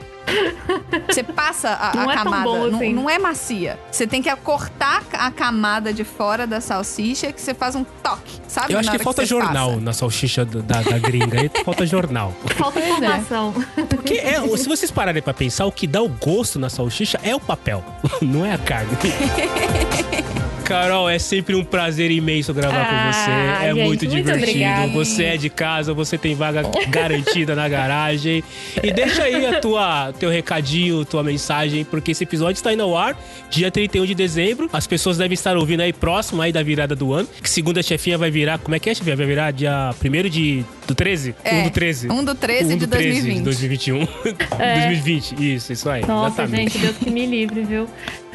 Você passa a, a Não é tão camada. bom não, assim. não é macia. Você tem que cortar a camada de fora da salsicha que você faz um toque, sabe? Eu acho que falta você jornal passa. na salsicha da, da, da gringa. Aí falta jornal. (laughs) Falta é. informação. Porque é, se vocês pararem pra pensar, o que dá o gosto na salsicha é o papel, (laughs) não é a carne. (laughs) Carol, é sempre um prazer imenso gravar Ah, com você. É gente, muito muito divertido. obrigada. Você é de casa, você tem vaga garantida na garagem. E deixa aí a tua teu recadinho, tua mensagem, porque esse episódio está indo ao ar dia 31 de dezembro. As pessoas devem estar ouvindo aí próximo aí da virada do ano. Que segunda chefinha vai virar, como é que é, chefinha? Vai virar dia 1 de do 13? É, 1 do 13. 1 do 13 1 de do 13 2020. de 2021. (laughs) É. 2020. Isso, isso aí. Nossa, exatamente. gente, Deus que me livre, viu?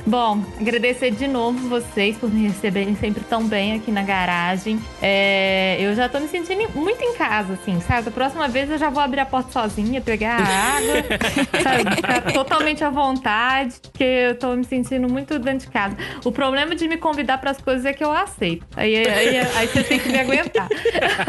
Bom, agradecer de novo vocês por me receberem sempre tão bem aqui na garagem. É, eu já tô me sentindo muito em casa, assim, sabe? Da próxima vez eu já vou abrir a porta sozinha, pegar a água, (laughs) sabe? Ficar totalmente à vontade, porque eu tô me sentindo muito dentro de casa. O problema de me convidar pras coisas é que eu aceito. Aí, aí, aí você tem que me aguentar.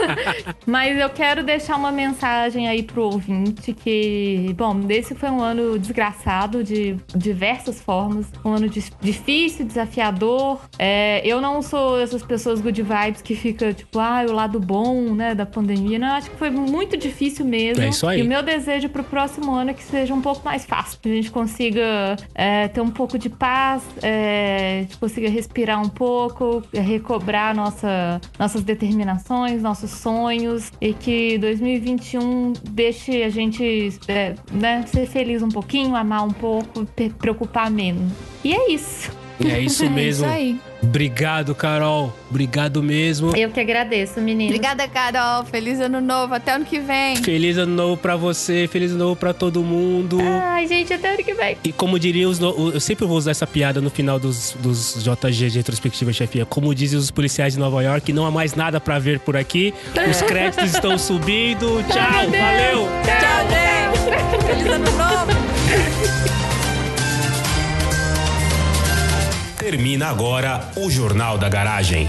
(laughs) Mas eu quero deixar uma mensagem aí pro ouvinte que, bom, esse foi um ano desgraçado de diversas formas. Um ano dis- difícil, desafiador. É, eu não sou essas pessoas good vibes que fica tipo, ah, o lado bom, né, da pandemia. Não, eu acho que foi muito difícil mesmo. É isso aí. E o meu desejo pro próximo ano é que seja um pouco mais fácil. Que a gente consiga é, ter um pouco de paz, é, a gente consiga respirar um pouco, recobrar nossa, nossas determinações, nossos sonhos e que 2021 deixe a gente é, né, ser feliz um pouquinho, amar um pouco, preocupar menos. E é isso. (laughs) É isso mesmo. isso aí. Obrigado, Carol. Obrigado mesmo. Eu que agradeço, meninas. Obrigada, Carol. Feliz ano novo. Até ano que vem. Feliz ano novo pra você, feliz ano novo pra todo mundo. Ai, gente, até ano que vem. E como diriam os. no- Eu sempre vou usar essa piada no final dos, dos JG de retrospectiva chefia. Como dizem os policiais de Nova York, não há mais nada pra ver por aqui. Os créditos estão subindo. (laughs) Tchau, valeu! Tchau, gente. Feliz ano novo. Termina agora o Jornal da Garagem.